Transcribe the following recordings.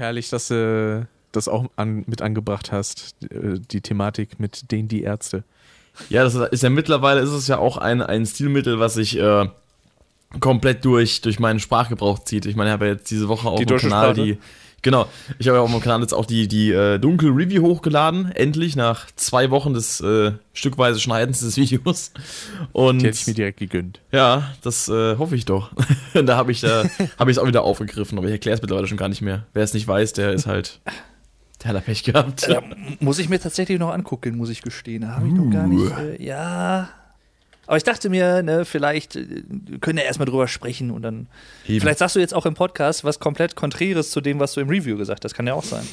herrlich, dass du das auch an, mit angebracht hast, äh, die Thematik mit denen die Ärzte. Ja, das ist ja mittlerweile ist es ja auch ein, ein Stilmittel, was sich äh, komplett durch, durch meinen Sprachgebrauch zieht. Ich meine, ich habe ja jetzt diese Woche auf Die dem deutsche Kanal Sprache? die. Genau, ich habe ja auf meinem Kanal jetzt auch die, die äh, Dunkel Review hochgeladen, endlich, nach zwei Wochen des äh, stückweise Schneidens des Videos. Und Die hätte ich mir direkt gegönnt. ja, das äh, hoffe ich doch. da habe ich äh, hab es auch wieder aufgegriffen, aber ich erkläre es mittlerweile schon gar nicht mehr. Wer es nicht weiß, der ist halt. Der hat da Pech gehabt. Da muss ich mir tatsächlich noch angucken, muss ich gestehen. Da habe ich noch gar nicht. Äh, ja. Aber ich dachte mir, ne, vielleicht äh, können wir erstmal drüber sprechen und dann. Eben. Vielleicht sagst du jetzt auch im Podcast was komplett Konträres zu dem, was du im Review gesagt hast. Kann ja auch sein.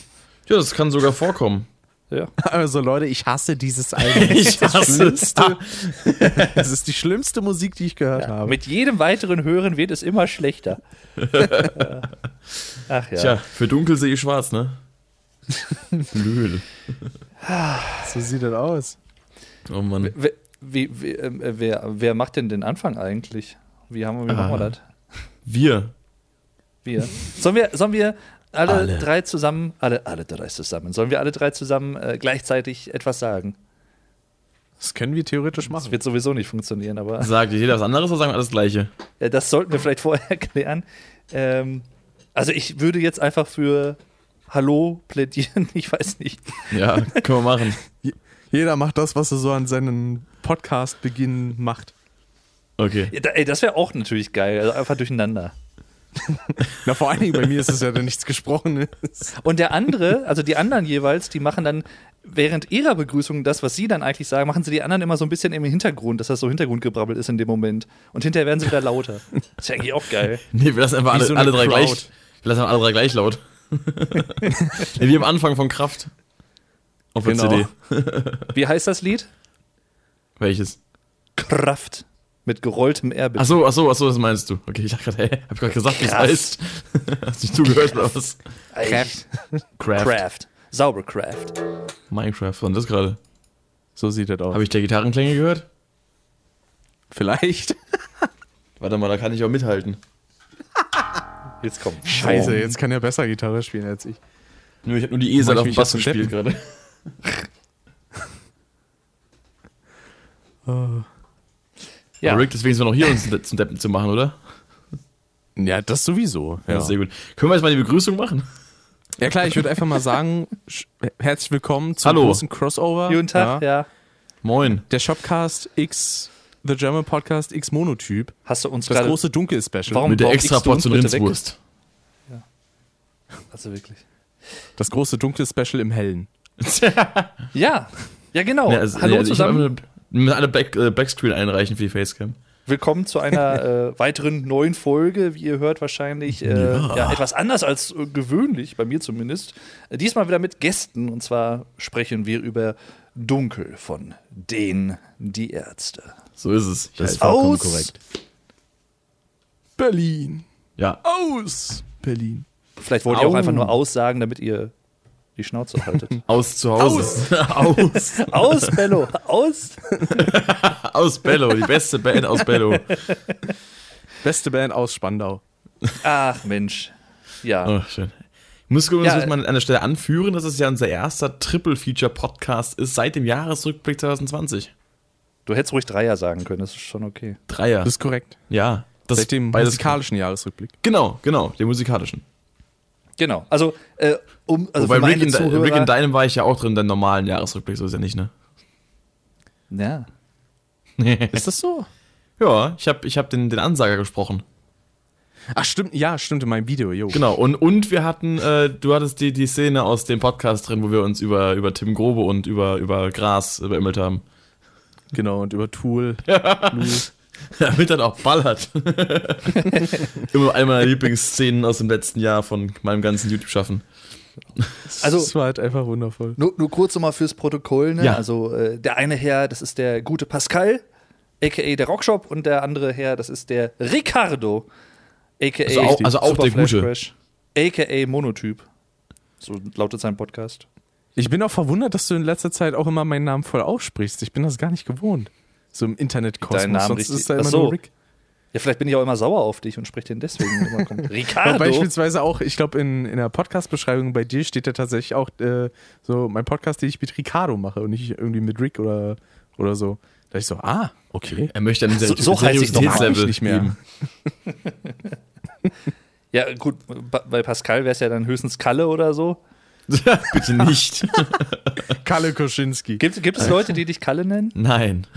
Ja, das kann sogar vorkommen. Ja. Also Leute, ich hasse dieses Album. Ich hasse es. Es ist die schlimmste Musik, die ich gehört habe. Mit jedem weiteren Hören wird es immer schlechter. Ach ja. Tja, für dunkel sehe ich schwarz, ne? Blöd. So sieht das aus. Oh Mann. Wer, wie, wie, ähm, äh, wer, wer macht denn den Anfang eigentlich? Wie haben wir, wie machen wir Ah. das? Wir. Wir. Sollen wir, sollen wir alle, Alle. drei zusammen, alle, alle drei zusammen, sollen wir alle drei zusammen äh, gleichzeitig etwas sagen? Das können wir theoretisch Das machen. wird sowieso nicht funktionieren, aber Sagt jeder was anderes oder sagen wir alles Gleiche? äh, das sollten wir vielleicht vorher erklären. Ähm, also ich würde jetzt einfach für Hallo plädieren, ich weiß nicht. Ja, können wir machen. Jeder macht das, was er so an seinen Podcast-Beginn macht. Okay. Ja, da, ey, das wäre auch natürlich geil, also einfach durcheinander. Na, vor allen Dingen bei mir ist es ja dann nichts Gesprochenes. Und der andere, also die anderen jeweils, die machen dann während ihrer Begrüßung das, was sie dann eigentlich sagen, machen sie die anderen immer so ein bisschen im Hintergrund, dass das so Hintergrundgebrabbel ist in dem Moment. Und hinterher werden sie wieder lauter. Das ist ja eigentlich auch geil. Nee, wir lassen einfach alle, so alle drei Crowd. gleich. Wir lassen alle drei gleich laut. nee, wie am Anfang von Kraft. Auf der Genau. CD. Wie heißt das Lied? Welches? Kraft. Mit gerolltem R. bitte. Achso, achso, achso, das meinst du. Okay, ich dachte gerade, hä, hab gerade gesagt, wie es Kraft. heißt. Hast du nicht zugehört oder was? Kraft. Craft. Craft. Sauber Craft. Minecraft, und das gerade. So sieht das aus. Habe ich der Gitarrenklänge gehört? Vielleicht. Warte mal, da kann ich auch mithalten. Jetzt kommt. Scheiße, jetzt kann er besser Gitarre spielen als ich. Nur, ich habe nur die E-Seite auf ich dem Bass gespielt gerade. Ja. Aber Rick, deswegen sind wir noch hier, uns zum Deppen zu machen, oder? Ja, das sowieso. Ja. Ja, sehr gut. Können wir jetzt mal die Begrüßung machen? ja klar, ich würde einfach mal sagen, herzlich willkommen zum Hallo. großen Crossover. Guten Tag, ja. Moin. Der Shopcast X, The German Podcast X Monotyp. Hast du uns Das große Dunkel-Special. Warum Mit der extra Portion? Rindswurst. Also wirklich. Das große Dunkel-Special im Hellen. Ja. Ja, genau. Ja, also, Hallo ja, also ich zusammen. müssen alle Back, äh, Backscreen einreichen für die Facecam. Willkommen zu einer äh, weiteren neuen Folge. Wie ihr hört, wahrscheinlich äh, ja. etwas anders als äh, gewöhnlich, bei mir zumindest. Äh, diesmal wieder mit Gästen. Und zwar sprechen wir über Dunkel von den Die Ärzte. So ist es. Das ist Ja, vollkommen Aus- korrekt. Berlin. ja. Aus Berlin. Vielleicht wollt ihr auch Au. einfach nur aussagen, damit ihr die Schnauze haltet. Aus zu Hause. Aus. aus, Bello! Aus! Aus Bello, die beste Band aus Bello. Beste Band aus Spandau. Ach, Mensch. Ja. Oh, schön. Ich muss übrigens Ja, jetzt mal an der Stelle anführen, dass es ja unser erster Triple-Feature-Podcast ist seit dem Jahresrückblick 2020. Du hättest ruhig Dreier sagen können, das ist schon okay. Dreier. Das ist korrekt. ja. Das Seit dem musikalischen Jahresrückblick. Genau, genau, den musikalischen. Genau. Also, äh, um, also Wobei Rick in, Zuhörer, Rick in deinem war ich ja auch drin, deinem normalen Jahresrückblick, so ist ja nicht, ne? Ja. Ist das so? ja, ich habe ich hab den, den Ansager gesprochen. Ach, stimmt. Ja, stimmt, in meinem Video, jo. Genau, und, und wir hatten, äh, du hattest die, die Szene aus dem Podcast drin, wo wir uns über, über Tim Grobe und über, über Gras beämmelt haben. Genau, und über Tool. Damit er auch ballert. Immer eine meiner Lieblingsszenen aus dem letzten Jahr von meinem ganzen YouTube-Schaffen. Also- das war halt einfach wundervoll. Nur, nur kurz nochmal fürs Protokoll. Ne? Ja. Also, äh, der eine Herr, das ist der gute Pascal, a.k.a. der Rockshop, und der andere Herr, das ist der Ricardo, a.k.a. Also auch- also auch der Flash Gute. Crash, a.k.a. Monotyp. So lautet sein Podcast. Ich bin auch verwundert, dass du in letzter Zeit auch immer meinen Namen voll aussprichst. Ich bin das gar nicht gewohnt. So im Internetkosmos. Deinen Namen Sonst richtig- ist da Ach immer so. nur Rick. Ja, vielleicht bin ich auch immer sauer auf dich und spreche den deswegen immer. Komm, Aber Ricardo. beispielsweise auch, ich glaube, in, in der Podcast-Beschreibung bei dir steht ja tatsächlich auch äh, so mein Podcast, den ich mit Ricardo mache und nicht irgendwie mit Rick oder, oder so. Da ich so, ah, okay. Er möchte einen So- so heißt ich normal. Seriositätslevel nicht mehr. Ja, gut, bei Pascal wäre es ja dann höchstens Kalle oder so. Bitte nicht. Kalle Koschinski. Gibt, gibt es Leute, die dich Kalle nennen? Nein.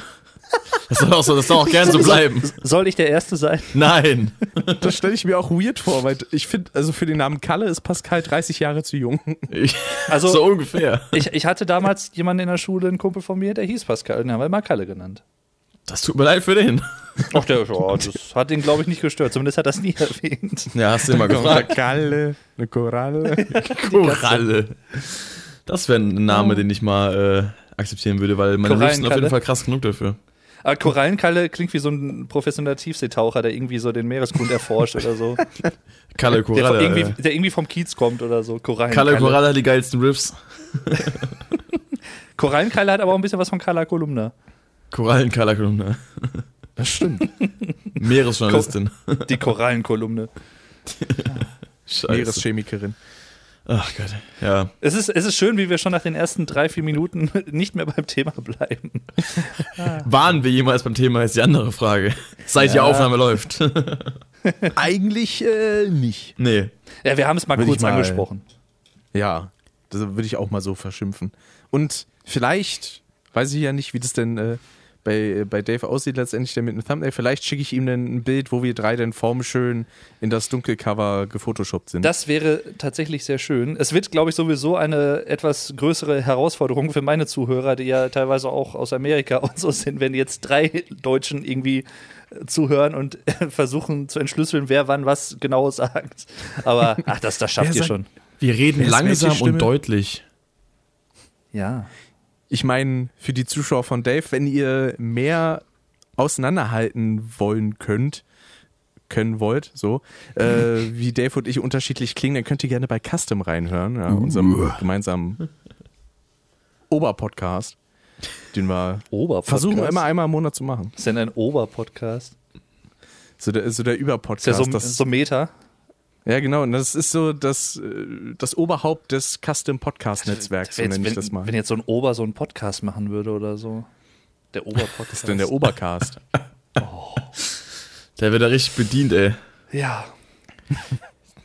Das soll auch, so, das soll auch gern so bleiben. Soll ich der Erste sein? Nein. Das stelle ich mir auch weird vor, weil ich finde, also für den Namen Kalle ist Pascal 30 Jahre zu jung. Ich, Also- so ungefähr. Ich, ich hatte damals jemanden in der Schule, einen Kumpel von mir, der hieß Pascal, den haben wir mal Kalle genannt. Das tut mir leid für den. Ach, der, oh, das hat ihn, glaube ich, nicht gestört. Zumindest hat er das nie erwähnt. Ja, hast du immer gefragt. Kalle, eine Koralle. Koralle. Das wäre ein Name, den ich mal äh, akzeptieren würde, weil meine sind auf jeden Fall krass genug dafür. Aber Korallenkalle klingt wie so ein professioneller Tiefseetaucher, der irgendwie so den Meeresgrund erforscht oder so. Kalle Der, Koralle. irgendwie, äh. der irgendwie vom Kiez kommt oder so. Korallenkalle. Kalle Koralle hat die geilsten Riffs. Korallenkalle hat aber auch ein bisschen was von Kala Kolumna. Korallenkalle Kolumne. Das stimmt. Meeresjournalistin. Die Korallenkolumne. Scheiße. Meereschemikerin. Ach Gott. Ja. Es ist, es ist schön, wie wir schon nach den ersten drei, vier Minuten nicht mehr beim Thema bleiben. Waren wir jemals beim Thema, ist die andere Frage. Seit die Ja. Aufnahme läuft. Eigentlich äh, nicht. nee. Ja, wir haben es mal Würde kurz mal- angesprochen. Ja, das würde ich auch mal so verschimpfen. Und vielleicht, weiß ich ja nicht, wie das denn äh, bei, bei Dave aussieht letztendlich dann mit einem Thumbnail. Vielleicht schicke ich ihm dann ein Bild, wo wir drei dann formschön in das Dunkelcover gefotoshoppt sind. Das wäre tatsächlich sehr schön. Es wird, glaube ich, sowieso eine etwas größere Herausforderung für meine Zuhörer, die ja teilweise auch aus Amerika und so sind, wenn jetzt drei Deutschen irgendwie äh, zuhören und äh, versuchen zu entschlüsseln, wer wann was genau sagt. Aber ach, das, das schafft ihr sagt- schon. Wir reden langsam und deutlich. Ja. Ich meine, für die Zuschauer von Dave, wenn ihr mehr auseinanderhalten wollen könnt, können wollt, so, äh, wie Dave und ich unterschiedlich klingen, dann könnt ihr gerne bei Custom reinhören, ja, unserem gemeinsamen Oberpodcast, den wir versuchen immer einmal im Monat zu machen. Ist denn ein Oberpodcast? So der, so der Ist ja Überpodcast. so, das, so Meta. Ja, genau, und das ist so das, äh, das Oberhaupt des Custom Podcast Netzwerks, so Wenn, nenne ich das mal. wenn jetzt so ein Ober so einen Podcast machen würde oder so. Der Oberpodcast. ist dann der Obercast. Der wird da richtig bedient, ey. Ja.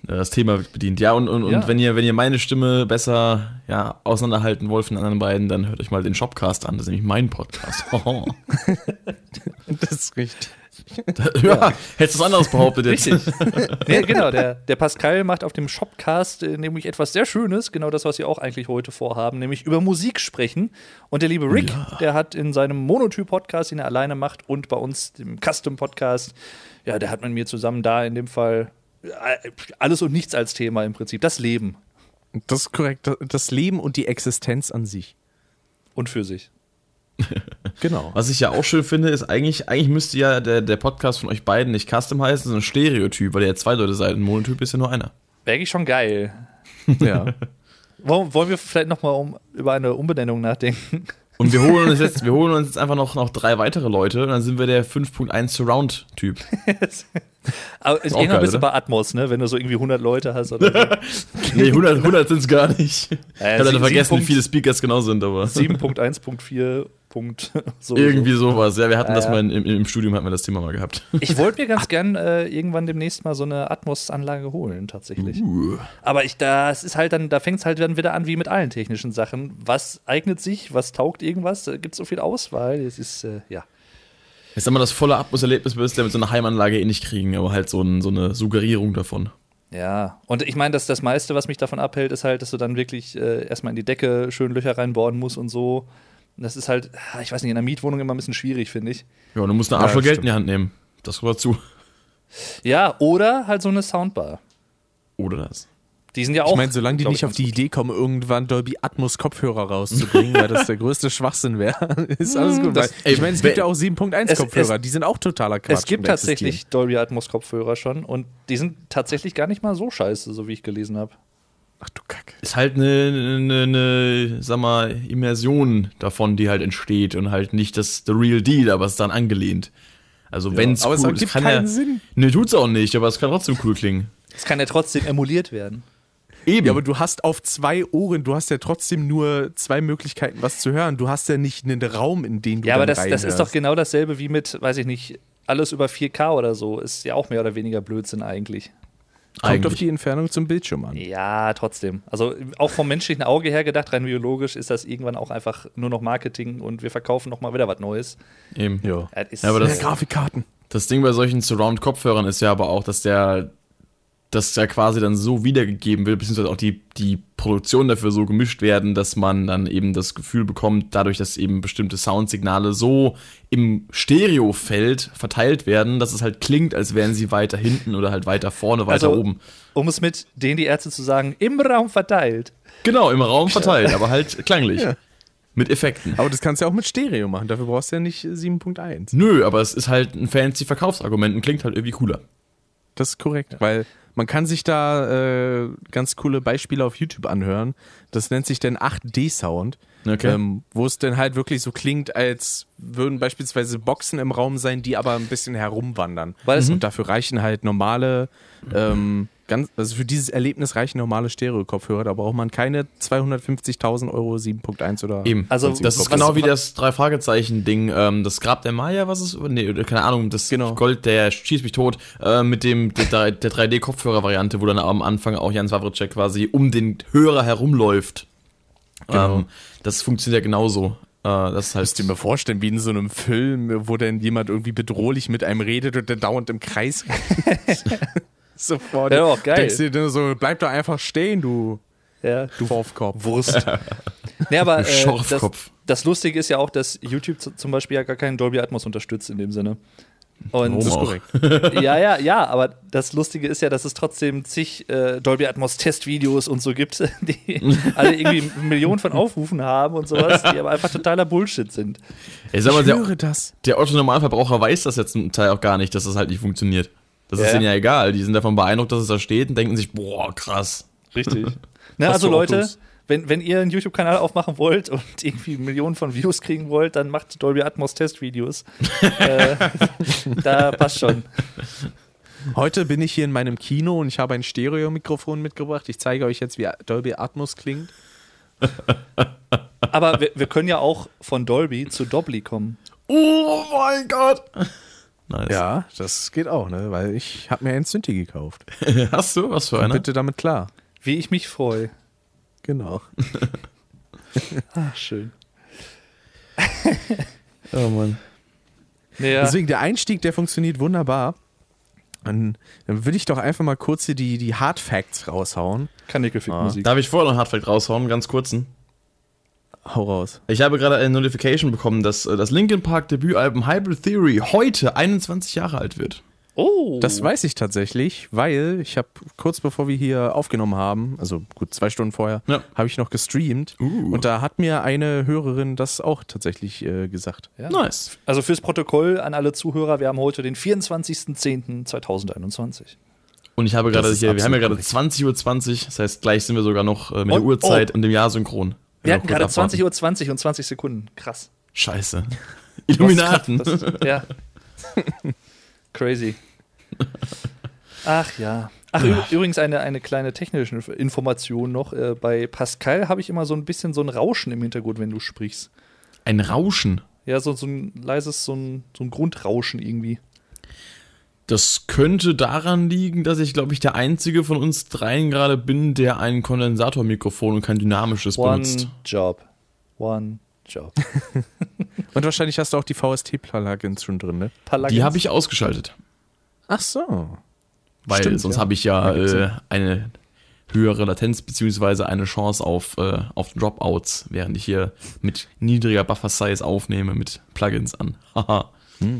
Ja, Das Thema wird bedient. Ja, und, und, und Ja. wenn ihr, wenn ihr meine Stimme besser ja, auseinanderhalten wollt von den anderen beiden, dann hört euch mal den Shopcast an. Das ist nämlich mein Podcast. das ist richtig. ja, hättest du was anderes behauptet jetzt. Richtig. nee, genau, der, der Pascal macht auf dem Shopcast äh, nämlich etwas sehr Schönes, genau das, was wir auch eigentlich heute vorhaben, nämlich über Musik sprechen. Und der liebe Rick, der hat in seinem Monotyp-Podcast, den er alleine macht, und bei uns, dem Custom-Podcast, ja, der hat mit mir zusammen da in dem Fall äh, alles und nichts als Thema im Prinzip. Das Leben Das ist korrekt. Das Leben und die Existenz an sich. und für sich. Genau. Was ich ja auch schön finde, ist eigentlich, eigentlich müsste ja der, der Podcast von euch beiden nicht Custom heißen, sondern Stereotyp, weil ihr ja zwei Leute seid. Ein Monotyp ist ja nur einer. Wäre eigentlich schon geil. Ja. Wollen, wollen wir vielleicht noch mal um, über eine Umbenennung nachdenken? Und wir holen uns jetzt, wir holen uns jetzt einfach noch, noch drei weitere Leute und dann sind wir der 5.1 Surround-Typ. Aber ich auch denke mal ein bisschen oder? bei Atmos, ne? wenn du so irgendwie 100 Leute hast oder so. Nee, 100, 100 sind es gar nicht. ich Äh, habe leider vergessen, wie sieben viele Speakers genau sind, aber 7.1.4. Punkt so. irgendwie sowas. Ja, wir hatten Ja, das mal in, im, im Studium, hatten wir das Thema mal gehabt. Ich wollte mir ganz gern äh, irgendwann demnächst mal so eine Atmos-Anlage holen, tatsächlich. Uh. Aber ich, das ist halt dann, da fängt es halt dann wieder an wie mit allen technischen Sachen. Was eignet sich, was taugt irgendwas? Da gibt es so viel Auswahl. Es ist, äh, ja. Ich sag mal, das volle Atmos-Erlebnis wirst du ja mit so einer Heimanlage eh nicht kriegen, aber halt so, ein, so eine Suggerierung davon. Ja, und ich meine, dass das meiste, was mich davon abhält, ist halt, dass du dann wirklich äh, erstmal in die Decke schön Löcher reinbohren musst und so. Und das ist halt, ich weiß nicht, in der Mietwohnung immer ein bisschen schwierig, finde ich. Ja, und du musst eine Ja, Arschloch Geld in die Hand nehmen. Das gehört dazu. Ja, oder halt so eine Soundbar. Oder das. Die sind ja auch. Ich meine, solange die nicht ich, auf die Idee kommen, irgendwann Dolby Atmos Kopfhörer rauszubringen, weil das der größte Schwachsinn wäre, ist alles gut. Das- weil, ich meine, es gibt ja auch 7.1 Es- Kopfhörer, es- die sind auch totaler Quatsch. Es gibt tatsächlich Dolby Atmos Kopfhörer schon und die sind tatsächlich gar nicht mal so scheiße, so wie ich gelesen habe. Ach du Kacke. Ist halt eine, eine, eine, sag mal, Immersion davon, die halt entsteht und halt nicht das the real deal, aber es ist dann angelehnt. Also wenn es aber cool es es ergibt kann keinen ja, Sinn. Nee, tut's auch nicht, aber es kann trotzdem cool klingen. Das kann ja trotzdem emuliert werden. Eben. Ja, aber du hast auf zwei Ohren, du hast ja trotzdem nur zwei Möglichkeiten, was zu hören. Du hast ja nicht einen Raum, in den du Ja, aber dann das, das ist doch genau dasselbe wie mit, weiß ich nicht, alles über 4K oder so. Ist ja auch mehr oder weniger Blödsinn eigentlich. Kommt Eigentlich. auf die Entfernung zum Bildschirm an. Ja, trotzdem. Also auch vom menschlichen Auge her gedacht, rein biologisch, ist das irgendwann auch einfach nur noch Marketing und wir verkaufen noch mal wieder was Neues. Eben. Ja. Das ist, Ja, aber das- Grafikkarten. Das Ding bei solchen Surround-Kopfhörern ist ja aber auch, dass der dass ja quasi dann so wiedergegeben wird, beziehungsweise auch die, die Produktionen dafür so gemischt werden, dass man dann eben das Gefühl bekommt, dadurch, dass eben bestimmte Soundsignale so im Stereofeld verteilt werden, dass es halt klingt, als wären sie weiter hinten oder halt weiter vorne, weiter Also- oben. um es mit denen die Ärzte zu sagen, im Raum verteilt. Genau, im Raum verteilt, aber halt klanglich. Mit Effekten. Aber das kannst du ja auch mit Stereo machen. Dafür brauchst du ja nicht 7.1. Nö, aber es ist halt ein fancy Verkaufsargument und klingt halt irgendwie cooler. Das ist korrekt, weil man kann sich da äh, ganz coole Beispiele auf YouTube anhören. Das nennt sich dann 8D-Sound, Okay. ähm, wo es dann halt wirklich so klingt, als würden beispielsweise Boxen im Raum sein, die aber ein bisschen herumwandern. Weil es- Und dafür reichen halt normale, ähm, ganz, also für dieses Erlebnis reichen normale Stereo-Kopfhörer. Da braucht man keine 250.000 Euro 7.1 oder Eben. Also, Das ist genau wie das Drei-Fragezeichen-Ding, ähm, das Grab der Maya, was ist, nee, keine Ahnung, das Genau. Gold, der schießt mich tot, äh, mit dem, der, der 3D-Kopfhörer-Variante, wo dann am Anfang auch Jan Wawritschek quasi um den Hörer herumläuft. Genau. Ähm, das funktioniert ja genauso. Äh, das ist halt, Musst dir mal vorstellen, wie in so einem Film, wo dann jemand irgendwie bedrohlich mit einem redet und der dauernd im Kreis rennt. Sofort. Wäre auch geil. Denkst du dir so, bleib doch einfach stehen, du, Ja, du Wurfkopf. Wurst. nee, aber äh, das, Schorfkopf. das Lustige ist ja auch, dass YouTube zum Beispiel ja gar keinen Dolby Atmos unterstützt in dem Sinne. Und Das ist korrekt. ja, ja, ja, aber das Lustige ist ja, dass es trotzdem zig äh, Dolby Atmos Testvideos und so gibt, die alle irgendwie Millionen von Aufrufen haben und sowas, die aber einfach totaler Bullshit sind. ich sag mal, ich der, höre das. der Otto-Normalverbraucher weiß das jetzt zum Teil auch gar nicht, dass das halt nicht funktioniert. Das ist Ja. denen ja egal. Die sind davon beeindruckt, dass es da steht und denken sich, boah, krass. Richtig. Ne, Was also Leute, Autos? wenn, wenn ihr einen YouTube-Kanal aufmachen wollt und irgendwie Millionen von Views kriegen wollt, dann macht Dolby Atmos Testvideos. äh, da passt schon. Heute bin ich hier in meinem Kino und ich habe ein Stereo-Mikrofon mitgebracht. Ich zeige euch jetzt, wie Dolby Atmos klingt. Aber wir, wir können ja auch von Dolby zu Dobly kommen. Oh mein Gott. Nice. Ja, das geht auch, ne? Weil ich habe mir ein Synthi gekauft. Hast du? Was für einer? bitte damit klar. Wie ich mich freue. Genau. Ach, schön. Oh Mann. Naja, Deswegen, der Einstieg, der funktioniert wunderbar. Dann, dann würde ich doch einfach mal kurz hier die, die Hard Facts raushauen. Musik. Darf ich vorher noch einen Hardfact raushauen, ganz kurzen? Hau raus. Ich habe gerade eine Notification bekommen, dass äh, das Linkin Park Debütalbum Hybrid Theory heute 21 Jahre alt wird. Oh, Das weiß ich tatsächlich, weil ich habe kurz bevor wir hier aufgenommen haben, also gut zwei Stunden vorher, Ja. habe ich noch gestreamt Uh. und da hat mir eine Hörerin das auch tatsächlich äh, gesagt. Ja. Nice. Also fürs Protokoll an alle Zuhörer, wir haben heute den 24.10.2021. Und ich habe gerade hier, wir haben ja gerade 20.20 Uhr, das heißt, gleich sind wir sogar noch äh, mit Und- der Uhrzeit und dem Jahr synchron. Wir hatten gerade kurz abwarten. 20.20 Uhr und 20 Sekunden. Krass. Scheiße. Illuminaten. Das, ja. Crazy. Ach ja. Ach, ü- übrigens eine, eine kleine technische Information noch. Äh, bei Pascal habe ich immer so ein bisschen so ein Rauschen im Hintergrund, wenn du sprichst. Ein Rauschen. Ja, so, so ein leises, so ein, so ein Grundrauschen irgendwie. Das könnte daran liegen, dass ich, glaube ich, der einzige von uns dreien gerade bin, der ein Kondensatormikrofon und kein dynamisches One benutzt. Job. One Job. Und wahrscheinlich hast du auch die VST-Plugins schon drin, ne? Die habe ich ausgeschaltet. Ach so. Weil Stimmt, sonst ja. habe ich ja äh, eine höhere Latenz beziehungsweise eine Chance auf, äh, auf Dropouts, während ich hier mit niedriger Buffer-Size aufnehme mit Plugins an. Haha.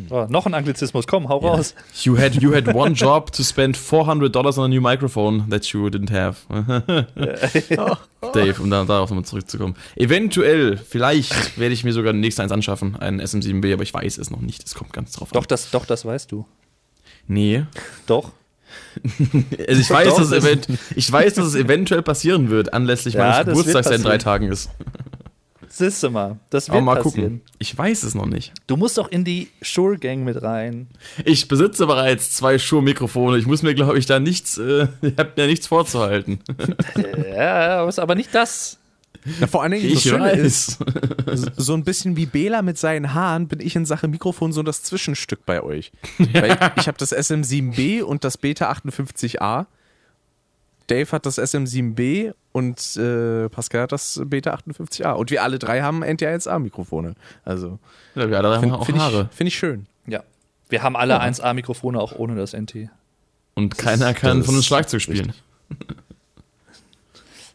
Oh, noch ein Anglizismus. Komm, hau raus. you had you had one job to spend 400 dollars on a new microphone that you didn't have. Dave, um da, darauf nochmal zurückzukommen. Eventuell, vielleicht werde ich mir sogar den nächsten eins anschaffen, einen SM7B, aber ich weiß es noch nicht. Es kommt ganz drauf Doch an. das, doch, das weißt du. Nee. Doch. Also ich weiß, Doch, dass es event ich weiß, dass es eventuell passieren wird, anlässlich Ja, meines Geburtstags, der in drei. Tagen ist. Siehst du mal, das Aber wird mal passieren. gucken. Ich weiß es noch nicht. Du musst doch in die Shure Gang mit rein. Ich besitze bereits zwei Shure-Mikrofone. Ich muss mir, glaube ich, da nichts, äh, ich habe mir nichts vorzuhalten. Ja, aber ist aber nicht das. Ja, vor allen Dingen, das Ich Schöne ist, weiß. so ein bisschen wie Bela mit seinen Haaren bin ich in Sache Mikrofon so das Zwischenstück bei euch. Weil ich ich habe das SM7B und das Beta 58A. Dave hat das SM7B und äh, Pascal hat das Beta 58A. Und wir alle drei haben NT1A-Mikrofone. Also Ja, wir alle haben finde auch find Haare. ich, find ich schön. Ja. Wir haben alle 1A-Mikrofone auch ohne das NT. Und keiner kann das von uns ist Schlagzeug spielen.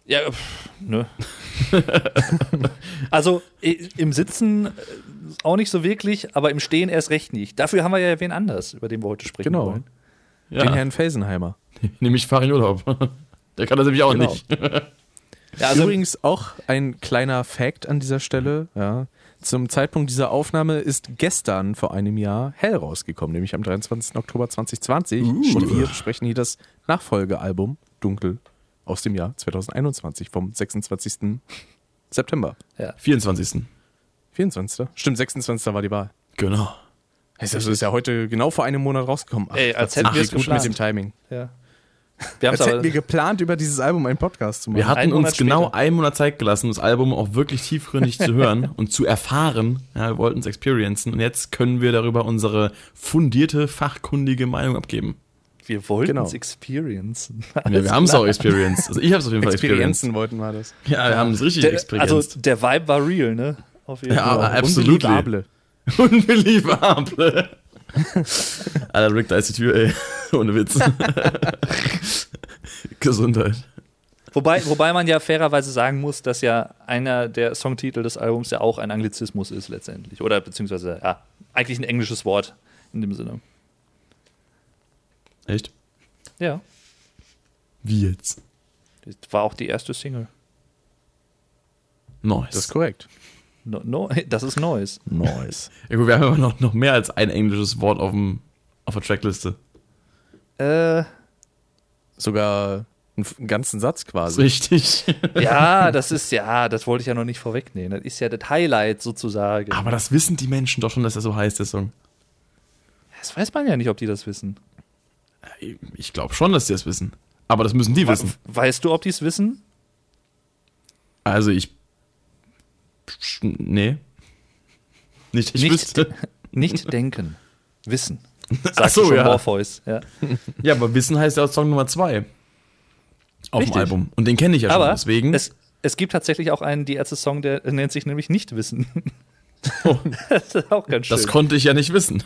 Ja, pff, ne. also i- im Sitzen äh, auch nicht so wirklich, aber im Stehen erst recht nicht. Dafür haben wir ja wen anders, über den wir heute sprechen Genau. wollen. Den Ja, Herrn Felsenheimer. nämlich fahr in Urlaub. Der kann das nämlich auch Genau. nicht. Ja, also Übrigens auch ein kleiner Fact an dieser Stelle. Ja. Zum Zeitpunkt dieser Aufnahme ist gestern vor einem Jahr Hell rausgekommen, nämlich am 23. Oktober 2020. Und wir besprechen hier das Nachfolgealbum Dunkel aus dem Jahr 2021 vom 26. September. 24. 24. Stimmt, 26. war die Wahl. Genau. Also das ist ja heute genau vor einem Monat rausgekommen. Ach, Ey, als hätten wir es gut mit dem Timing. ja. Wir haben Als es hätten wir geplant, über dieses Album einen Podcast zu machen. Wir hatten Einen uns genau später. einen Monat Zeit gelassen, das Album auch wirklich tiefgründig zu hören und zu erfahren. Ja, wir wollten es experiencen und jetzt können wir darüber unsere fundierte, fachkundige Meinung abgeben. Wir wollten Genau. es experiencen. Ja, wir haben es auch experienced. Also ich habe es auf jeden Fall experienced. Wollten wir das. Ja, wir haben es richtig Der, experienced. also der Vibe war real, ne? Auf jeden Ja, Fall. aber absolut. Unbelievable. Unbelievable. Alter, Rick, da ist die Tür, ey. Ohne Witz. Gesundheit. Wobei, wobei man ja fairerweise sagen muss, dass ja einer der Songtitel des Albums ja auch ein Anglizismus ist letztendlich. Oder beziehungsweise, ja, eigentlich ein englisches Wort in dem Sinne. Echt? Ja. Wie jetzt? Das war auch die erste Single. Nice. Das ist korrekt. No, no, das ist Neues. Nice. ja, gut, wir haben aber noch, noch mehr als ein englisches Wort auf, dem, auf der Trackliste. Äh, Sogar einen, ganzen Satz quasi. richtig. ja, das ist ja, das wollte ich ja noch nicht vorwegnehmen. Das ist ja das Highlight sozusagen. aber das wissen die Menschen doch schon, dass er so heißt, der Song. das weiß man ja nicht, ob die das wissen. Ich glaube schon, dass die das wissen. Aber das müssen die wissen. Weißt du, ob die es wissen? Also ich. Nee. Nicht, ich Nicht- wüsste. Nicht denken, wissen. Ach Sagst so, du schon ja. Morpheus. Ja. Ja, aber Wissen heißt ja auch Song Nummer zwei. Auf Richtig. dem Album. Und den kenne ich ja schon. Aber Deswegen. es, es gibt tatsächlich auch einen Die Ärzte-Song, der nennt sich nämlich Nicht Wissen. Oh. das ist auch ganz schön. das konnte ich ja nicht wissen.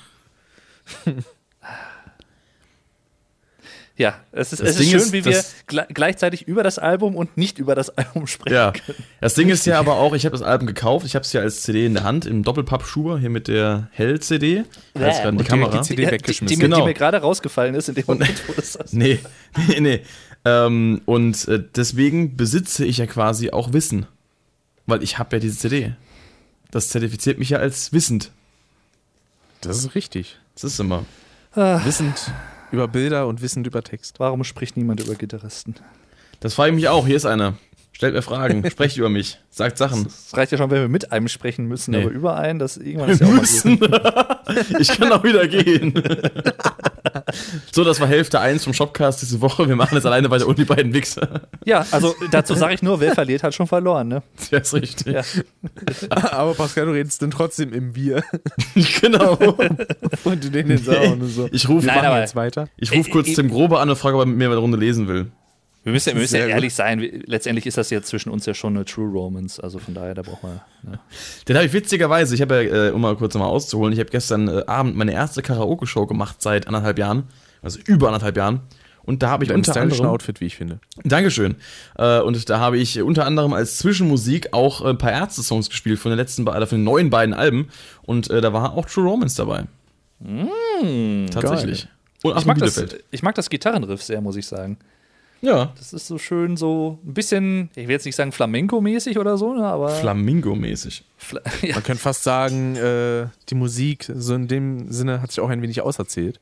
Ja, es ist, Das es ist schön, ist, wie wir gle gleichzeitig über das Album und nicht über das Album sprechen. Ja. Das Ding ist ja aber auch, ich habe das Album gekauft. Ich habe es ja als CD in der Hand, im Doppelpapp-Schuber, hier mit der Hell-CD. Ist gerade die Und die- Kamera. die CD Die, die, weggeschmissen. die, mir- die Genau. mir gerade rausgefallen ist in dem Moment, wo das. Nee, nee, nee. Ähm, und äh, deswegen besitze ich ja quasi auch Wissen. Weil ich habe ja diese CD. Das zertifiziert mich ja als wissend. Das ist richtig. Das ist immer. Wissend über Bilder und wissend über Text. Warum spricht niemand über Gitarristen? Das frage ich mich auch. Hier ist einer. Stellt mir Fragen, sprecht über mich, sagt Sachen. Es reicht ja schon, wenn wir mit einem sprechen müssen, Nee. aber über einen, das irgendwann ist ja auch mal. Ich kann auch wieder gehen. so, das war Hälfte 1 vom Shopcast diese Woche. Wir machen jetzt alleine weiter ohne die beiden Wichser. Ja, also dazu sage ich nur, wer verliert, hat schon verloren, ne? Das ist richtig. Ja. Aber Pascal, du redest dann trotzdem im Wir. Genau. Und du den jetzt auch und so. Ich rufe Nein, jetzt weiter. ich ruf kurz Äh, Tim Grobe an und frage, ob er mit mir eine Runde lesen will. Wir müssen, ja- wir müssen ja Sehr gut. ehrlich sein, wir- letztendlich ist das jetzt zwischen uns ja schon eine True Romance, also von daher, da braucht man. Ne? Den habe ich witzigerweise, ich habe ja, äh, um mal kurz mal auszuholen, ich habe gestern äh, Abend meine erste Karaoke-Show gemacht seit anderthalb Jahren, also über anderthalb Jahren. Und da habe ich unter anderem, Outfit, wie ich finde. Dankeschön. Äh, und da habe ich unter anderem als Zwischenmusik auch ein paar Ärzte-Songs gespielt von den letzten, oder von den neuen beiden Alben. Und äh, da war auch True Romance dabei. Tatsächlich. Und Ich mag, das, ich mag das Gitarrenriff sehr, muss ich sagen. Ja. Das ist so schön, so ein bisschen, ich will jetzt nicht sagen Flamenco-mäßig oder so, ne, aber. Flamingo-mäßig. Fla ja, Man könnte fast sagen, äh, die Musik, so in dem Sinne, hat sich auch ein wenig auserzählt.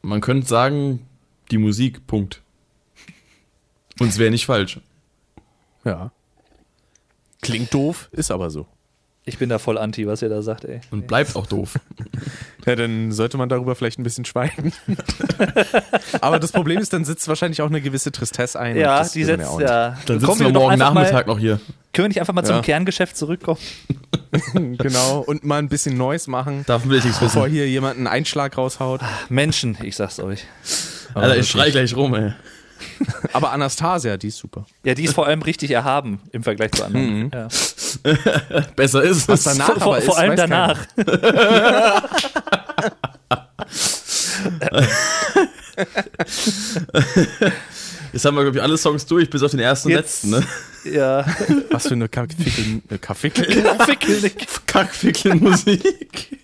Man könnte sagen, die Musik, Punkt. Und es wäre nicht falsch. Ja. Klingt doof, ist aber so. Ich bin da voll anti, was ihr da sagt, ey. Und bleibt auch doof. Ja, dann sollte man darüber vielleicht ein bisschen schweigen. aber das Problem ist, dann sitzt wahrscheinlich auch eine gewisse Tristesse ein. Ja, das die setzt, auch nicht. ja. Dann Kommen sitzen wir morgen Nachmittag mal, noch hier. Können wir nicht einfach mal zum Ja. Kerngeschäft zurückkommen? Genau, und mal ein bisschen Neues machen, Davon will ich nichts bevor wissen. hier jemand einen Einschlag raushaut. Menschen, ich sag's euch. Alter, ich schrei gleich rum, ey. Aber Anastasia, die ist super. Ja, die ist vor allem richtig erhaben im Vergleich zu anderen. Mhm. Ja. Besser ist Was es. danach Vor, vor, aber ist, vor allem danach. Jetzt haben wir, glaube ich, alle Songs durch, bis auf den ersten und letzten, ne? Ja. Was für eine Kaffeefickel, äh, Kaffeefickel, Fickelnick. Kackfickel-Musik.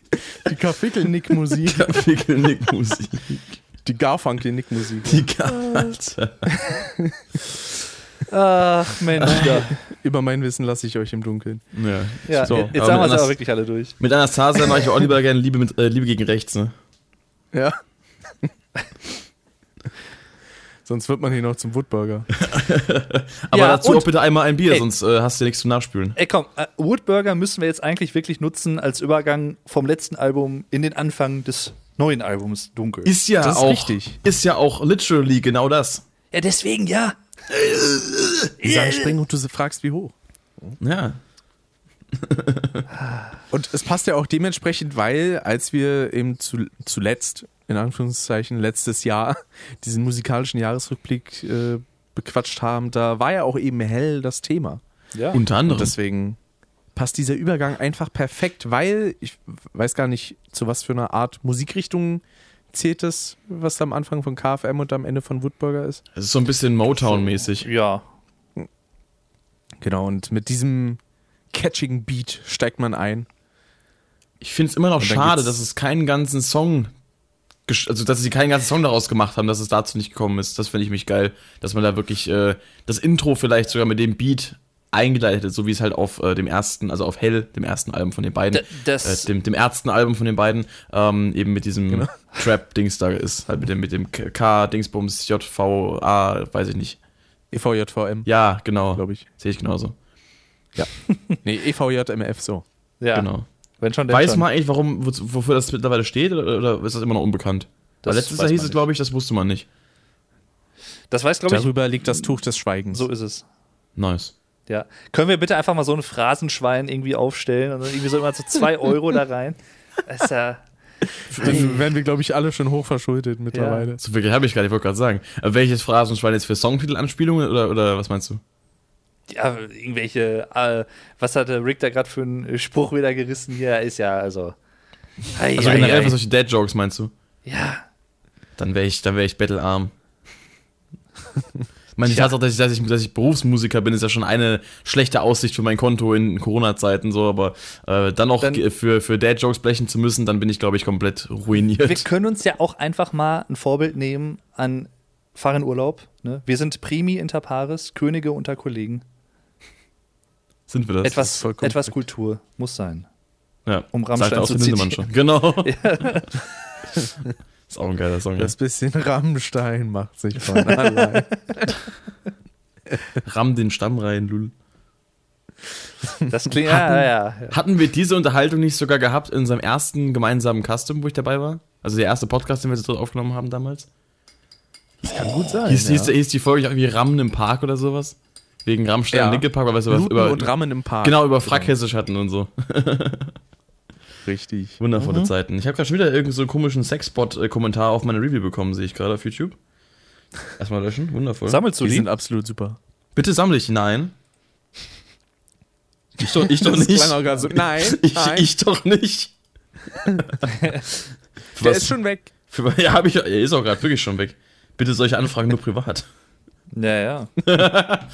die Kaffeefickel-Nick-Musik, Kackfickel-Nick-Musik. Die Garfunkel-Nick-Musik. Die Alter. Ach, Mensch, ja. Über mein Wissen lasse ich euch im Dunkeln. Ja. ja So, jetzt aber haben wir es aber wirklich alle durch. Mit Anastasia mache ich auch lieber gerne Liebe, mit, äh, Liebe gegen rechts, ne? Ja. Sonst wird man hier noch zum Woodburger. Aber Ja, dazu auch bitte einmal ein Bier, Ey. sonst äh, hast du nichts zum Nachspülen. Ey, komm, äh, Woodburger müssen wir jetzt eigentlich wirklich nutzen als Übergang vom letzten Album in den Anfang des neuen Albums Dunkel. Ist ja Das ist auch richtig. Ist ja auch literally genau das. ja, deswegen ja. Die sagen springen und du fragst, wie hoch. Ja. Und es passt ja auch dementsprechend, weil als wir eben zu, zuletzt, in Anführungszeichen, letztes Jahr diesen musikalischen Jahresrückblick äh, bequatscht haben, da war ja auch eben hell das Thema. Ja. Unter anderem. Und deswegen passt dieser Übergang einfach perfekt, weil ich weiß gar nicht, zu was für einer Art Musikrichtung zählt das, was am Anfang von KFM und am Ende von Woodburger ist. Es ist so ein bisschen Motown-mäßig. ja. Genau, und mit diesem catchigen Beat steigt man ein. Ich finde es immer noch schade, dass es keinen ganzen Song, also dass sie keinen ganzen Song daraus gemacht haben, dass es dazu nicht gekommen ist. Das finde ich mich geil, dass man da wirklich äh, das Intro vielleicht sogar mit dem Beat eingeleitet, hat, so wie es halt auf äh, dem ersten, also auf Hell, dem ersten Album von den beiden, D- das- äh, dem, dem ersten Album von den beiden, ähm, eben mit diesem Genau. Trap-Dings da ist, halt mit dem, mit dem K-Dingsbums, JVA, weiß ich nicht. EVJVM, Ja, genau. glaube ich. Sehe ich genauso. Nee, E EVJMF so. Ja. Genau. Wenn schon, Weiß schon. man eigentlich, warum, wo- wofür das mittlerweile steht oder, oder ist das immer noch unbekannt? Das Weil letztes Jahr hieß es, glaube ich, das wusste man nicht. Das weiß, glaube ich, Darüber liegt das Tuch des Schweigens. so ist es. Nice. Ja. Können wir bitte einfach mal so ein Phrasenschwein irgendwie aufstellen und dann irgendwie so immer so zwei Euro da rein? Das ist ja. Dann werden wir, glaube ich, alle schon hochverschuldet mittlerweile. So wirklich habe ich nicht, ich wollte gerade sagen. Aber welches Phrasenschwein jetzt für Songtitel-Anspielungen oder, oder was meinst du? Ja, irgendwelche, äh, was hat der Rick da gerade für einen Spruch wieder gerissen hier? Ist ja, also. Hei, Also generell hei. für solche Dad-Jokes meinst du? Ja. Dann wäre ich, dann wäre ich bettelarm. Ich meine, Tja. Tatsache, dass ich, dass, ich, dass ich Berufsmusiker bin, ist ja schon eine schlechte Aussicht für mein Konto in Corona-Zeiten, so, aber äh, dann noch Dann- für, für Dad-Jokes blechen zu müssen, dann bin ich, glaube ich, komplett ruiniert. Wir können uns ja auch einfach mal ein Vorbild nehmen an Fahr in Urlaub. Ne? Wir sind Primi inter pares, Könige unter Kollegen. Sind wir das? Etwas, vollkommen etwas Kultur muss sein. ja. um Sagt Rammstein auch zu zitieren. schon. Genau. ist auch ein geiler Song. Ja. Das bisschen Rammstein macht sich von allein. Ramm den Stamm rein, Lul. Das klingt, ja, ja, ja. Hatten wir diese Unterhaltung nicht sogar gehabt in unserem ersten gemeinsamen Custom, wo ich dabei war? Also der erste Podcast, den wir so aufgenommen haben damals? Kann gut sein. Hieß, ja. hieß, hieß die Folge irgendwie Rammen im Park oder sowas? Wegen Rammstein Ja. Nickelpark, weil wir so Bluten über, und Rammen im Park. genau, über Frackhessisch hatten und so. Richtig. Wundervolle Mhm. Zeiten. Ich habe gerade schon wieder irgendeinen so komischen Sexbot-Kommentar auf meine Review bekommen, sehe ich gerade auf YouTube. Erstmal löschen, wundervoll. Sammelst du Die die? sind absolut super. Bitte sammle ich, nein. Ich doch, ich doch Das nicht. so. Nein, Ich, nein. ich doch nicht. der Was- ist schon weg. Für, ja, hab ich, er ist auch gerade wirklich schon weg. Bitte solche Anfragen nur privat. Ja, ja.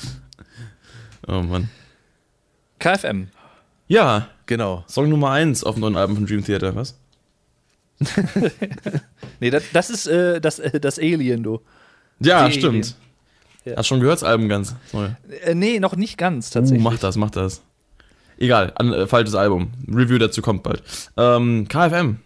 Oh Mann. KFM. Ja, Genau. Song Nummer 1 auf dem neuen Album von Dream Theater, was? Nee, das, das ist äh, das, äh, das Alien, du. Ja, Die stimmt. Alien. Ja. Hast schon gehört, das Album ganz neu. Äh, nee, noch nicht ganz Uh, tatsächlich. mach das, mach das. Egal, an, äh, falsches Album. Review dazu kommt bald. Ähm, KFM.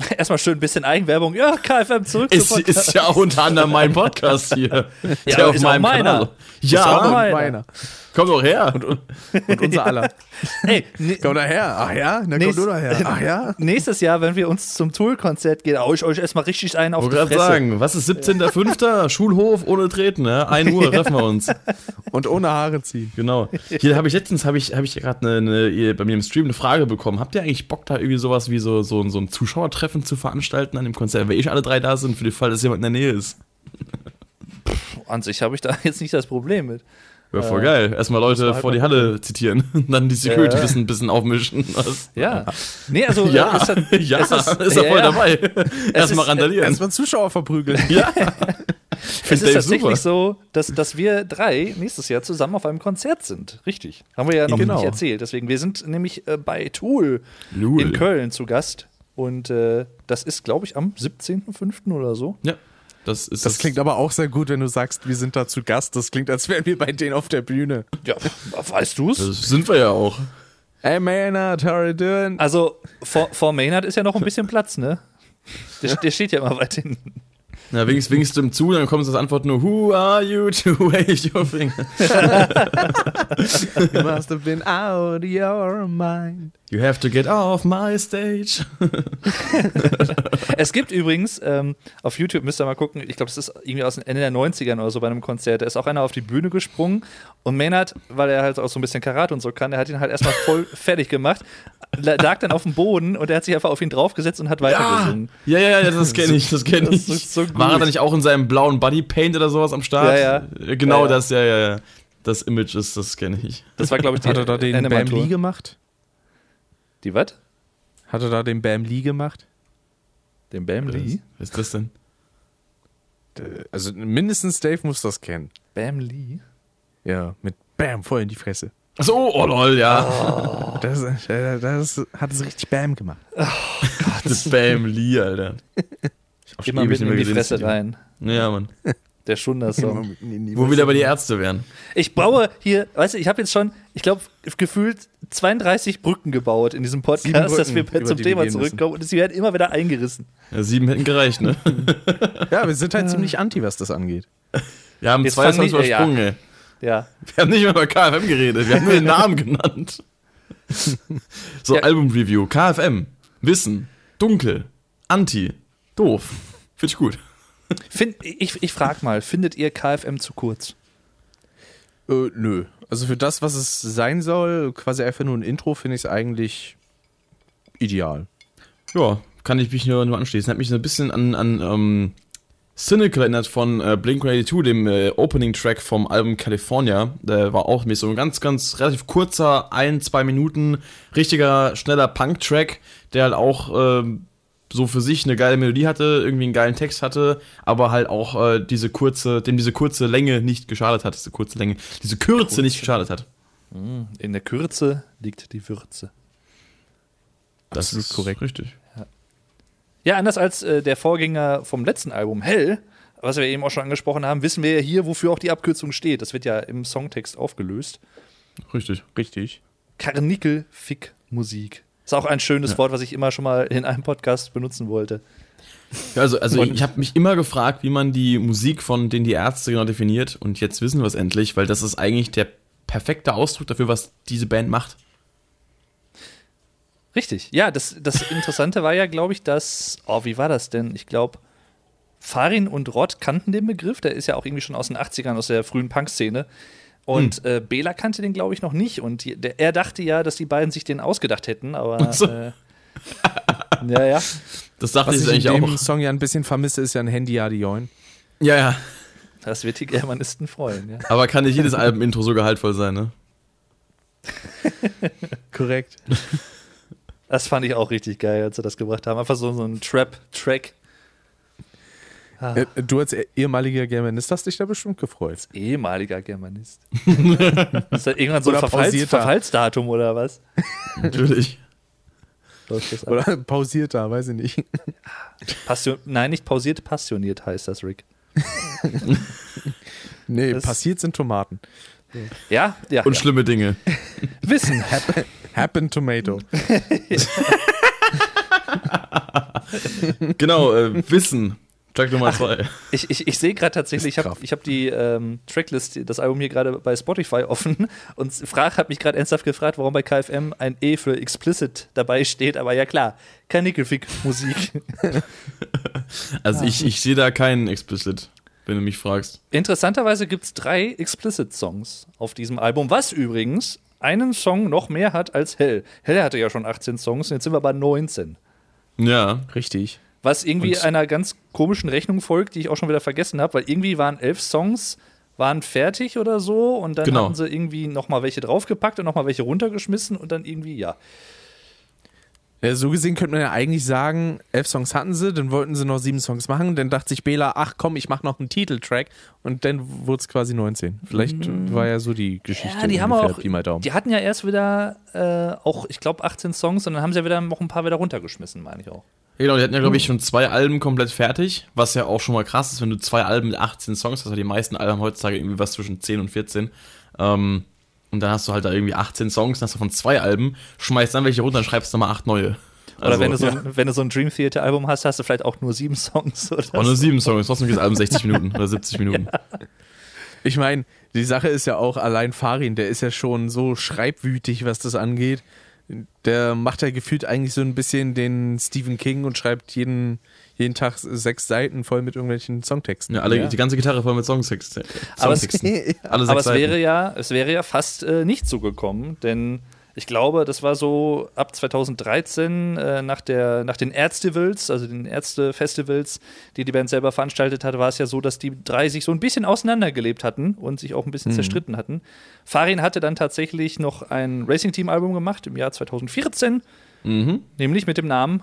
Erstmal schön ein bisschen Eigenwerbung. Ja, KFM zurück Ist, zum Podcast. ist ja unter anderem mein Podcast hier. Ja, aber ist auch meiner. Kanal. Ja, Ist auch meiner. Meiner. Komm doch her. Und, und unser aller. Hey, ne, Komm da her. Ach ja? Na, komm du da her. Ach ja? nächstes Jahr, wenn wir uns zum Tool-Konzert gehen, hau ich euch erstmal richtig einen auf Ich die Fresse. sagen, was ist 17.05. Schulhof ohne Treten, ne? 1 Uhr treffen wir uns. Und ohne Haare ziehen. Genau. Hier habe ich letztens habe ich, hab ich gerade eine, eine, bei mir im Stream eine Frage bekommen. Habt ihr eigentlich Bock, da irgendwie sowas wie so, so, so ein Zuschauertreffen zu veranstalten an dem Konzert, wenn ich alle drei da sind, für den Fall, dass jemand in der Nähe ist? An sich habe ich da jetzt nicht das Problem mit. Wäre voll geil. Erstmal Leute halt vor die Halle zitieren und dann die Security ein bisschen, bisschen aufmischen. Was? Ja. Nee, also äh, Ja, ist das, ja, ist, ist, er voll ja. dabei. Erstmal randalieren. Erstmal Zuschauer verprügeln. ja. Es ist tatsächlich super. so, dass, dass wir drei nächstes Jahr zusammen auf einem Konzert sind. Richtig. Haben wir ja noch Genau. nicht erzählt. Deswegen, wir sind nämlich äh, bei Tool Lul. in Köln zu Gast. Und äh, das ist, glaube ich, am 17.05. oder so. Ja. Das, ist Das klingt aber auch sehr gut, wenn du sagst, wir sind da zu Gast. Das klingt, als wären wir bei denen auf der Bühne. Ja, weißt du's? Das sind wir ja auch. Hey Maynard, how are you doing? Also, vor, vor Maynard ist ja noch ein bisschen Platz, ne? Der, der steht ja immer weit hinten. Na, winkst, winkst du ihm zu, dann kommt das Antwort nur, Who are you to wave your finger? You must have been out of your mind. You have to get off my stage. Es gibt übrigens, ähm, auf YouTube müsst ihr mal gucken, ich glaube, das ist irgendwie aus dem Ende der 90ern oder so bei einem Konzert, da ist auch einer auf die Bühne gesprungen und Maynard, weil er halt auch so ein bisschen Karate und so kann, der hat ihn halt erstmal voll fertig gemacht, la- lag dann auf dem Boden und er hat sich einfach auf ihn draufgesetzt und hat weitergesungen. Ja, ja, ja, das kenne ich, das kenne Das ich. ist so. War er da nicht auch in seinem blauen Bodypaint oder sowas am Start? Ja, ja. Genau Ja, ja. das, ja, ja, ja. Das Image ist, das kenne ich. Das war, glaube ich, die Hat er da den Bam Animator. Lee gemacht? Die was? Hat er da den Bam Lee gemacht? Den Bam Lee? Was ist das denn? Äh, Also mindestens Dave muss das kennen. Bam Lee? Ja, mit Bam voll in die Fresse. Achso, oh lol, ja. Das, äh, das hat es richtig Bam gemacht. Das Bam Lee, Alter. Ich Immer mehr in die Fresse das rein. Ja, Mann. Der Schunder-Song. Wo wir wieder bei die Ärzte wären. Ich baue hier, weißt du, ich habe jetzt schon, ich glaube, gefühlt 32 Brücken gebaut in diesem Podcast, dass wir zum Thema zurückkommen und sie werden immer wieder eingerissen. Ja, sieben hätten gereicht, ne? Ja, wir sind halt ziemlich anti, was das angeht. Wir haben Jetzt zwei Songs nicht- ja. übersprungen, ey. Ja. Wir haben nicht mehr über KFM geredet, wir haben nur den Namen genannt. So, Ja. Album-Review. KFM. Wissen. Dunkel. Anti. Doof. Finde ich gut. Find, ich ich frage mal, findet ihr KFM zu kurz? Äh, nö. Also für das, was es sein soll, quasi einfach nur ein Intro, finde ich es eigentlich ideal. Ja, kann ich mich nur, nur anschließen. Hat mich so ein bisschen an, an ähm, Cynical erinnert von äh, Blink-182, dem äh, Opening-Track vom Album California. Der war auch mit so ein ganz, ganz relativ kurzer, ein, zwei Minuten, richtiger, schneller Punk-Track, der halt auch ähm, so für sich eine geile Melodie hatte, irgendwie einen geilen Text hatte, aber halt auch äh, diese kurze, dem diese kurze Länge nicht geschadet hat, diese kurze Länge, diese Kürze nicht geschadet hat. In der Kürze liegt die Würze. Das Absolut ist korrekt. Richtig. Ja, anders als äh, der Vorgänger vom letzten Album, Hell, was wir eben auch schon angesprochen haben, wissen wir ja hier, wofür auch die Abkürzung steht. Das wird ja im Songtext aufgelöst. Richtig. Richtig. Karnickel-Fick-Musik. Ist auch ein schönes Ja. Wort, was ich immer schon mal in einem Podcast benutzen wollte. Also, also Und- ich habe mich immer gefragt, wie man die Musik von denen die Ärzte genau definiert und jetzt wissen wir es endlich, weil das ist eigentlich der perfekte Ausdruck dafür, was diese Band macht. Richtig. Ja, das, das Interessante war ja, glaube ich, dass, oh, wie war das denn? Ich glaube, Farin und Rod kannten den Begriff. Der ist ja auch irgendwie schon aus den 80ern, aus der frühen Punk-Szene. Und äh, Bela kannte den, glaube ich, noch nicht. Und die, der, er dachte ja, dass die beiden sich den ausgedacht hätten, aber. So. Äh, ja, ja. Das dachte Was ich ich in eigentlich dem auch. Song ja ein bisschen vermisse, ist ja ein Handy Adioin. Ja, ja. Das wird die Germanisten freuen, ja. Aber kann nicht jedes Album-Intro so gehaltvoll sein, ne? Korrekt. Das fand ich auch richtig geil, als sie das gebracht haben. Einfach so, so ein Trap-Track. Ah, Äh, Du als ehemaliger Germanist hast dich da bestimmt gefreut. ehemaliger Germanist. ist das irgendwann so ein Verfalls pausierter. Verfallsdatum oder was? Natürlich. Oder pausiert da, weiß ich nicht. Passion Nein, nicht pausiert, passioniert heißt das, Rick. Nee, Das- passiert sind Tomaten. Ja, ja. Und ja. schlimme Dinge. Wissen. Happen Tomato. Genau, äh, Wissen. Track Nummer zwei. Ich, ich, ich sehe gerade tatsächlich, ich habe ich hab die ähm, Tracklist, das Album hier gerade bei Spotify offen und Frag hat mich gerade ernsthaft gefragt, warum bei KFM ein E für explicit dabei steht. Aber ja klar, kein Nickelfick-Musik. Also ich, ich sehe da keinen Explicit, wenn du mich fragst. Interessanterweise gibt es drei Explicit-Songs auf diesem Album, was übrigens einen Song noch mehr hat als Hell. Hell hatte ja schon 18 Songs und jetzt sind wir bei 19. Ja. Richtig. Was irgendwie Und- einer ganz komischen Rechnung folgt, die ich auch schon wieder vergessen habe, weil irgendwie waren elf Songs waren fertig oder so und dann Genau. hatten sie irgendwie noch mal welche draufgepackt und noch mal welche runtergeschmissen und dann irgendwie ja. Ja, so gesehen könnte man ja eigentlich sagen, elf Songs hatten sie, dann wollten sie noch sieben Songs machen, dann dachte sich Bela, ach komm, ich mach noch einen Titeltrack und dann wurde es quasi 19. Vielleicht war ja so die Geschichte. Ja, die haben auch Pi mal Daumen. die hatten ja erst wieder äh, auch ich glaube 18 Songs und dann haben sie ja wieder noch ein paar wieder runtergeschmissen, meine ich auch. Ja, Genau, die hatten ja, glaube ich, schon zwei Alben komplett fertig, was ja auch schon mal krass ist, wenn du zwei Alben mit 18 Songs hast, weil die meisten Alben heutzutage irgendwie was zwischen 10 und 14. Ähm, und dann hast du halt da irgendwie 18 Songs, dann hast du von zwei Alben, schmeißt dann welche runter und schreibst nochmal acht neue. Oder Also, wenn, du so ja. ein, wenn du so ein Dream Theater Album hast, hast du vielleicht auch nur sieben Songs oder Auch nur sieben Songs, trotzdem geht das Album 60 Minuten oder 70 Minuten. Ich meine, die Sache ist ja auch, allein Farin, der ist ja schon so schreibwütig, was das angeht. Der macht ja gefühlt eigentlich so ein bisschen den Stephen King und schreibt jeden, jeden Tag sechs Seiten voll mit irgendwelchen Songtexten. Ja, alle, Ja. die ganze Gitarre voll mit Songtext, äh, Aber es- Songtexten. Alle sechs Aber es wäre ja, es wäre ja fast äh, nicht so gekommen, denn ich glaube, das war so ab 2013 äh, nach, der, nach den Ärztevals, also den Ärzte-Festivals, die die Band selber veranstaltet hat, war es ja so, dass die drei sich so ein bisschen auseinandergelebt hatten und sich auch ein bisschen zerstritten hatten. Farin hatte dann tatsächlich noch ein Racing-Team-Album gemacht im Jahr 2014, Mhm. nämlich mit dem Namen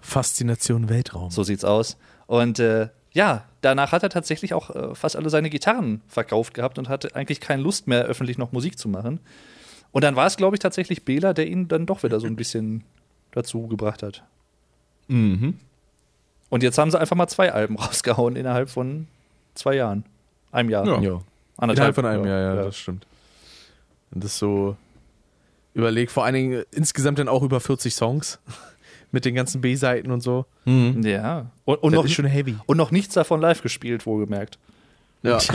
Faszination Weltraum. so sieht's aus. Und äh, ja, danach hat er tatsächlich auch äh, fast alle seine Gitarren verkauft gehabt und hatte eigentlich keine Lust mehr, öffentlich noch Musik zu machen. Und dann war es, glaube ich, tatsächlich Bela, der ihn dann doch wieder so ein bisschen dazu gebracht hat. Mhm. Und jetzt haben sie einfach mal zwei Alben rausgehauen innerhalb von zwei Jahren. Einem Jahr. Ja. Ja. Innerhalb von einem Jahr, ja, das stimmt. Und das so überlegt, vor allen Dingen insgesamt dann auch über 40 Songs mit den ganzen B-Seiten und so. Mhm. Ja. Und, und, noch, ist schon heavy. und noch nichts davon live gespielt, wohlgemerkt. Ja.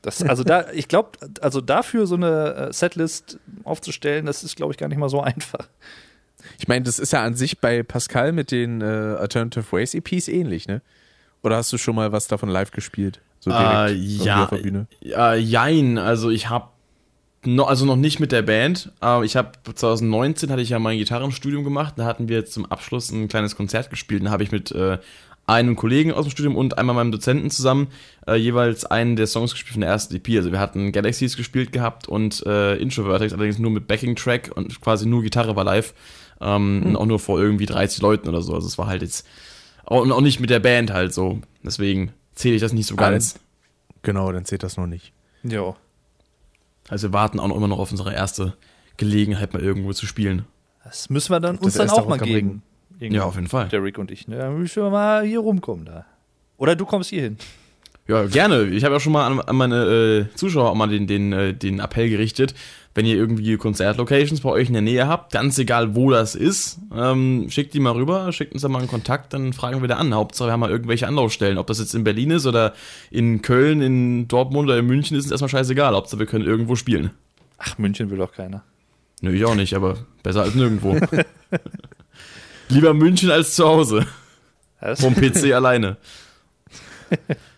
Das, also da, ich glaube, also dafür so eine äh, Setlist aufzustellen, das ist, glaube ich, gar nicht mal so einfach. Ich meine, das ist ja an sich bei Pascal mit den äh, Alternative Ways EPs ähnlich, ne? Oder hast du schon mal was davon live gespielt? So Äh, irgendwie ja, auf der Bühne. ja, jein, also ich habe noch, also noch nicht mit der Band, aber ich habe 2019 hatte ich ja mein Gitarrenstudium gemacht, da hatten wir zum Abschluss ein kleines Konzert gespielt, da habe ich mit äh, einem Kollegen aus dem Studium und einmal meinem Dozenten zusammen äh, jeweils einen der Songs gespielt von der ersten EP. Also wir hatten Galaxies gespielt gehabt und äh, Introvertex, allerdings nur mit Backing-Track und quasi nur Gitarre war live. Ähm, und auch nur vor irgendwie 30 Leuten oder so. Also es war halt jetzt auch, und auch nicht mit der Band halt so. Deswegen zähle ich das nicht so Ah, ganz. Genau, dann zählt das noch nicht. Ja. Also wir warten auch noch immer noch auf unsere erste Gelegenheit, mal irgendwo zu spielen. Das müssen wir dann Das uns dann auch mal geben. Ja, auf jeden Fall. Der Rick und ich. Ne? Da müssen wir mal hier rumkommen da. Oder du kommst hier hin. Ja, gerne. Ich habe ja schon mal an, an meine äh, Zuschauer auch mal den, den, äh, den Appell gerichtet, wenn ihr irgendwie Konzertlocations bei euch in der Nähe habt, ganz egal wo das ist, ähm, schickt die mal rüber, schickt uns da mal einen Kontakt, dann fragen wir da an. Hauptsache wir haben mal irgendwelche Anlaufstellen. Ob das jetzt in Berlin ist oder in Köln, in Dortmund oder in München, ist uns erstmal scheißegal. Hauptsache wir können irgendwo spielen. Ach, München will doch keiner. Nö, ich auch nicht, aber besser als nirgendwo. Lieber München als zu Hause. Das, Vom PC alleine.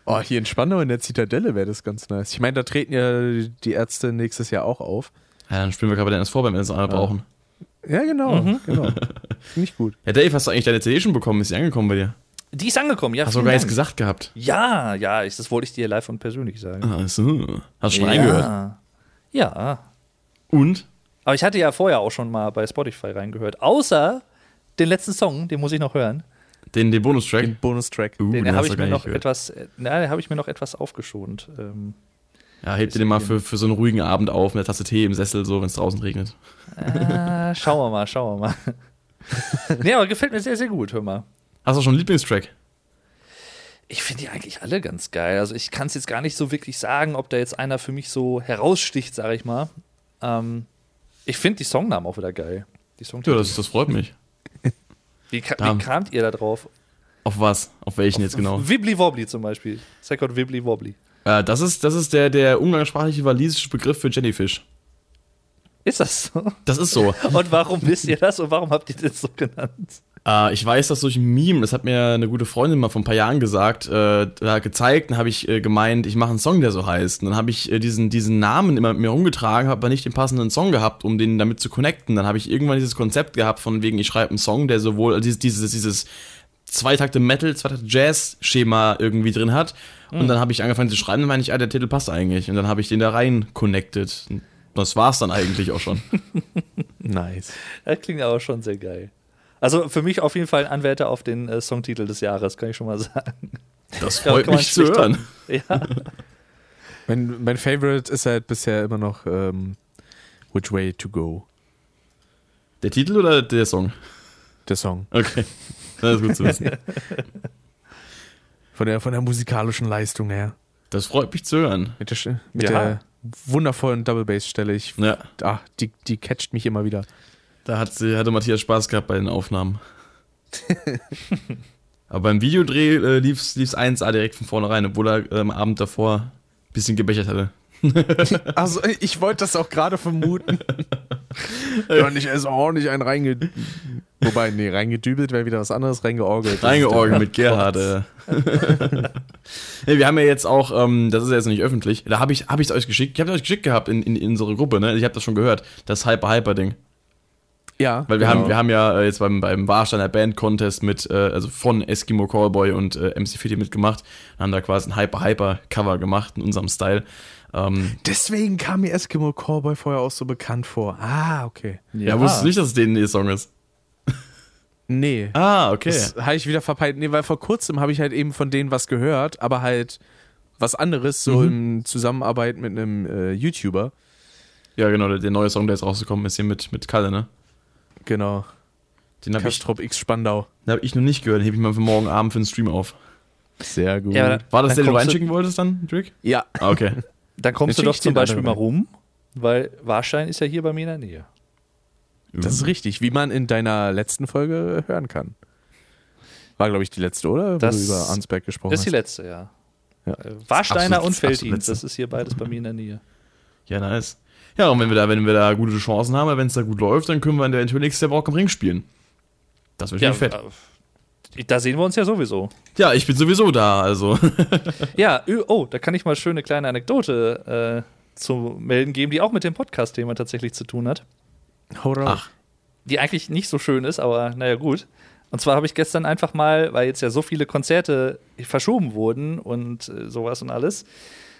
Oh, hier in Spandau in der Zitadelle wäre das ganz nice. Ich meine, da treten ja die Ärzte nächstes Jahr auch auf. Ja, dann spielen wir der NSV, wenn wir das alle brauchen. Ja, genau, Mhm. genau. Finde ich gut. Ja, Dave, hast du eigentlich deine CD schon bekommen? Ist sie angekommen bei dir? die ist angekommen, ja. Hast du gar nichts gesagt gehabt? Ja, ja, ich, das wollte ich dir live und persönlich sagen. Ah, so. Hast du schon ja. reingehört? Ja. Und? Aber ich hatte ja vorher auch schon mal bei Spotify reingehört. Außer den letzten Song, den muss ich noch hören. Den, den Bonustrack? Den Bonustrack. Uh, Den, hast habe ich mir nicht noch gehört. etwas, äh, na, den habe ich mir noch etwas aufgeschont. Ähm, Ja, hebt dir den mal für, für so einen ruhigen Abend auf mit einer Tasse Tee im Sessel, so, wenn es draußen regnet. ah, schauen wir mal, schauen wir mal. nee, aber gefällt mir sehr, sehr gut, hör mal. Hast du schon einen Lieblingstrack? Ich finde die eigentlich alle ganz geil. Also ich kann es jetzt gar nicht so wirklich sagen, ob da jetzt einer für mich so heraussticht, sage ich mal. Ähm, ich finde die Songnamen auch wieder geil. Die Ja, Songtitel. das, das freut mich. wie, ka da- wie kamt ihr da drauf? Auf was? Auf welchen jetzt genau? Wibbly Wobbly zum Beispiel. Second Wibbly Wobbly. Äh, das ist, das ist der, der umgangssprachliche walisische Begriff für Jellyfish. Ist das so? Das ist so. Und warum wisst ihr das und warum habt ihr das so genannt? Äh, ich weiß das durch ein Meme, das hat mir eine gute Freundin mal vor ein paar Jahren gesagt, äh, da gezeigt, dann habe ich äh, gemeint, ich mache einen Song, der so heißt. Und dann habe ich äh, diesen, diesen Namen immer mit mir rumgetragen, habe aber nicht den passenden Song gehabt, um den damit zu connecten. Dann habe ich irgendwann dieses Konzept gehabt, von wegen, ich schreibe einen Song, der sowohl also dieses, dieses, dieses Zweitakte Metal, Zweitakte Jazz-Schema irgendwie drin hat. Und dann habe ich angefangen zu schreiben, dann meine ich, ah, der Titel passt eigentlich. Und dann habe ich den da rein connected. Und Das war's dann eigentlich auch schon. Nice. Das klingt aber schon sehr geil. Also für mich auf jeden Fall ein Anwärter auf den äh, Songtitel des Jahres, kann ich schon mal sagen. Das Ja, freut man mich zu hören. Ja. Mein, mein Favorite ist halt bisher immer noch ähm, Which Way to Go, Der Titel oder der Song? der Song. Okay. Das ist gut zu wissen. Von der, von der musikalischen Leistung her. Das freut mich zu hören. Mit der, mit Ja. der wundervollen Double Bass Stelle. Ich, Ja, ah, die, die catcht mich immer wieder. da hat, sie- hatte Matthias Spaß gehabt bei den Aufnahmen. Aber beim Videodreh äh, lief's, lief's 1A direkt von vornherein, obwohl er äh, am Abend davor ein bisschen gebechert hatte. Also ich wollte das auch gerade vermuten. ja, und ich esse auch nicht einen reinge... Wobei, nee, reingedübelt wäre wieder was anderes, reingeorgelt. Reingeorgelt mit Gerhard. Äh. nee, wir haben ja jetzt auch, ähm, das ist ja jetzt noch nicht öffentlich, da habe ich es hab euch geschickt. Ich habe euch geschickt gehabt in, in, in unsere Gruppe, ne? Ich habe das schon gehört, das Hyper-Hyper-Ding. Ja, Weil wir, genau. haben, wir haben ja äh, jetzt beim, beim Warsteiner Band Contest mit, äh, also von Eskimo Callboy und äh, MC Fitty mitgemacht haben da quasi ein Hyper-Hyper-Cover gemacht in unserem Style. Ähm, Deswegen kam mir Eskimo Callboy vorher auch so bekannt vor. Ah, okay. ja. wusstest du nicht, dass es denen ihr Song ist? Nee. Ah, okay. Das habe ich wieder verpeilt. Nee, weil vor kurzem habe ich halt eben von denen was gehört, aber halt was anderes, so in Zusammenarbeit mit einem äh, YouTuber. Ja, genau, der, der neue Song, der jetzt rausgekommen ist, hier mit, mit Kalle, ne? Genau. Den habe ich, Kastrop X Spandau. den hab ich noch nicht gehört, den hebe ich mal für morgen Abend für den Stream auf. Sehr gut. Ja, War das der, den du- reinschicken wolltest dann, Drake? ja. Ah, okay. Dann kommst Dann du doch zum Beispiel mal rum, weil Warstein ist ja hier bei mir in der Nähe. Das ist richtig, wie man in deiner letzten Folge hören kann. War, glaube ich, die letzte, oder? Wo Das du über Arnsberg gesprochen Das ist die letzte, ja. Ja. Äh, Warsteiner Absolut- und letzte. das ist hier beides bei mir in der Nähe. Ja, nice. Ja, und wenn wir da, wenn wir da gute Chancen haben, wenn es da gut läuft, dann können wir in der eventuell nächstes Jahr Rock am Ring spielen. Das wird Ja, fett. äh, da sehen wir uns ja sowieso. Ja, ich bin sowieso da, also. Ja, oh, da kann ich mal schön eine kleine Anekdote äh, zu melden geben, die auch mit dem Podcast-Thema tatsächlich zu tun hat. Raus. Ach. Die eigentlich nicht so schön ist, aber naja, gut. Und zwar habe ich gestern einfach mal, weil jetzt ja so viele Konzerte verschoben wurden und äh, sowas und alles,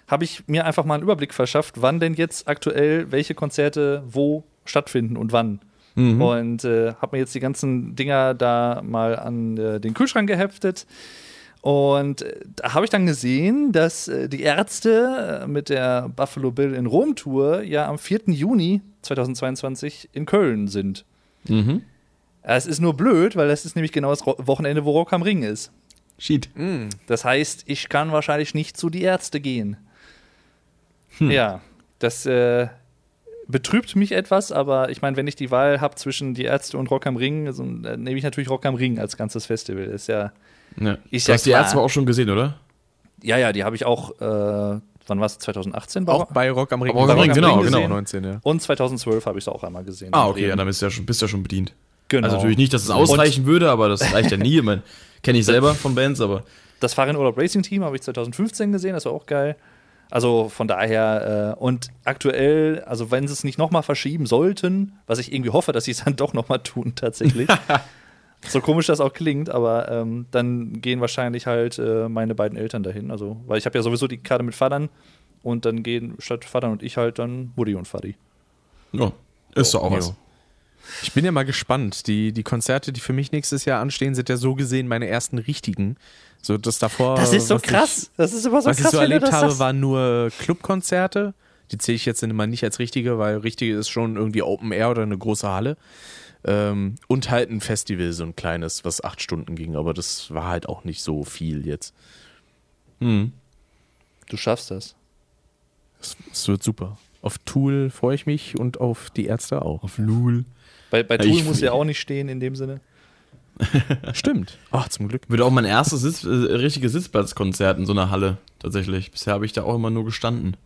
habe ich mir einfach mal einen Überblick verschafft, wann denn jetzt aktuell welche Konzerte wo stattfinden und wann. Mhm. Und äh, habe mir jetzt die ganzen Dinger da mal an äh, den Kühlschrank geheftet. Und äh, da habe ich dann gesehen, dass äh, die Ärzte äh, mit der Buffalo Bill in Rom Tour ja am 4. Juni 2022 in Köln sind. Mhm. Es ist nur blöd, weil das ist nämlich genau das Wochenende, wo Rock am Ring ist. Sheet. Das heißt, ich kann wahrscheinlich nicht zu die Ärzte gehen. Hm. Ja, das äh, betrübt mich etwas, aber ich meine, wenn ich die Wahl habe zwischen die Ärzte und Rock am Ring, also, äh, nehme ich natürlich Rock am Ring als ganzes Festival. Ist ja, Ja. Ist du ja hast die klar. Ärzte aber auch schon gesehen, oder? ja, ja, die habe ich auch, äh, wann war es? 2018? Auch bei Rock am Ring. Rock am Ring, genau, genau. genau. 19, ja. und 2012 habe ich es auch einmal gesehen. Ah, okay, ja, dann bist du ja schon, bist du ja schon bedient. genau. Also natürlich nicht, dass es ausreichen würde, aber das reicht ja nie. Ich meine, kenne ich selber von Bands, aber Das Fahrradurlaub Racing Team habe ich 2015 gesehen, das war auch geil. Also von daher, äh, und aktuell, also wenn sie es nicht nochmal verschieben sollten, was ich irgendwie hoffe, dass sie es dann doch nochmal tun, tatsächlich. so komisch das auch klingt, aber ähm, dann gehen wahrscheinlich halt äh, meine beiden Eltern dahin. Also, weil ich habe ja sowieso die Karte mit Vatern und dann gehen statt Vatern und ich halt dann Mutti und Vati. ja, ist doch auch Jo. was. Ich bin ja mal gespannt. Die, die Konzerte, die für mich nächstes Jahr anstehen, sind ja so gesehen meine ersten richtigen. So das davor. Das ist so was krass. das ist immer so Ich, was krass, ich so erlebt habe, waren nur Clubkonzerte. Die zähle ich jetzt immer nicht als richtige, weil richtige ist schon irgendwie Open Air oder eine große Halle. Ähm, und halt ein Festival, so ein kleines, was acht Stunden ging. Aber das war halt auch nicht so viel jetzt. Mhm. Du schaffst das. Es, es wird super. Auf Tool freue ich mich und auf die Ärzte auch. Auf Lul. Bei, bei Tool ich- muss ja auch nicht stehen in dem Sinne. Stimmt. Ach, zum Glück. Wird auch mein erstes Sitz, äh, richtiges Sitzplatzkonzert in so einer Halle, tatsächlich. Bisher habe ich da auch immer nur gestanden.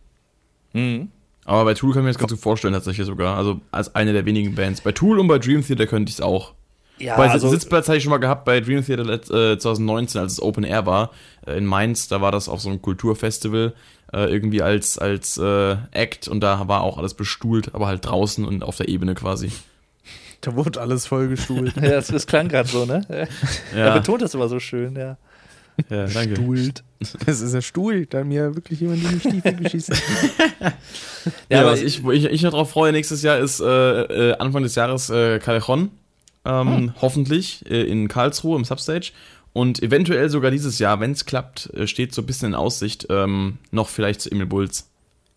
Mhm. Aber bei Tool kann ich mir das ganz gut vorstellen, tatsächlich sogar. Also als eine der wenigen Bands. Bei Tool und bei Dream Theater könnte ich es auch. Ja, Bei also, Sitzplatz hatte ich schon mal gehabt bei Dream Theater äh, 2019, als es Open Air war. Äh, in Mainz, da war das auf so einem Kulturfestival äh, irgendwie als, als äh, Act und da war auch alles bestuhlt, aber halt draußen und auf der Ebene quasi. Da wurde alles vollgestuhlt. ja, das, das klang gerade so, ne? Er Ja, betont das immer so schön, ja. ja danke. Stuhlt. Das ist ein Stuhl, da mir wirklich jemand in die Stiefel geschissen. Ja, aber was ich, wo ich, ich noch drauf freue nächstes Jahr ist äh, äh, Anfang des Jahres äh, Callejon. Ähm, Hoffentlich äh, in Karlsruhe im Substage. Und eventuell sogar dieses Jahr, wenn es klappt, äh, steht so ein bisschen in Aussicht, ähm, noch vielleicht zu Emil Bulls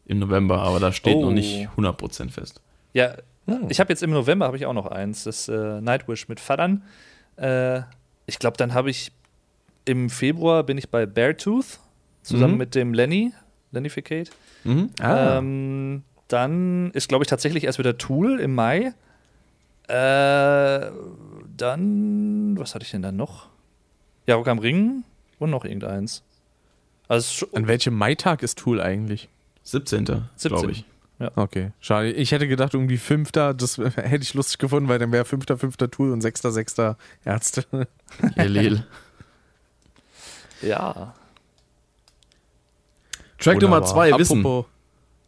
im November, aber da steht Oh. noch nicht 100% fest. Ja, ich habe jetzt im November habe ich auch noch eins, das äh, Nightwish mit Vatern. Äh, ich glaube, dann habe ich im Februar bin ich bei Beartooth zusammen Mhm. mit dem Lenny, Lennificate. Mhm. Ah. Ähm, dann ist, glaube ich, tatsächlich erst wieder Tool im Mai. Äh, dann, was hatte ich denn dann noch? Ja, Rock am Ring und noch irgendeins. Also, An welchem Maitag ist Tool eigentlich? 17. 17.. glaube ich. Okay, schade. Ich hätte gedacht, irgendwie Fünfter, das hätte ich lustig gefunden, weil dann wäre Fünfter, Fünfter Tool und Sechster, Sechster Ärzte. Lel. ja. Track Nummer Wunderbar. 2, Wissen. Apropos,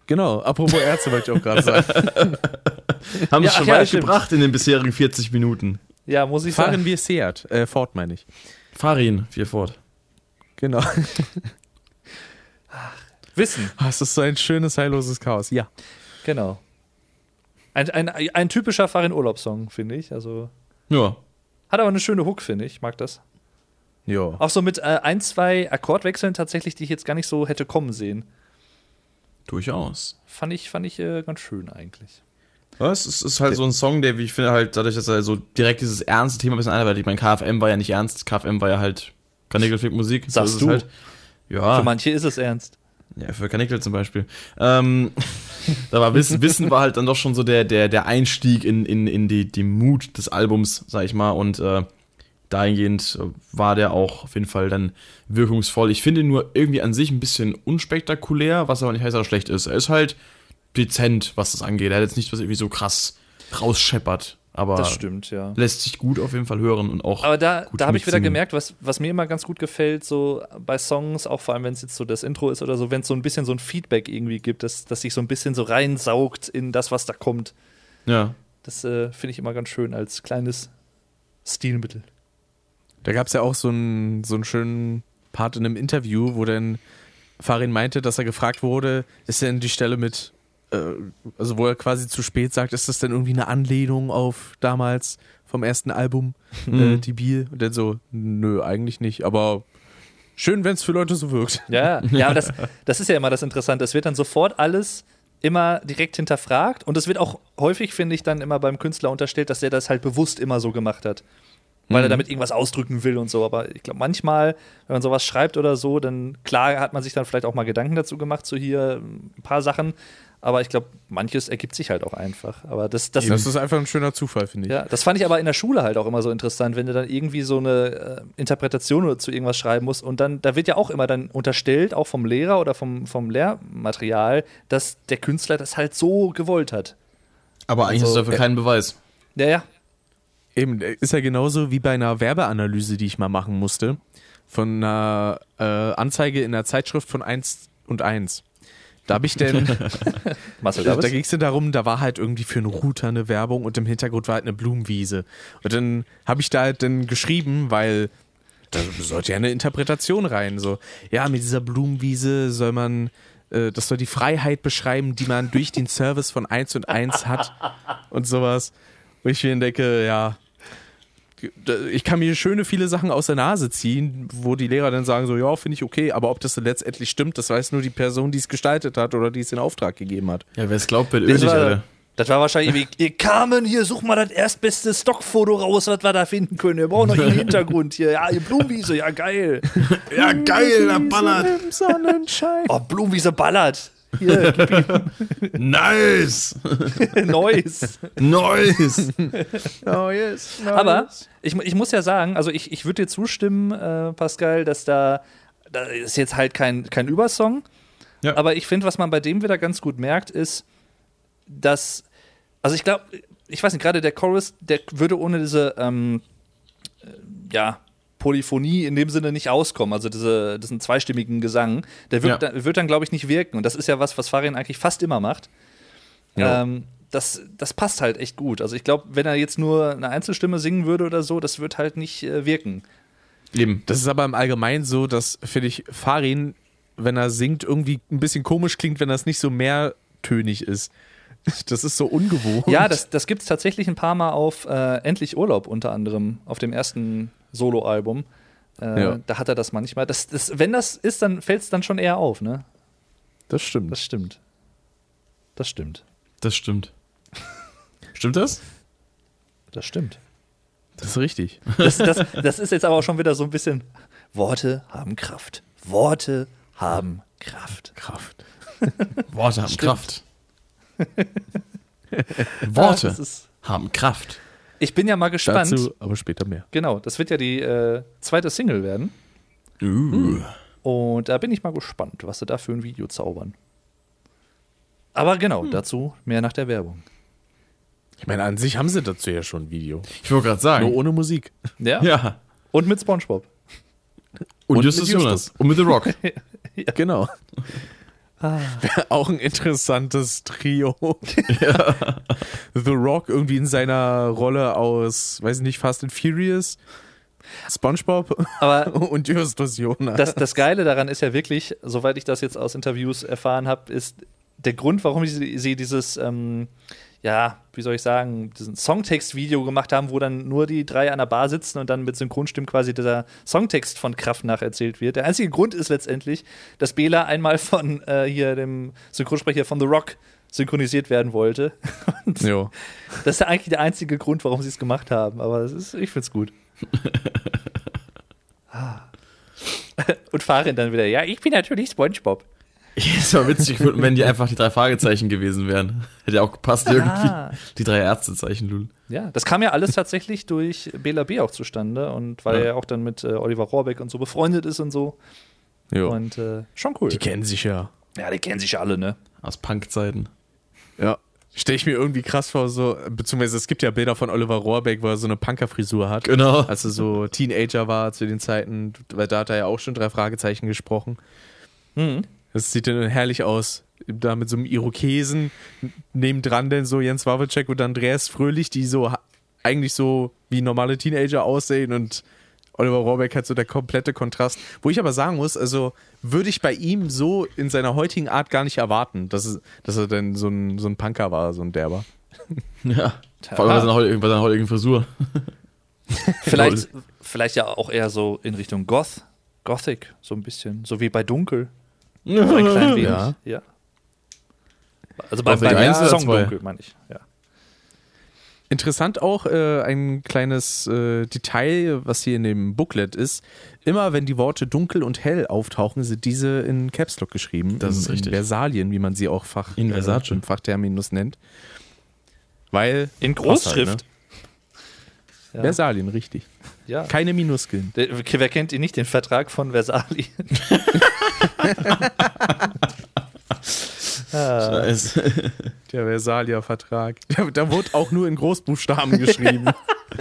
genau, apropos Ärzte wollte ich auch gerade sagen. Haben Ja, es schon ach ja, weit stimmt. gebracht in den bisherigen 40 Minuten. Ja, muss ich sagen. Fahren wir Seat, äh, Ford meine ich. Farin, vier fort. Genau. Wissen. Ah, Es ist so ein schönes, heilloses Chaos. Ja. Genau. Ein, ein, ein typischer Farin-Urlaubssong, finde ich. Also, Ja. hat aber eine schöne Hook, finde ich. Mag das. Jo. Auch so mit äh, ein, zwei Akkordwechseln tatsächlich, die ich jetzt gar nicht so hätte kommen sehen. Durchaus. Fand ich, fand ich äh, ganz schön eigentlich. Ja, es ist, ist halt so ein Song, der, wie ich finde, halt dadurch, dass er so direkt dieses ernste Thema ein bisschen einarbeitet. Ich meine, KFM war ja nicht ernst, KFM war ja halt Kanickelfick-Musik. So Sagst ist es du? Halt. Ja, Für manche ist es ernst. Ja, für Kanickel zum Beispiel. Ähm, da war Wissen, Wissen war halt dann doch schon so der, der, der Einstieg in, in, in die, die Mut des Albums, sag ich mal. Und äh, dahingehend äh, war der auch auf jeden Fall dann wirkungsvoll. Ich finde ihn nur irgendwie an sich ein bisschen unspektakulär, was aber nicht heißt, dass er schlecht ist. Er ist halt dezent, was das angeht. Er hat jetzt nicht was irgendwie so krass rausscheppert. Aber Das stimmt, ja. lässt sich gut auf jeden Fall hören und auch. Aber da, da habe ich wieder gemerkt, was, was mir immer ganz gut gefällt, so bei Songs, auch vor allem, wenn es jetzt so das Intro ist oder so, wenn es so ein bisschen so ein Feedback irgendwie gibt, dass, dass sich so ein bisschen so reinsaugt in das, was da kommt. Ja. Das äh, finde ich immer ganz schön als kleines Stilmittel. Da gab es ja auch so einen, so einen schönen Part in einem Interview, wo dann Farin meinte, dass er gefragt wurde, ist denn die Stelle mit, also wo er quasi zu spät sagt, ist das denn irgendwie eine Anlehnung auf damals vom ersten Album, äh, Mhm. die Bier? Und dann so, nö, eigentlich nicht, aber schön, wenn es für Leute so wirkt. Ja, ja, aber das, das ist ja immer das Interessante. Es wird dann sofort alles immer direkt hinterfragt und es wird auch häufig, finde ich, dann immer beim Künstler unterstellt, dass er das halt bewusst immer so gemacht hat. Weil er damit irgendwas ausdrücken will und so. Aber ich glaube, manchmal, wenn man sowas schreibt oder so, dann klar hat man sich dann vielleicht auch mal Gedanken dazu gemacht, so hier ein paar Sachen. Aber ich glaube, manches ergibt sich halt auch einfach. Aber das, das, Das ist einfach ein schöner Zufall, finde ich. ja, das fand ich aber in der Schule halt auch immer so interessant, wenn du dann irgendwie so eine äh, Interpretation oder zu irgendwas schreiben musst und dann, da wird ja auch immer dann unterstellt, auch vom Lehrer oder vom, vom Lehrmaterial, dass der Künstler das halt so gewollt hat. Aber eigentlich Also, ist dafür äh, kein Beweis. Ja, ja. Eben, ist ja genauso wie bei einer Werbeanalyse, die ich mal machen musste, von einer äh, Anzeige in der Zeitschrift von 1 und 1. Da habe ich denn, da ging es denn darum, da war halt irgendwie für einen Router eine Werbung und im Hintergrund war halt eine Blumenwiese. Und dann habe ich da halt dann geschrieben, weil da sollte ja eine Interpretation rein. So, ja, mit dieser Blumenwiese soll man, äh, das soll die Freiheit beschreiben, die man durch den Service von 1 und 1 hat und sowas. Wo ich mir denke, ja, ich kann mir schöne viele Sachen aus der Nase ziehen, wo die Lehrer dann sagen so, ja, finde ich okay, aber ob das letztendlich stimmt, das weiß nur die Person, die es gestaltet hat oder die es in Auftrag gegeben hat. Ja, wer es glaubt, wird ölig, Alter. das war wahrscheinlich irgendwie, ihr Carmen, hier, such mal das erstbeste Stockfoto raus, was wir da finden können. Wir brauchen noch ihren Hintergrund hier. Ja, ihr Blumenwiese, ja, geil. Ja, geil, der ballert. Im Sonnenschein. Oh, Blumenwiese ballert. Hier, Nice! Neues. nice! Oh, yes. Aber ich, ich muss ja sagen, also ich, ich würde dir zustimmen, äh, Pascal, dass da, da ist jetzt halt kein, kein Übersong. Ja. Aber ich finde, was man bei dem wieder ganz gut merkt, ist, dass, also ich glaube, ich weiß nicht, gerade der Chorus, der würde ohne diese, ähm, äh, ja, Polyphonie in dem Sinne nicht auskommen, also diese, diesen zweistimmigen Gesang, der wird, Ja. dann, wird dann, glaube ich, nicht wirken. Und das ist ja was, was Farin eigentlich fast immer macht. Ja. Ähm, das, das passt halt echt gut. Also ich glaube, wenn er jetzt nur eine Einzelstimme singen würde oder so, das wird halt nicht äh, wirken. Eben. Das ist aber im Allgemeinen so, dass, finde ich, Farin, wenn er singt, irgendwie ein bisschen komisch klingt, wenn das nicht so mehrtönig ist. Das ist so ungewohnt. Ja, das, das gibt es tatsächlich ein paar Mal auf äh, Endlich Urlaub unter anderem, auf dem ersten Soloalbum. Äh, Ja. Da hat er das manchmal. Das, das, wenn das ist, dann fällt es dann schon eher auf, ne? das stimmt. Das stimmt. Das stimmt. Das stimmt. Stimmt das? Das stimmt. Das ist richtig. Das, das, das ist jetzt aber auch schon wieder so ein bisschen. Worte haben Kraft. Worte haben Kraft. Kraft. Worte haben. Kraft. Ah, Worte ist, haben Kraft. Ich bin ja mal gespannt. Dazu aber später mehr. Genau, das wird ja die äh, zweite Single werden. Uh. Und da bin ich mal gespannt, was sie da für ein Video zaubern. Aber genau, dazu mehr nach der Werbung. Ich meine, an sich haben sie dazu ja schon ein Video. Ich wollte gerade Nur sagen. ohne Musik. Ja? Ja. Und mit Spongebob. Und, Und Justus. Jonas. Und mit The Rock. Genau. Wäre auch ein interessantes Trio. The Rock irgendwie in seiner Rolle aus, weiß ich nicht, Fast and Furious, SpongeBob Aber und Justus Jonas. das, das Geile daran ist ja wirklich, soweit ich das jetzt aus Interviews erfahren habe, ist der Grund, warum sie, sie dieses, ähm, ja, wie soll ich sagen, diesen Songtext-Video gemacht haben, wo dann nur die drei an der Bar sitzen und dann mit Synchronstimmen quasi dieser Songtext von Kraft nacherzählt wird. Der einzige Grund ist letztendlich, dass Bela einmal von äh, hier dem Synchronsprecher von The Rock synchronisiert werden wollte. Und jo. das ist eigentlich der einzige Grund, warum sie es gemacht haben. Aber ist, ich find's gut. Ah. Und Farin dann wieder, ja, ich bin natürlich SpongeBob. Es war witzig, wenn die einfach die drei Fragezeichen gewesen wären. Hätte ja auch gepasst irgendwie. Ah. Die drei Ärztezeichen, Lul. Ja, das kam ja alles tatsächlich durch Bela B. auch zustande und weil Ja. er ja auch dann mit äh, Oliver Rohrbeck und so befreundet ist und so. jo. Und äh, schon cool. Die kennen sich ja. ja, die kennen sich ja alle, ne? Aus Punkzeiten. Ja. Stelle ich mir irgendwie krass vor, so, beziehungsweise es gibt ja Bilder von Oliver Rohrbeck, wo er so eine Punkerfrisur hat. Genau. Als er so Teenager war zu den Zeiten, weil da hat er ja auch schon drei Fragezeichen gesprochen. Mhm. Das sieht dann herrlich aus. Da mit so einem Irokesen, nebendran denn so Jens Wawacek und Andreas Fröhlich, die so eigentlich so wie normale Teenager aussehen und Oliver Rohrbeck hat so der komplette Kontrast. Wo ich aber sagen muss, also würde ich bei ihm so in seiner heutigen Art gar nicht erwarten, dass, es, dass er denn so ein, so ein Punker war, so ein Derber. Ja. Vor allem bei seiner, heutigen- bei seiner heutigen Frisur. Vielleicht, vielleicht ja auch eher so in Richtung Goth, Gothic, so ein bisschen. So wie bei Dunkel. So ein klein wenig. Ja. ja. Also bei, bei eins oder Song zwei? Dunkel, meine ich. Ja. Interessant auch äh, ein kleines äh, Detail, was hier in dem Booklet ist. Immer wenn die Worte dunkel und hell auftauchen, sind diese in Caps Lock geschrieben. Das in, ist richtig. In Versalien, wie man sie auch Fach, In Versace. äh, im Fachterminus nennt. Weil In halt, Großschrift. Ne? Versalien, richtig. Ja. Keine Minuskeln. Der, wer kennt ihn nicht, den Vertrag von Versali? ah, Scheiße. Der Versalia-Vertrag. Da, da wurde auch nur in Großbuchstaben geschrieben.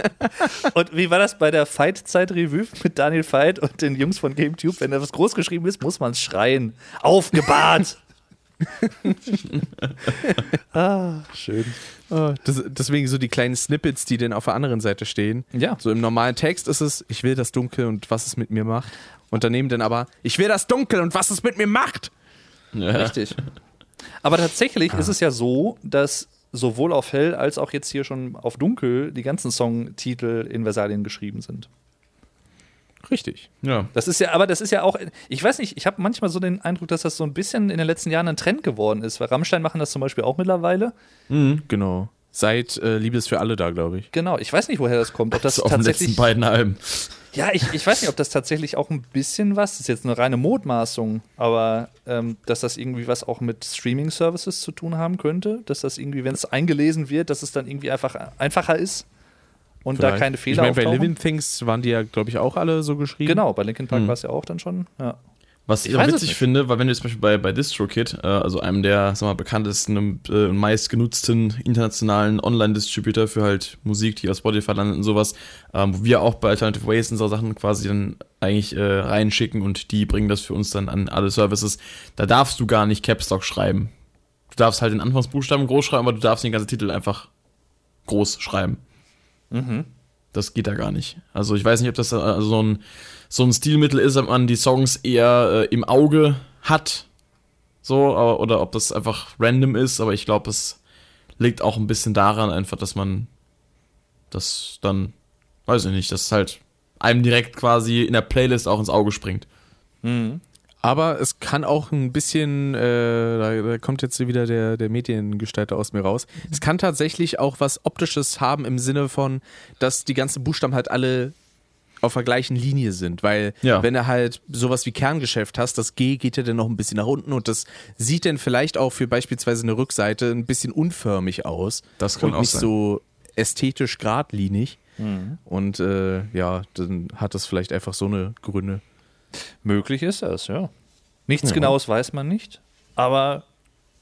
und wie war das bei der Fight-Zeit-Revue mit Daniel Fight und den Jungs von GameTube? Wenn da was groß geschrieben ist, muss man es schreien. Aufgebahrt! ah, schön. Oh, das, deswegen so die kleinen Snippets, die dann auf der anderen Seite stehen. Ja. So im normalen Text ist es, ich will das Dunkel und was es mit mir macht. Und daneben dann aber, ich will das Dunkel und was es mit mir macht. Ja. Richtig. Aber tatsächlich ist es ja so, dass sowohl auf Hell als auch jetzt hier schon auf Dunkel die ganzen Songtitel in Versalien geschrieben sind. Richtig. ja. Das ist ja, aber das ist ja auch, ich weiß nicht, ich habe manchmal so den Eindruck, dass das so ein bisschen in den letzten Jahren ein Trend geworden ist, weil Rammstein machen das zum Beispiel auch mittlerweile. Genau. Seit äh, Liebe ist für alle da, glaube ich. Genau, ich weiß nicht, woher das kommt. Ob das So auf den letzten beiden Alben. Ja, ich, ich weiß nicht, ob das tatsächlich auch ein bisschen was, das ist jetzt eine reine Mutmaßung, aber ähm, dass das irgendwie was auch mit Streaming-Services zu tun haben könnte, dass das irgendwie, wenn es eingelesen wird, dass es dann irgendwie einfach einfacher ist und Vielleicht. da keine Fehler Ich meine, bei auftauchen. Living Things waren die ja, glaube ich, auch alle so geschrieben. Genau, bei Linkin Park Hm. war es ja auch dann schon. Ja. Was Ich ich witzig finde, weil wenn du jetzt zum Beispiel bei, bei DistroKid, äh, also einem der sag mal, bekanntesten und äh, meistgenutzten internationalen Online-Distributor für halt Musik, die auf Spotify landet und sowas, ähm, wo wir auch bei Alternative Ways und so Sachen quasi dann eigentlich äh, reinschicken und die bringen das für uns dann an alle Services, da darfst du gar nicht Capstock schreiben. Du darfst halt den Anfangsbuchstaben groß schreiben, aber du darfst den ganzen Titel einfach groß schreiben. Mhm. Das geht da gar nicht. Also ich weiß nicht, ob das äh, so ein, so ein Stilmittel ist, ob man die Songs eher äh, im Auge hat. So, aber, oder ob das einfach random ist, aber ich glaube, es liegt auch ein bisschen daran, einfach, dass man das dann, weiß ich nicht, dass es halt einem direkt quasi in der Playlist auch ins Auge springt. Mhm. Aber es kann auch ein bisschen, äh, da, da kommt jetzt wieder der, der Mediengestalter aus mir raus. Es kann tatsächlich auch was Optisches haben im Sinne von, dass die ganzen Buchstaben halt alle auf der gleichen Linie sind, weil Ja. wenn du halt sowas wie Kerngeschäft hast, das G geht ja dann noch ein bisschen nach unten und das sieht dann vielleicht auch für beispielsweise eine Rückseite ein bisschen unförmig aus Das kann und auch nicht sein. so ästhetisch geradlinig. Mhm. Und äh, ja, dann hat das vielleicht einfach so eine Gründe. Möglich ist das, ja. Nichts Ja. Genaues weiß man nicht. Aber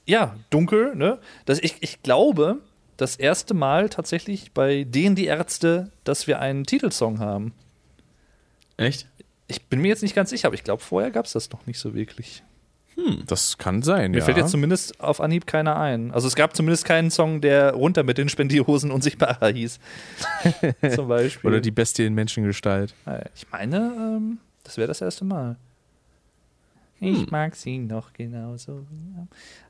ja, dunkel, ne? Das, ich, ich glaube, das erste Mal tatsächlich bei denen die Ärzte, dass wir einen Titelsong haben. Echt? Ich bin mir jetzt nicht ganz sicher, aber ich glaube, vorher gab es das noch nicht so wirklich. Das kann sein, Mir ja. fällt jetzt zumindest auf Anhieb keiner ein. Also es gab zumindest keinen Song, der runter mit den Spendiosen unsichtbarer hieß. Zum Beispiel. Oder die Bestie in Menschengestalt. Ich meine, ähm, das wäre das erste Mal. Ich mag sie noch genauso.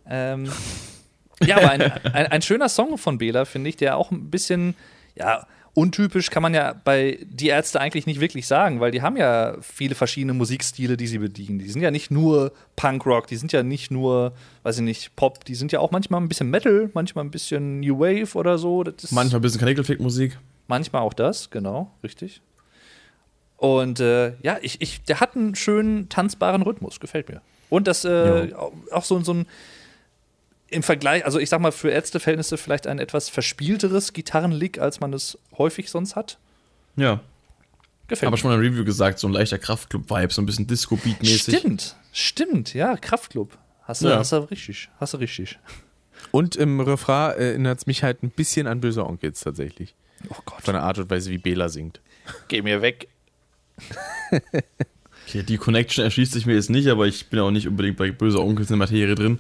Ähm, ja, aber ein, ein, ein schöner Song von Bela, finde ich, der auch ein bisschen, ja, untypisch kann man ja bei Die Ärzte eigentlich nicht wirklich sagen, weil die haben ja viele verschiedene Musikstile, die sie bedienen. Die sind ja nicht nur Punkrock, die sind ja nicht nur, weiß ich nicht, Pop, die sind ja auch manchmal ein bisschen Metal, manchmal ein bisschen New Wave oder so. Manchmal ein bisschen Kanickelfick-Musik. Manchmal auch das, genau, richtig. Und äh, ja, ich, ich, der hat einen schönen tanzbaren Rhythmus, gefällt mir. Und das äh, auch so, so ein im Vergleich, also ich sag mal, für Ärzteverhältnisse vielleicht ein etwas verspielteres Gitarrenlick, als man es häufig sonst hat. Ja. Gefällt Aber mir. schon mal in der Review gesagt, so ein leichter Kraftclub-Vibe, so ein bisschen Disco-Beat-mäßig. Stimmt, stimmt, ja, Kraftclub. Hast du, Ja. hast du richtig, hast du richtig. Und im Refrain erinnert es mich halt ein bisschen an Böse Onkels tatsächlich. Oh Gott, Von der Art und Weise, wie Bela singt. geh mir weg. Okay, die Connection erschließt sich mir jetzt nicht, aber ich bin auch nicht unbedingt bei böser Onkels in der Materie drin.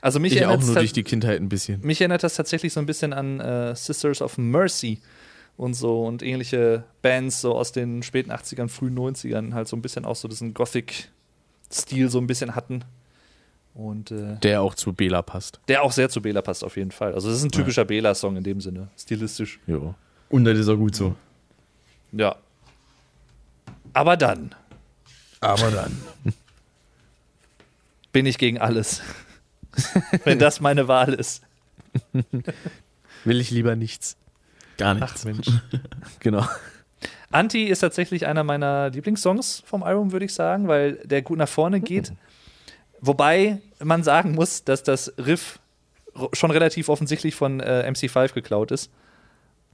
Also mich Ich auch nur durch die Kindheit ein bisschen. mich erinnert das tatsächlich so ein bisschen an äh, Sisters of Mercy und so und ähnliche Bands so aus den späten 80ern, frühen 90ern halt so ein bisschen auch so diesen Gothic-Stil so ein bisschen hatten. Und äh, Der auch zu Bela passt. der auch sehr zu Bela passt auf jeden Fall. Also das ist ein typischer Bela-Song in dem Sinne, stilistisch. Jo. Und das ist auch gut so. Ja. Aber dann Aber dann. bin ich gegen alles. Wenn das meine Wahl ist. Will ich lieber nichts. Gar Ach nichts. Mensch. Genau. Anti ist tatsächlich einer meiner Lieblingssongs vom Album, würde ich sagen, weil der gut nach vorne geht. Wobei man sagen muss, dass das Riff schon relativ offensichtlich von äh, MC5 geklaut ist.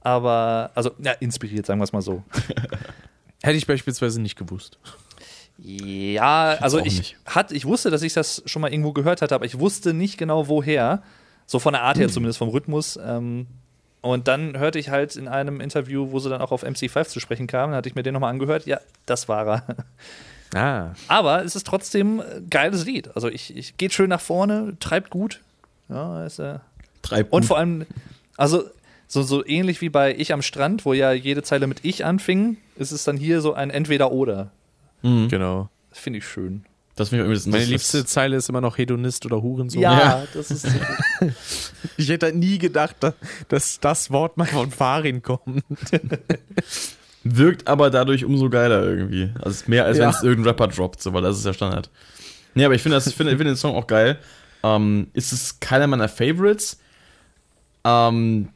Aber, also, ja, inspiriert, sagen wir es mal so. Hätte ich beispielsweise nicht gewusst. Ja, also ich, nicht. hat, ich wusste, dass ich das schon mal irgendwo gehört hatte, aber ich wusste nicht genau woher. So von der Art her zumindest, vom Rhythmus. Ähm, und dann hörte ich halt in einem Interview, wo sie dann auch auf MC5 zu sprechen kamen, hatte ich mir den nochmal angehört. Ja, das war er. Ah. Aber es ist trotzdem ein geiles Lied. Also ich, ich geht schön nach vorne, treibt gut. Ja, ist, äh Treib und gut. vor allem, also so, so ähnlich wie bei Ich am Strand, wo ja jede Zeile mit Ich anfing, ist es dann hier so ein Entweder-Oder. Mhm. Genau. Das finde ich schön. Das finde ich irgendwie das, Meine das, liebste Zeile ist immer noch Hedonist oder Hurensohn. Ja, das ist so. Ich hätte nie gedacht, dass, dass das Wort mal von Farin kommt. Wirkt aber dadurch umso geiler irgendwie. Also mehr, als Ja. wenn es irgendein Rapper droppt, so, weil das ist ja Standard. Nee, aber ich finde das- ich finde, ich finde den Song auch geil. Ähm, ist es keiner meiner Favorites. Ähm,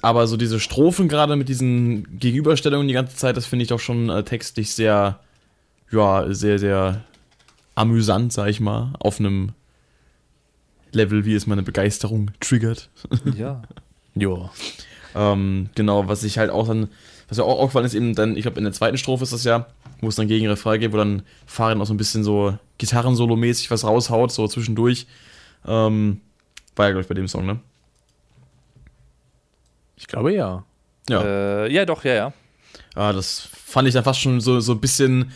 aber so diese Strophen gerade mit diesen Gegenüberstellungen die ganze Zeit, das finde ich doch schon äh, textlich sehr, ja, sehr, sehr amüsant, sag ich mal, auf einem Level, wie es meine Begeisterung triggert. Ja. Jo. Ähm, genau, was ich halt auch dann, was mir auch aufgefallen ist, eben dann, ich glaube, in der zweiten Strophe ist das ja, wo es dann gegen Refrain geht, wo dann Farin auch so ein bisschen so Gitarrensolo-mäßig was raushaut, so zwischendurch. Ähm, war ja, glaube ich, bei dem Song, ne? Ich glaube ja. Ja. Äh, ja, doch, ja, ja. Ah, das fand ich dann fast schon so, so ein bisschen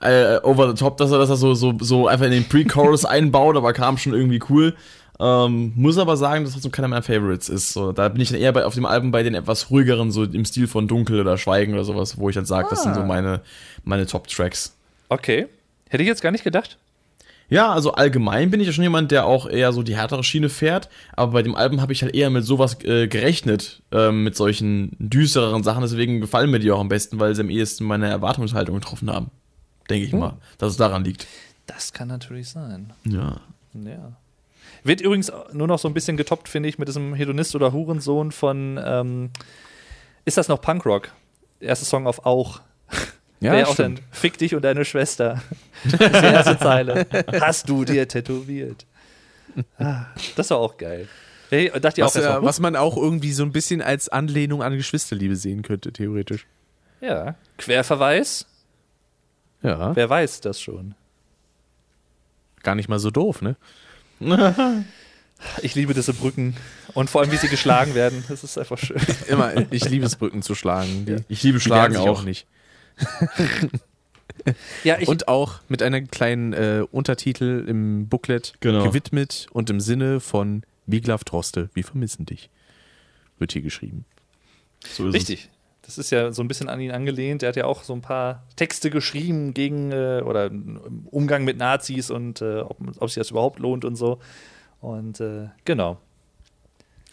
äh, over the top, dass er das da so, so, so einfach in den Pre-Chorus einbaut, aber kam schon irgendwie cool. Ähm, muss aber sagen, dass das so keiner meiner Favorites ist. So, da bin ich dann eher bei, auf dem Album bei den etwas ruhigeren, so im Stil von Dunkel oder Schweigen oder sowas, wo ich dann sage, das sind so meine, meine Top-Tracks. Okay. Hätte ich jetzt gar nicht gedacht. Ja, also allgemein bin ich ja schon jemand, der auch eher so die härtere Schiene fährt, aber bei dem Album habe ich halt eher mit sowas äh, gerechnet, ähm, mit solchen düstereren Sachen, deswegen gefallen mir die auch am besten, weil sie am ehesten meine Erwartungshaltung getroffen haben. Denke ich mal, dass es daran liegt. Das kann natürlich sein. Ja. Ja. Wird übrigens nur noch so ein bisschen getoppt, finde ich, mit diesem Hedonist oder Hurensohn von, ähm, ist das noch Punkrock? Erster Song auf Auch. Ja, Wäre auch stimmt. dann Fick dich und deine Schwester. Das ist die erste Zeile. Hast du dir tätowiert? Ah, Das war auch geil. Hey, dachte ich auch Was, erst äh, was man auch irgendwie so ein bisschen als Anlehnung an Geschwisterliebe sehen könnte, theoretisch. ja, Querverweis, Ja, wer weiß das schon. gar nicht mal so doof, ne? Ich liebe diese Brücken und vor allem, wie sie geschlagen werden. Das ist einfach schön. Immer, ich liebe es, Brücken zu schlagen. Die, Ich liebe Schlagen sich auch. nicht. Ja, ich, Und auch mit einem kleinen äh, Untertitel im Booklet Genau. gewidmet und im Sinne von Wiglaf Droste, wir vermissen dich. Wird hier geschrieben. So ist Richtig. Das ist ja so ein bisschen an ihn angelehnt. Der hat ja auch so ein paar Texte geschrieben gegen äh, oder im Umgang mit Nazis und äh, ob, ob sich das überhaupt lohnt und so. Und äh, genau.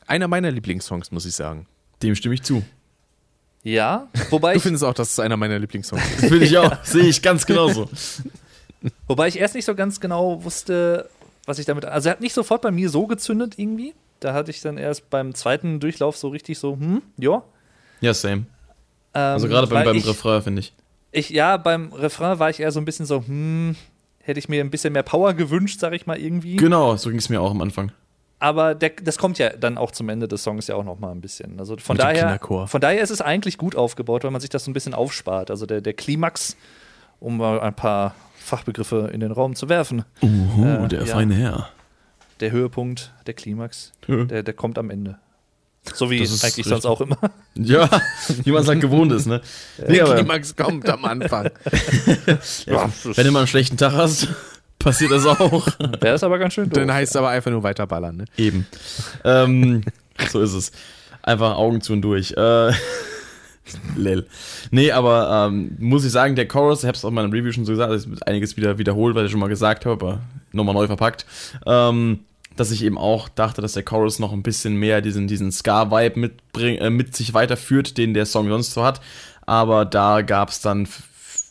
Einer meiner Lieblingssongs, muss ich sagen. es. Dem stimme ich zu. Ja, wobei Du ich, findest auch, dass es einer meiner Lieblingssongs ist. Das finde ich auch. Sehe ich ganz genauso. wobei ich erst nicht so ganz genau wusste, was ich damit. Also er hat nicht sofort bei mir so gezündet irgendwie. Da hatte ich dann erst beim zweiten Durchlauf so richtig so, hm, ja. Ja, same. Ähm, Also gerade beim, beim ich, Refrain, finde ich. ich, ja, beim Refrain war ich eher so ein bisschen so, hm, hätte ich mir ein bisschen mehr Power gewünscht, sag ich mal irgendwie. Genau, so ging es mir auch am Anfang. Aber der, das kommt ja dann auch zum Ende des Songs ja auch noch mal ein bisschen. Also von Mit daher, Kinderchor. von daher ist es eigentlich gut aufgebaut, weil man sich das so ein bisschen aufspart. Also der, der Klimax, um mal ein paar Fachbegriffe in den Raum zu werfen. Uhu, Äh, der ja. feine Herr. Der Höhepunkt, der Klimax, Ja. der, der kommt am Ende. So wie eigentlich richtig. sonst auch immer. Ja, wie man es halt gewohnt ist, ne? Nee, aber, Klimax kommt am Anfang. ja, wenn du mal einen schlechten Tag hast, passiert das auch. Der ist aber ganz schön doof. Dann heißt es aber einfach nur weiterballern, ne? Eben. ähm, so ist es. Einfach Augen zu und durch. Äh, Lel. Nee, aber ähm, muss ich sagen, der Chorus, ich habe es auch in meinem Review schon so gesagt, ich hab einiges wieder wiederholt, weil ich schon mal gesagt habe, aber nochmal neu verpackt, ähm, dass ich eben auch dachte, dass der Chorus noch ein bisschen mehr diesen, diesen Ska-Vibe mitbring, äh, mit sich weiterführt, den der Song sonst so hat. Aber da gab es dann,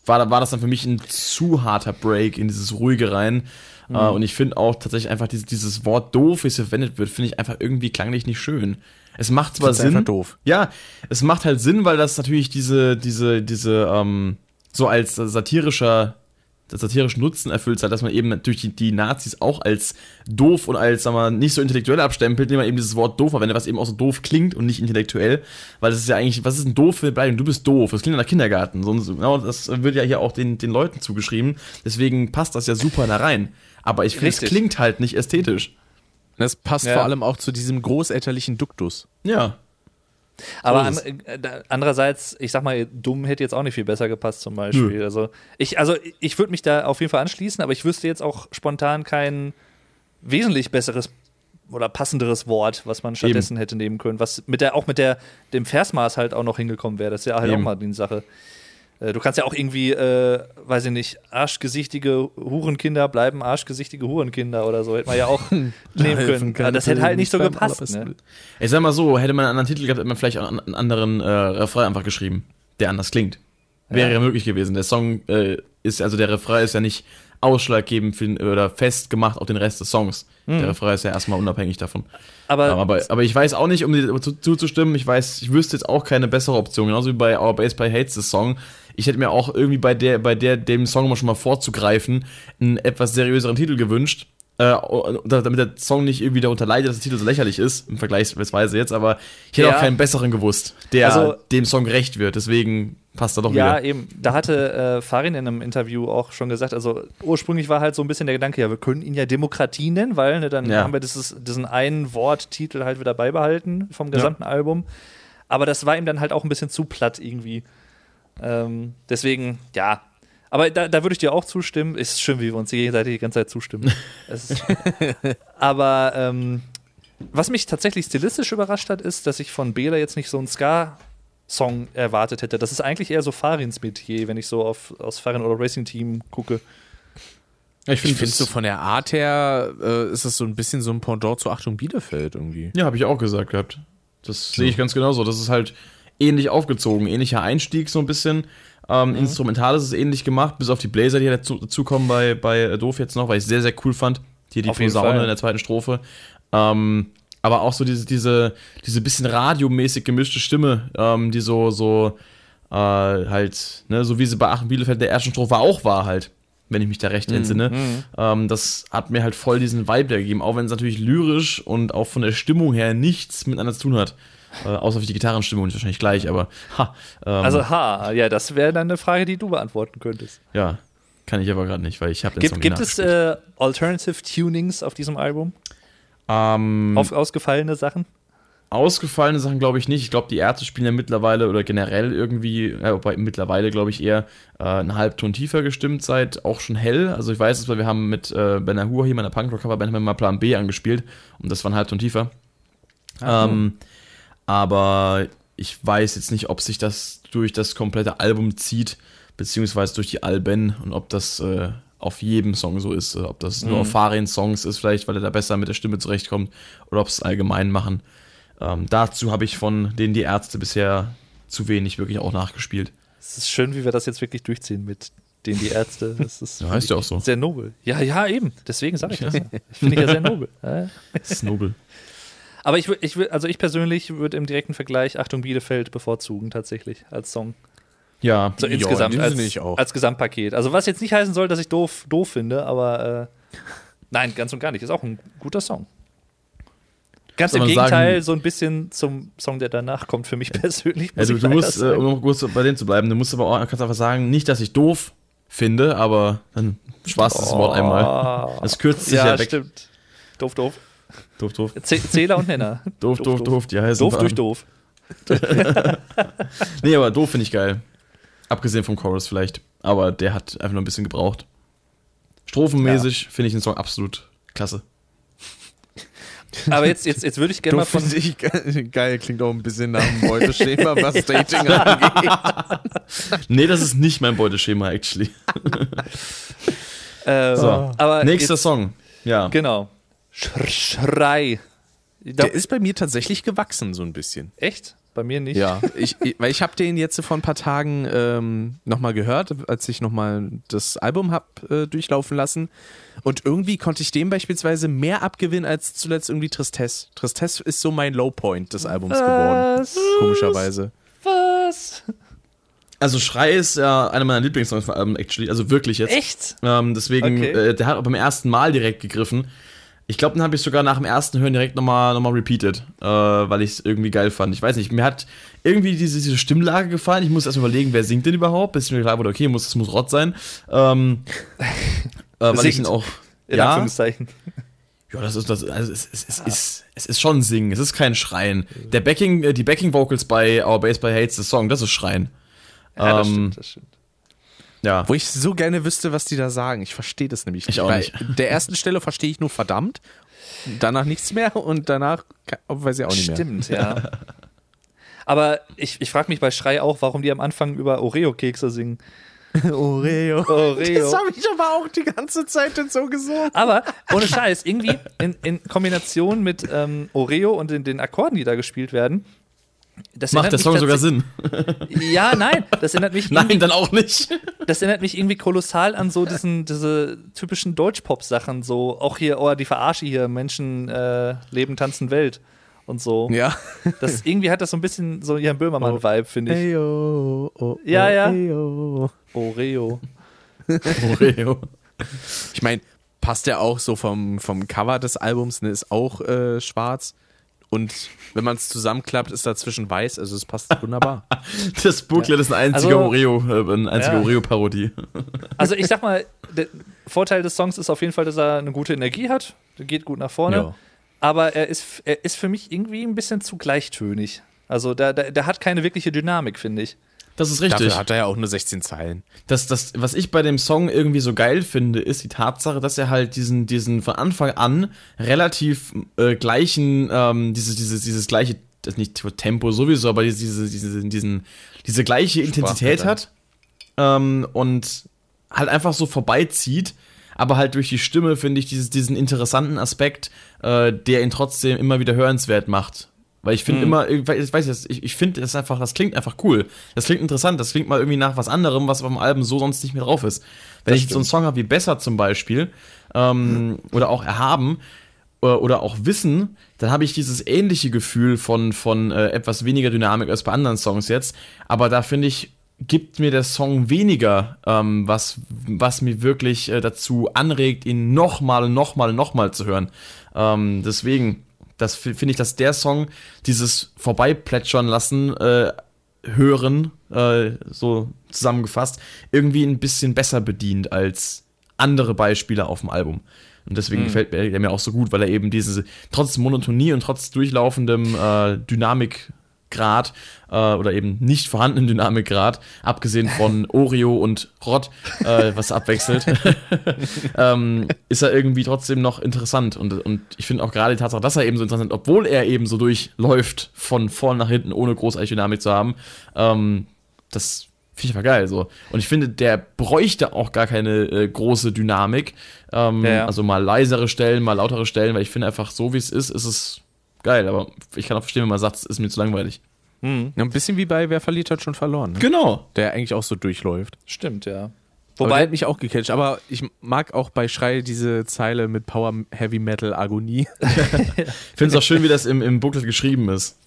war, war das dann für mich ein zu harter Break in dieses Ruhige rein. Äh, und ich finde auch tatsächlich einfach dieses, dieses Wort doof, wie es verwendet wird, finde ich einfach irgendwie klanglich nicht schön. Es macht zwar Sinn. einfach doof. Ja, es macht halt Sinn, weil das natürlich diese, diese, diese, ähm, so als satirischer, satirischen Nutzen erfüllt hat, dass man eben natürlich die, die Nazis auch als doof und als, sagen wir, nicht so intellektuell abstempelt, indem man eben dieses Wort doof verwendet, was eben auch so doof klingt und nicht intellektuell, weil das ist ja eigentlich, was ist ein doof für Beleidigung? Du bist doof, das klingt nach Kindergarten, so, so, genau, das wird ja hier auch den, den Leuten zugeschrieben, deswegen passt das ja super da rein. Aber ich finde, es klingt halt nicht ästhetisch. Das passt Ja. vor allem auch zu diesem großelterlichen Duktus. Ja. Aber an, äh, andererseits, ich sag mal, dumm hätte jetzt auch nicht viel besser gepasst zum Beispiel. Also ich, also ich würde mich da auf jeden Fall anschließen, aber ich wüsste jetzt auch spontan kein wesentlich besseres oder passenderes Wort, was man stattdessen hätte nehmen können, was mit der auch mit der dem Versmaß halt auch noch hingekommen wäre. Das ist ja halt Eben. auch mal die Sache. Äh, Du kannst ja auch irgendwie, äh, weiß ich nicht, arschgesichtige Hurenkinder bleiben arschgesichtige Hurenkinder oder so. Hätte man ja auch nehmen können. Aber das hätte halt nicht so gepasst. Ne? Ich sag mal so, hätte man einen anderen Titel gehabt, hätte man vielleicht auch einen anderen äh, Refrain einfach geschrieben, der anders klingt. Wäre ja, möglich gewesen. Der Song äh, ist, also der Refrain ist ja nicht ausschlaggebend für, oder festgemacht auch den Rest des Songs. Der Refrain ist ja erstmal unabhängig davon. Aber, Ähm, aber, aber ich weiß auch nicht, um dir zu, zuzustimmen, ich weiß, ich wüsste jetzt auch keine bessere Option. Genauso wie bei Our Bass by Hates this Song. Ich hätte mir auch irgendwie bei der, bei der, dem Song mal schon mal vorzugreifen, einen etwas seriöseren Titel gewünscht. Äh, damit der Song nicht irgendwie darunter leidet, dass der Titel so lächerlich ist, im Vergleichsweise jetzt, aber ich hätte Ja. auch keinen besseren gewusst, der Also- dem Song gerecht wird. Deswegen passt er doch Ja, wieder. eben. Da hatte äh, Farin in einem Interview auch schon gesagt, also ursprünglich war halt so ein bisschen der Gedanke, ja, wir können ihn ja Demokratie nennen, weil ne, dann Ja. haben wir dieses, diesen einen Worttitel halt wieder beibehalten vom gesamten Album. Aber das war ihm dann halt auch ein bisschen zu platt irgendwie. Ähm, deswegen, ja. Aber da, da würde ich dir auch zustimmen. Ist schön, wie wir uns gegenseitig die ganze Zeit zustimmen. Es ist, aber ähm, was mich tatsächlich stilistisch überrascht hat, ist, dass ich von Bela jetzt nicht so einen Ska-Song erwartet hätte. Das ist eigentlich eher so Farins Metier, wenn ich so auf, aus Farin oder Racing Team gucke. Ich finde finde so von der Art her äh, ist das so ein bisschen so ein Pendant zu Achtung Bielefeld irgendwie. Ja, habe ich auch gesagt gehabt. Das sehe ich ganz genauso. Das ist halt ähnlich aufgezogen, ähnlicher Einstieg so ein bisschen. Ähm, Instrumental ist es ähnlich gemacht, bis auf die Blazer, die ja dazu, dazukommen bei, bei äh, Doof jetzt noch, weil ich sehr, sehr cool fand. Hier die Posaune in der zweiten Strophe. Ähm, aber auch so diese, diese, diese bisschen radiomäßig gemischte Stimme, ähm, die so, so äh, halt, ne, so wie sie bei Aachen Bielefeld in der ersten Strophe auch war halt, wenn ich mich da recht entsinne. Ähm, das hat mir halt voll diesen Vibe da gegeben, auch wenn es natürlich lyrisch und auch von der Stimmung her nichts miteinander zu tun hat. Äh, außer für die Gitarrenstimmung ist wahrscheinlich gleich, aber ha, ähm, Also, ha, ja, das wäre dann eine Frage, die du beantworten könntest. ja, kann ich aber gerade nicht, weil ich habe den Gibt, Song gibt es äh, Alternative Tunings auf diesem Album? ähm, Auf ausgefallene Sachen? Ausgefallene Sachen glaube ich nicht. Ich glaube, die Ärzte spielen ja mittlerweile oder generell irgendwie, ja, wobei mittlerweile glaube ich eher äh, einen Halbton tiefer gestimmt seid, auch schon hell. Also ich weiß es, weil wir haben mit äh, Ben Ahua hier, meiner Punkrock-Coverband, mal Plan B angespielt und das war ein Halbton tiefer. ähm, aber ich weiß jetzt nicht, ob sich das durch das komplette Album zieht, beziehungsweise durch die Alben und ob das äh, auf jedem Song so ist, äh, ob das nur auf Farin-Songs ist, vielleicht, weil er da besser mit der Stimme zurechtkommt, oder ob es allgemein machen. Ähm, dazu habe ich von denen die Ärzte bisher zu wenig wirklich auch nachgespielt. Es ist schön, wie wir das jetzt wirklich durchziehen mit denen die Ärzte. Das ist Ja, heißt ja auch so. sehr nobel. Ja, ja, eben. Deswegen sage ich Ja. das. Finde ich ja sehr nobel. Ja. Das ist nobel. Aber ich, ich also ich persönlich würde im direkten Vergleich Achtung Bielefeld bevorzugen, tatsächlich, als Song. Ja, So insgesamt, in dem als, ich auch. als Gesamtpaket. Also was jetzt nicht heißen soll, dass ich doof, doof finde, aber äh, nein, ganz und gar nicht. Ist auch ein guter Song. Ganz im Gegenteil, sagen- so ein bisschen zum Song, der danach kommt, für mich persönlich. muss du, musst, äh, um noch kurz bei denen zu bleiben, du musst aber auch, kannst einfach sagen, nicht, dass ich doof finde, aber dann sparst du das Wort einmal. Oh. Das kürzt sich ja, ja, weg. stimmt. Doof, doof. Doof, doof. Zäh- Zähler und Nenner. Doof, doof, doof, die heißen Doof durch doof. Nee, aber doof finde ich geil. Abgesehen vom Chorus vielleicht. Aber der hat einfach nur ein bisschen gebraucht. Strophenmäßig finde ich den Song absolut klasse. Aber jetzt, jetzt, jetzt würde ich gerne mal Doof von. finde ich ge- geil, klingt auch ein bisschen nach einem Beuteschema, was Dating angeht. Nee, das ist nicht mein Beuteschema, actually. Äh, So, aber Nächster jetzt, Song. Ja. Genau. Sch Schrei. Da, Der ist bei mir tatsächlich gewachsen, so ein bisschen. echt? Bei mir nicht. Ja, ich, ich, weil ich habe den jetzt vor ein paar Tagen ähm, nochmal gehört, als ich nochmal das Album hab äh, durchlaufen lassen. Und irgendwie konnte ich dem beispielsweise mehr abgewinnen als zuletzt irgendwie Tristesse. Tristesse ist so mein Lowpoint des Albums geworden, Was? komischerweise. Was? Also Schrei ist ja einer meiner Lieblingssongs von Album, actually. Also wirklich jetzt. Echt? Ähm, deswegen, Okay. äh, der hat beim ersten Mal direkt gegriffen. Ich glaube, den habe ich sogar nach dem ersten Hören direkt nochmal noch mal repeated, äh, weil ich es irgendwie geil fand. Ich weiß nicht, mir hat irgendwie diese, diese Stimmlage gefallen. Ich muss erst überlegen, wer singt denn überhaupt, bis mir klar wurde, okay, muss, das muss Rott sein. Ähm, äh, weil ich ihn auch. In ja, Anführungszeichen. ja, das ist das. Also es, es, es, ist, es ist schon Singen, es ist kein Schreien. Der Backing, äh, die Backing Vocals bei Our Bass by Hates the Song, das ist Schreien. Ja, das Ähm, stimmt, das stimmt. Ja. Wo ich so gerne wüsste, was die da sagen. Ich verstehe das nämlich nicht. Ich auch Bei nicht. Der ersten Stelle verstehe ich nur verdammt, danach nichts mehr und danach weiß ich auch nicht mehr. Stimmt, ja. Aber ich, ich frage mich bei Schrei auch, warum die am Anfang über Oreo-Kekse singen. Oreo. Oreo. Das habe ich aber auch die ganze Zeit jetzt so gesungen. Aber ohne Scheiß, irgendwie in, in Kombination mit ähm, Oreo und den, den Akkorden, die da gespielt werden. Das Macht der mich Song sogar Sinn? Ja, nein, das erinnert mich Nein, irgendwie- dann auch nicht. das erinnert mich irgendwie kolossal an so diesen, diese typischen Deutschpop-Sachen, so auch hier, oh, die Verarsche hier, Menschen äh, leben, tanzen Welt und so. Ja. Das, irgendwie hat das so ein bisschen so Jan Böhmermann-Vibe, finde ich. Eyo, oh, oh, Ja, ja. eyo. Oreo. Oreo. Ich meine, passt ja auch so vom, vom Cover des Albums, ne, ist auch äh, schwarz. Und wenn man es zusammenklappt, ist dazwischen weiß, also es passt wunderbar. Das Booklet ist ein einziger Also- Oreo, äh, eine einzige Ja. Oreo-Parodie. Also ich sag mal, der Vorteil des Songs ist auf jeden Fall, dass er eine gute Energie hat. Der geht gut nach vorne. Ja. Aber er ist, er ist für mich irgendwie ein bisschen zu gleichtönig. Also der, der, der hat keine wirkliche Dynamik, finde ich. Das ist richtig. Dafür hat er ja auch nur 16 Zeilen. das, das, was ich bei dem Song irgendwie so geil finde, ist die Tatsache, dass er halt diesen, diesen von Anfang an relativ äh, gleichen, ähm, dieses, dieses, dieses gleiche, das nicht Tempo sowieso, aber diese, diese, diese, diesen, diese gleiche Intensität hat ähm, und halt einfach so vorbeizieht, aber halt durch die Stimme finde ich dieses, diesen interessanten Aspekt, äh, der ihn trotzdem immer wieder hörenswert macht. Weil ich finde immer, ich weiß jetzt, ich, ich finde das einfach, das klingt einfach cool. Das klingt interessant, das klingt mal irgendwie nach was anderem, was auf dem Album so sonst nicht mehr drauf ist. Wenn ich jetzt so einen Song habe wie Besser zum Beispiel, ähm, oder auch Erhaben, äh, oder auch Wissen, dann habe ich dieses ähnliche Gefühl von, von äh, etwas weniger Dynamik als bei anderen Songs jetzt. Aber da finde ich, gibt mir der Song weniger, ähm, was, was mir wirklich äh, dazu anregt, ihn nochmal und nochmal und nochmal zu hören. Ähm, deswegen, das fi- finde ich, dass der Song dieses Vorbeiplätschern lassen, äh, hören, äh, so zusammengefasst, irgendwie ein bisschen besser bedient als andere Beispiele auf dem Album. Und deswegen gefällt mir der mir auch so gut, weil er eben diese, trotz Monotonie und trotz durchlaufendem äh, Dynamikgrad äh, oder eben nicht vorhandenen Dynamikgrad, abgesehen von Oreo und Rott, äh, was abwechselt, ähm, ist er irgendwie trotzdem noch interessant. Und, und ich finde auch gerade die Tatsache, dass er eben so interessant, obwohl er eben so durchläuft, von vorn nach hinten, ohne großartig Dynamik zu haben, ähm, das finde ich einfach geil. So. Und ich finde, der bräuchte auch gar keine äh, große Dynamik. Ähm, Ja, ja. Also mal leisere Stellen, mal lautere Stellen, weil ich finde einfach, so wie es ist, ist es geil. Aber ich kann auch verstehen, wenn man sagt, es ist mir zu langweilig. Ja, ein bisschen wie bei Wer verliert hat schon verloren. Ne? Genau. Der eigentlich auch so durchläft. Stimmt, ja. Wobei Wobei, hat mich auch gecatcht. Aber ich mag auch bei Schrei diese Zeile mit Power Heavy Metal Agonie. Ich finde es auch schön, wie das im, im Booklet geschrieben ist.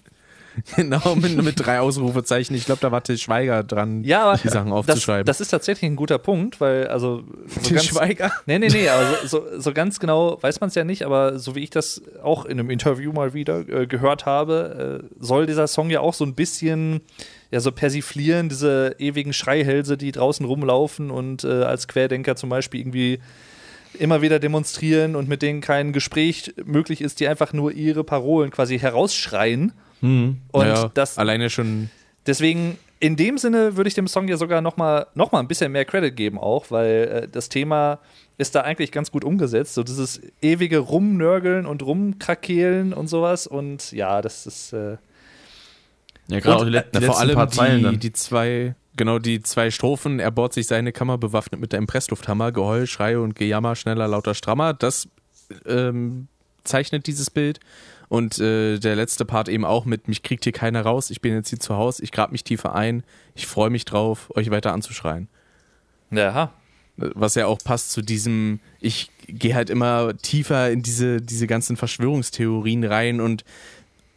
genau, mit, mit drei Ausrufezeichen. Ich glaube, da war Till Schweiger dran, ja, die Sachen das, aufzuschreiben. das ist tatsächlich ein guter Punkt, weil also so Till ganz, Schweiger? Nee, nee, nee, aber so, so, so ganz genau weiß man es ja nicht, aber so wie ich das auch in einem Interview mal wieder äh, gehört habe, äh, soll dieser Song ja auch so ein bisschen ja so persiflieren, diese ewigen Schreihälse, die draußen rumlaufen und äh, als Querdenker zum Beispiel irgendwie immer wieder demonstrieren und mit denen kein Gespräch möglich ist, die einfach nur ihre Parolen quasi herausschreien. Und ja, das alleine schon. Deswegen, in dem Sinne würde ich dem Song ja sogar noch mal, noch mal ein bisschen mehr Credit geben auch, weil äh, das Thema ist da eigentlich ganz gut umgesetzt. So dieses ewige Rumnörgeln und Rumkrakehlen und sowas. Und ja, das ist äh, Ja, gerade auch die, le- die vor allem paar Zeilen die, dann. die zwei, genau, die zwei Strophen, er bohrt sich seine Kammer bewaffnet mit einem Presslufthammer, Geheul, Schreie und Gejammer, schneller, lauter, strammer. Das ähm, zeichnet dieses Bild. Und äh, der letzte Part eben auch mit, mich kriegt hier keiner raus, ich bin jetzt hier zu Hause, ich grab mich tiefer ein, ich freue mich drauf, euch weiter anzuschreien. ja, Was ja auch passt zu diesem, ich gehe halt immer tiefer in diese, diese ganzen Verschwörungstheorien rein und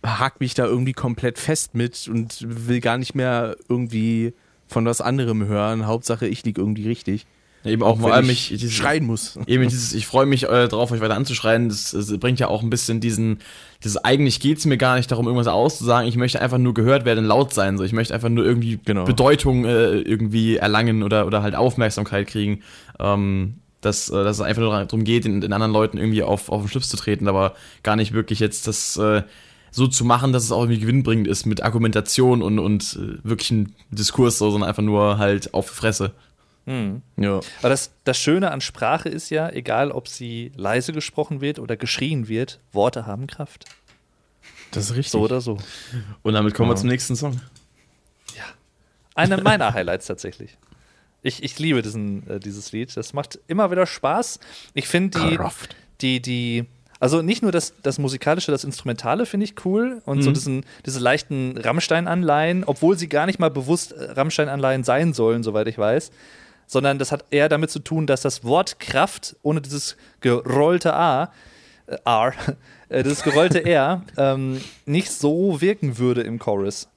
hak mich da irgendwie komplett fest mit und will gar nicht mehr irgendwie von was anderem hören. Hauptsache, ich lieg irgendwie richtig. Ja, eben auch vor wenn allem ich ich, dieses, schreien muss. Eben dieses, ich freue mich äh, drauf, euch weiter anzuschreien, das, das bringt ja auch ein bisschen diesen, dieses eigentlich geht's mir gar nicht darum, irgendwas auszusagen, ich möchte einfach nur gehört werden, laut sein, so. Ich möchte einfach nur irgendwie Genau. Bedeutung äh, irgendwie erlangen oder, oder halt Aufmerksamkeit kriegen, ähm, dass, äh, dass es einfach nur darum geht, den, den anderen Leuten irgendwie auf, auf den Schlips zu treten, aber gar nicht wirklich jetzt das äh, so zu machen, dass es auch irgendwie gewinnbringend ist mit Argumentation und, und äh, wirklichen Diskurs, so, sondern einfach nur halt auf die Fresse. Ja. Aber das, das Schöne an Sprache ist ja, egal ob sie leise gesprochen wird oder geschrien wird, Worte haben Kraft. Das ist richtig. So oder so. Und damit kommen wir Ja. zum nächsten Song. Eine meiner Highlights tatsächlich. Ich, ich liebe diesen, äh, dieses Lied. Das macht immer wieder Spaß. Ich finde die, Kraft. die, die, also nicht nur das, das Musikalische, das Instrumentale finde ich cool und so diesen, diese leichten Rammstein-Anleihen, obwohl sie gar nicht mal bewusst äh, Rammstein-Anleihen sein sollen, soweit ich weiß. Sondern das hat eher damit zu tun, dass das Wort Kraft ohne dieses gerollte A, äh, R, äh, dieses gerollte R, ähm, nicht so wirken würde im Chorus.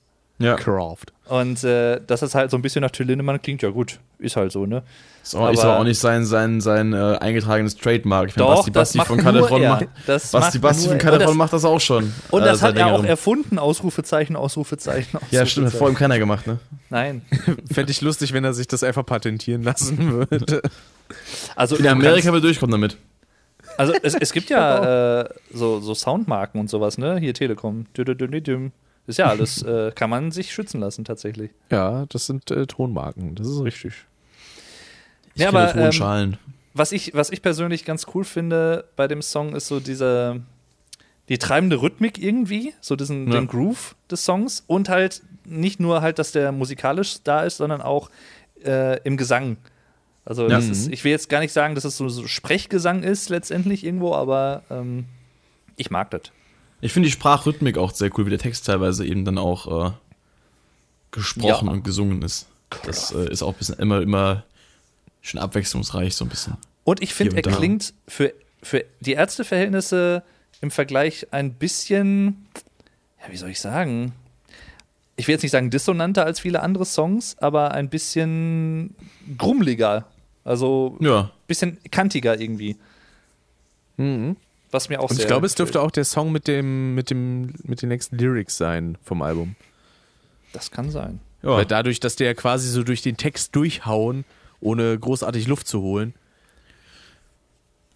Ja. Craft. Und äh, dass es halt so ein bisschen nach Till Lindemann klingt, ja gut, ist halt so, ne? Ist auch, ist Aber- aber auch nicht sein, sein, sein äh, eingetragenes Trademark. Ich meine, Basti, das Basti von er. macht, Das Basti, macht Basti von das- macht das auch schon. Und äh, das seit hat er auch erfunden, Ausrufezeichen, Ausrufezeichen, Ausrufezeichen. Ja, stimmt, hat vor ihm keiner gemacht, ne? Nein. Fände ich lustig, wenn er sich das einfach patentieren lassen würde. Also, In Amerika will durchkommen damit. Also es, es gibt ja äh, so, so Soundmarken und sowas, ne? Hier Telekom. Dü -dü -dü. Ist ja alles, äh, kann man sich schützen lassen tatsächlich. Ja, das sind äh, Tonmarken. Das ist richtig. Ich Ja, aber, ähm, Tonschalen. Was ich, was ich persönlich ganz cool finde bei dem Song ist so diese die treibende Rhythmik irgendwie, so diesen Ja. den Groove des Songs und halt nicht nur halt, dass der musikalisch da ist, sondern auch äh, im Gesang. Also Ja. das ist, ich will jetzt gar nicht sagen, dass es so, so Sprechgesang ist letztendlich irgendwo, aber ähm, ich mag das. Ich finde die Sprachrhythmik auch sehr cool, wie der Text teilweise eben dann auch äh, gesprochen Ja. und gesungen ist. Das äh, ist auch ein bisschen immer, immer schon abwechslungsreich, so ein bisschen. Und ich finde, er da. klingt für, für die Ärzteverhältnisse im Vergleich ein bisschen, ja, wie soll ich sagen? Ich will jetzt nicht sagen dissonanter als viele andere Songs, aber ein bisschen grummeliger. Also ein Ja. bisschen kantiger irgendwie. Mhm. Was mir auch Und sehr ich glaube, es dürfte auch der Song mit dem, mit dem, mit den nächsten Lyrics sein vom Album. Das kann sein. ja. Weil dadurch, dass der quasi so durch den Text durchhauen, ohne großartig Luft zu holen,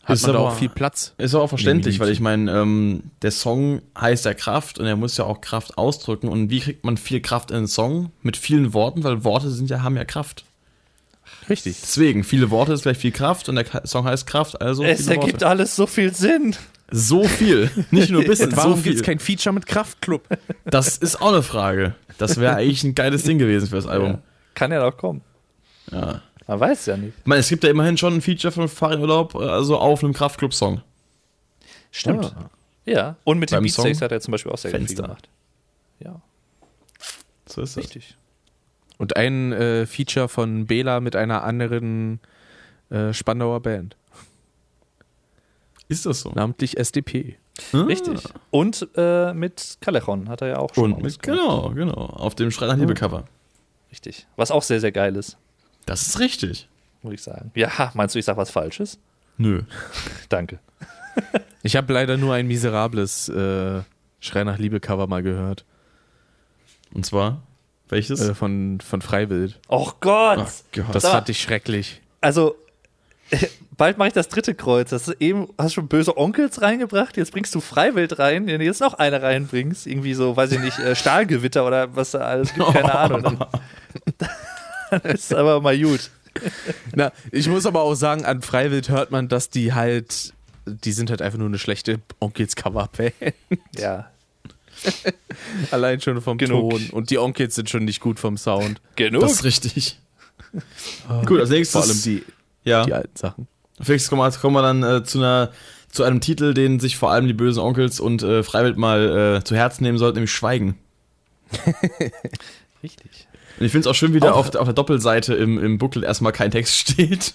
hat Ist man da aber- auch viel Platz. Ist auch verständlich, weil ich meine, ähm, der Song heißt ja Kraft und er muss ja auch Kraft ausdrücken. Und wie kriegt man viel Kraft in einen Song? Mit vielen Worten, weil Worte sind ja, haben ja Kraft. Richtig. Deswegen, viele Worte ist gleich viel Kraft und der Song heißt Kraft, also Es viele ergibt Worte. alles so viel Sinn. So viel. Nicht nur ein bisschen, Und warum so gibt es viel. kein Feature mit Kraftclub? Das ist auch eine Frage. Das wäre eigentlich ein geiles Ding gewesen für das Album. Kann ja noch kommen. Ja. Man weiß ja nicht. Ich meine, es gibt ja immerhin schon ein Feature von Fahrradurlaub, also auf einem Kraftclub-Song. Stimmt. Ah. Ja. Und mit den Beim Beatsteaks Song hat er zum Beispiel auch sehr viel Fenster. gemacht. Ja, So ist das. richtig. Und ein äh, Feature von Bela mit einer anderen äh, Spandauer Band, Ist das so? namentlich SDP. Ah. Richtig. Und äh, mit Callejon hat er ja auch schon mal Und mit, genau, genau. Auf dem Schrei nach Liebe-Cover. Richtig. Was auch sehr, sehr geil ist, Das ist richtig. muss ich sagen. Ja, ha, meinst du, ich sag was Falsches? Nö. Danke. Ich habe leider nur ein miserables äh, Schrei nach Liebe Cover mal gehört. Und zwar, welches? Äh, von, von Freiwild. Och Gott! Ach Gott. Das fand ich schrecklich. Also, bald mache ich das dritte Kreuz. Das ist eben, hast schon böse Onkels reingebracht, jetzt bringst du Freiwild rein, wenn du jetzt noch eine reinbringst, irgendwie so, weiß ich nicht, äh, Stahlgewitter oder was da alles gibt, keine Ahnung. Dann, dann ist aber mal gut. Na, ich muss aber auch sagen, an Freiwild hört man, dass die halt, die sind halt einfach nur eine schlechte Onkels Coverband. Ja, Allein schon vom Genug. Ton. Und die Onkels sind schon nicht gut vom Sound. genug. das ist richtig. Gut, als nächstes. Vor allem die, ja. die alten Sachen. Kommen wir, kommen wir dann äh, zu, einer, zu einem Titel, den sich vor allem die bösen Onkels und äh, Freiwild mal äh, zu Herzen nehmen sollten, nämlich Schweigen. Richtig. Und ich finde es auch schön, wie da auf, der- auf der Doppelseite im, im Booklet erstmal kein Text steht.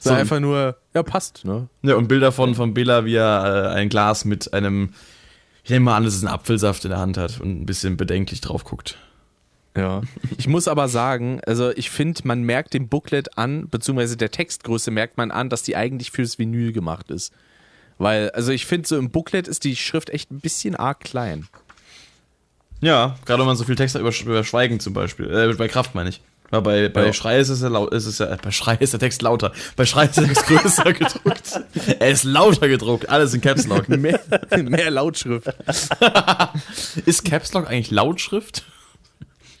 So einfach nur, ja, passt, ne? Ja, und Bilder von, von Bela, wie er äh, ein Glas mit einem, ich nehme mal an, dass es ein Apfelsaft in der Hand hat und ein bisschen bedenklich drauf guckt. Ja. Ich muss aber sagen, also ich finde, man merkt dem Booklet an, beziehungsweise der Textgröße merkt man an, dass die eigentlich fürs Vinyl gemacht ist. Weil, also ich finde, so im Booklet ist die Schrift echt ein bisschen arg klein. Ja, gerade wenn man so viel Text hat über, über Schweigen zum Beispiel. Äh, bei Kraft meine ich. Weil bei, bei Ja. Schrei ist es ja laut, ist es ja, bei Schrei ist der Text lauter. Bei Schrei ist der Text größer gedruckt. Er ist lauter gedruckt. Alles in Caps Lock. Mehr, mehr Lautschrift. Ist Caps Lock eigentlich Lautschrift?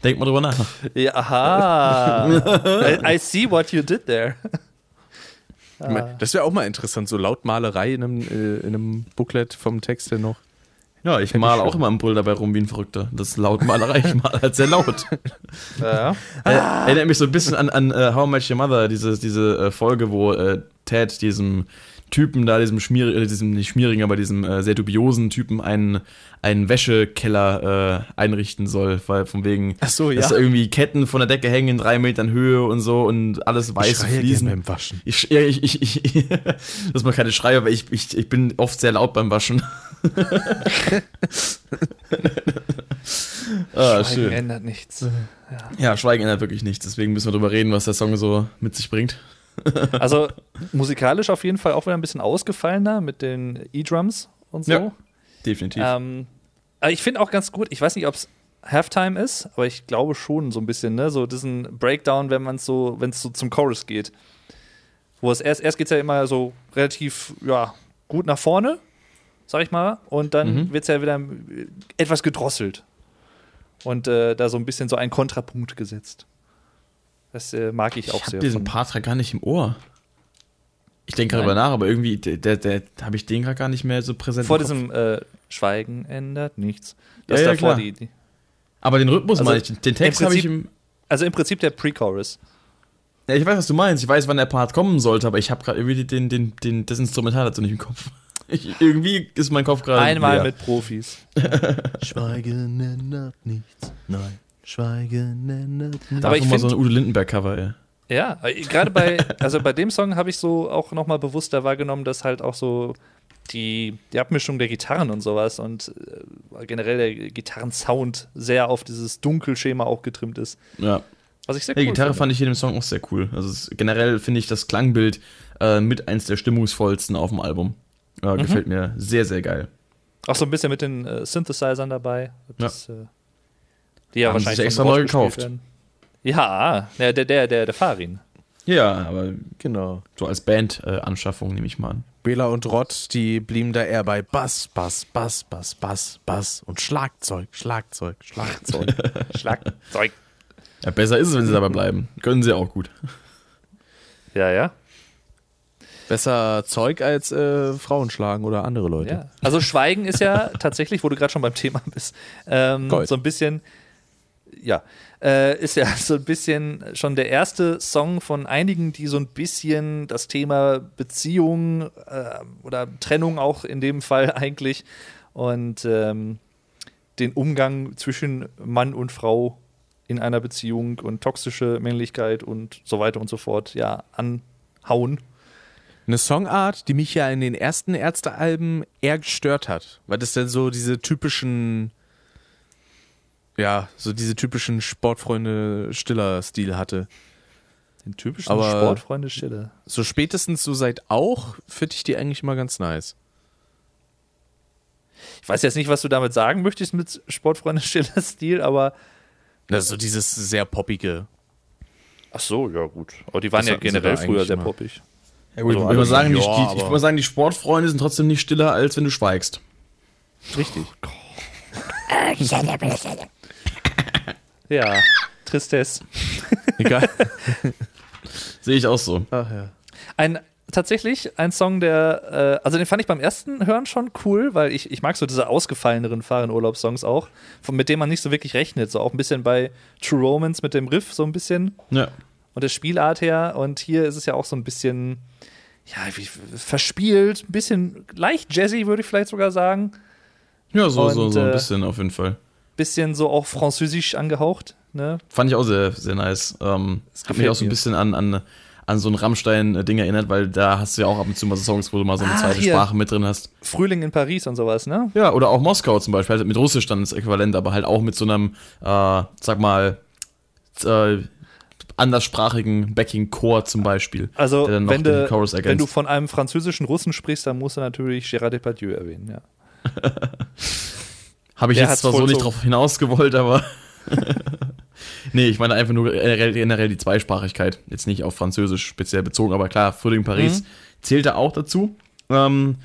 Denk mal drüber nach. Ja, aha. I, I see what you did there. Das wäre auch mal interessant, so Lautmalerei in einem, äh, in einem Booklet vom Text her noch. Ja, ich male auch immer im Bull dabei rum wie ein Verrückter. Das ist Lautmalerei, ich male halt sehr laut. Ja. Äh, erinnert mich so ein bisschen an, an äh, How I Met Your Mother, diese, diese äh, Folge, wo äh, Ted diesem, Typen da, diesem schmierigen, äh, diesem nicht schmierigen, aber diesem äh, sehr dubiosen Typen einen, einen Wäschekeller äh, einrichten soll, weil von wegen, Ach so, ja. dass da irgendwie Ketten von der Decke hängen in drei Metern Höhe und so und alles weiße schreie Fliesen. gern beim Waschen. Ich, ja, ich, ich, ich, dass man keine Schreie, aber ich, ich, ich bin oft sehr laut beim Waschen. ah, Schweigen schön. ändert nichts. Ja, Schweigen ändert wirklich nichts, deswegen müssen wir drüber reden, was der Song so mit sich bringt. Also musikalisch auf jeden Fall auch wieder ein bisschen ausgefallener mit den E-Drums und so. Ja, Definitiv. Ähm, aber ich finde auch ganz gut, ich weiß nicht, ob es Halftime ist, aber ich glaube schon so ein bisschen, ne? So diesen Breakdown, wenn man so, wenn es so zum Chorus geht. Wo es erst, erst geht es ja immer so relativ, ja, gut nach vorne, sag ich mal, und dann Mhm. wird es ja wieder etwas gedrosselt. Und äh, da so ein bisschen so ein Kontrapunkt gesetzt. Das äh, mag ich ich auch habe sehr. diesen von- Part gerade gar nicht im Ohr. Ich denke darüber nach, aber irgendwie, der, der, der habe ich den gerade gar nicht mehr so präsent. vor diesem äh, Schweigen ändert nichts. Das Ja, ja, davor klar. die, die. Aber den Rhythmus Also, meine ich, den Text im habe ich Prinzip- im. Also im Prinzip der Pre-Chorus. Ja, ich weiß, was du meinst. Ich weiß, wann der Part kommen sollte, aber ich habe gerade irgendwie den, den, den, das Instrumental dazu nicht im Kopf. Ich, irgendwie ist mein Kopf gerade. Einmal leer. mit Profis. Schweigen ändert nichts. Nein, Schweigen ändert nichts. Aber ich mal so ein Udo Lindenberg-Cover, ey. Ja, gerade bei, also bei dem Song habe ich so auch nochmal bewusster wahrgenommen, dass halt auch so die, die Abmischung der Gitarren und sowas und äh, generell der Gitarrensound sehr auf dieses Dunkelschema auch getrimmt ist. Ja. Was ich sehr Die cool Gitarre finde. fand ich in dem Song auch sehr cool. Also es, generell finde ich das Klangbild äh, mit eins der stimmungsvollsten auf dem Album. Äh, Mhm. Gefällt mir sehr, sehr geil. Auch so ein bisschen mit den äh, Synthesizern dabei. Das, äh, die ja Haben wahrscheinlich sich extra neu gekauft. werden. Ja, der, der, der, der, Farin. Ja, aber Genau. so als Band-Anschaffung nehme ich mal an. Bela und Rott, die blieben da eher bei Bass, Bass, Bass, Bass, Bass, Bass und Schlagzeug, Schlagzeug, Schlagzeug. Schlagzeug. Ja, besser ist es, wenn sie dabei bleiben. Können sie auch gut. Ja, ja. Besser Zeug als äh, Frauen schlagen oder andere Leute. Ja. Also Schweigen ist ja tatsächlich, wo du gerade schon beim Thema bist, ähm, so ein bisschen, ja, äh, ist ja so ein bisschen schon der erste Song von einigen, die so ein bisschen das Thema Beziehung äh, oder Trennung auch in dem Fall eigentlich und ähm, den Umgang zwischen Mann und Frau in einer Beziehung und toxische Männlichkeit und so weiter und so fort, ja, anhauen. Eine Songart, die mich ja in den ersten Ärztealben eher gestört hat, weil das dann so diese typischen, ja, so diese typischen Sportfreunde-Stiller-Stil hatte. Den typischen Aber- Sportfreunde Stille. So spätestens so seit auch, finde ich die eigentlich immer ganz nice. Ich weiß jetzt nicht, was du damit sagen möchtest mit Sportfreunde stiller Stil, aber Das ist so dieses sehr poppige. ach so, ja gut. Aber die waren Das ja generell früher sehr immer. poppig. Ja, gut, Also ich, würde mal alle- sagen, die, ja, die, ich würde mal sagen, die Sportfreunde sind trotzdem nicht stiller, als wenn du schweigst. Richtig. Ja, Tristesse. Egal. Sehe ich auch so. Ach ja. Ein tatsächlich ein Song, der, äh, also den fand ich beim ersten Hören schon cool, weil ich, ich mag so diese ausgefalleneren Fahren-Urlaubssongs auch, von, mit denen man nicht so wirklich rechnet. So auch ein bisschen bei True Romance mit dem Riff, so ein bisschen. Ja. und der Spielart her. Und hier ist es ja auch so ein bisschen, ja, wie, verspielt, ein bisschen leicht jazzy, würde ich vielleicht sogar sagen. Ja, so, so, Und, so ein äh, bisschen auf jeden Fall. Bisschen so auch französisch angehaucht. Ne? Fand ich auch sehr, sehr nice. Ähm, hat mich auch so ein bisschen an, an, an so ein Rammstein-Ding erinnert, weil da hast du ja auch ab und zu mal so Songs, wo du mal so eine Ah, zweite hier. Sprache mit drin hast. Frühling in Paris und sowas, ne? Ja, oder auch Moskau zum Beispiel, halt mit Russisch dann das Äquivalent, aber halt auch mit so einem, äh, sag mal, äh, anderssprachigen Backing-Chor zum Beispiel. Also, wenn, Chorus wenn du von einem französischen Russen sprichst, dann musst du natürlich Gérard Depardieu erwähnen, ja. Habe ich Der jetzt zwar so nicht drauf hinaus gewollt, aber. nee, ich meine einfach nur generell, generell die Zweisprachigkeit. Jetzt nicht auf Französisch speziell bezogen, aber klar, Frühling Paris Mhm. zählt da auch dazu. Ähm,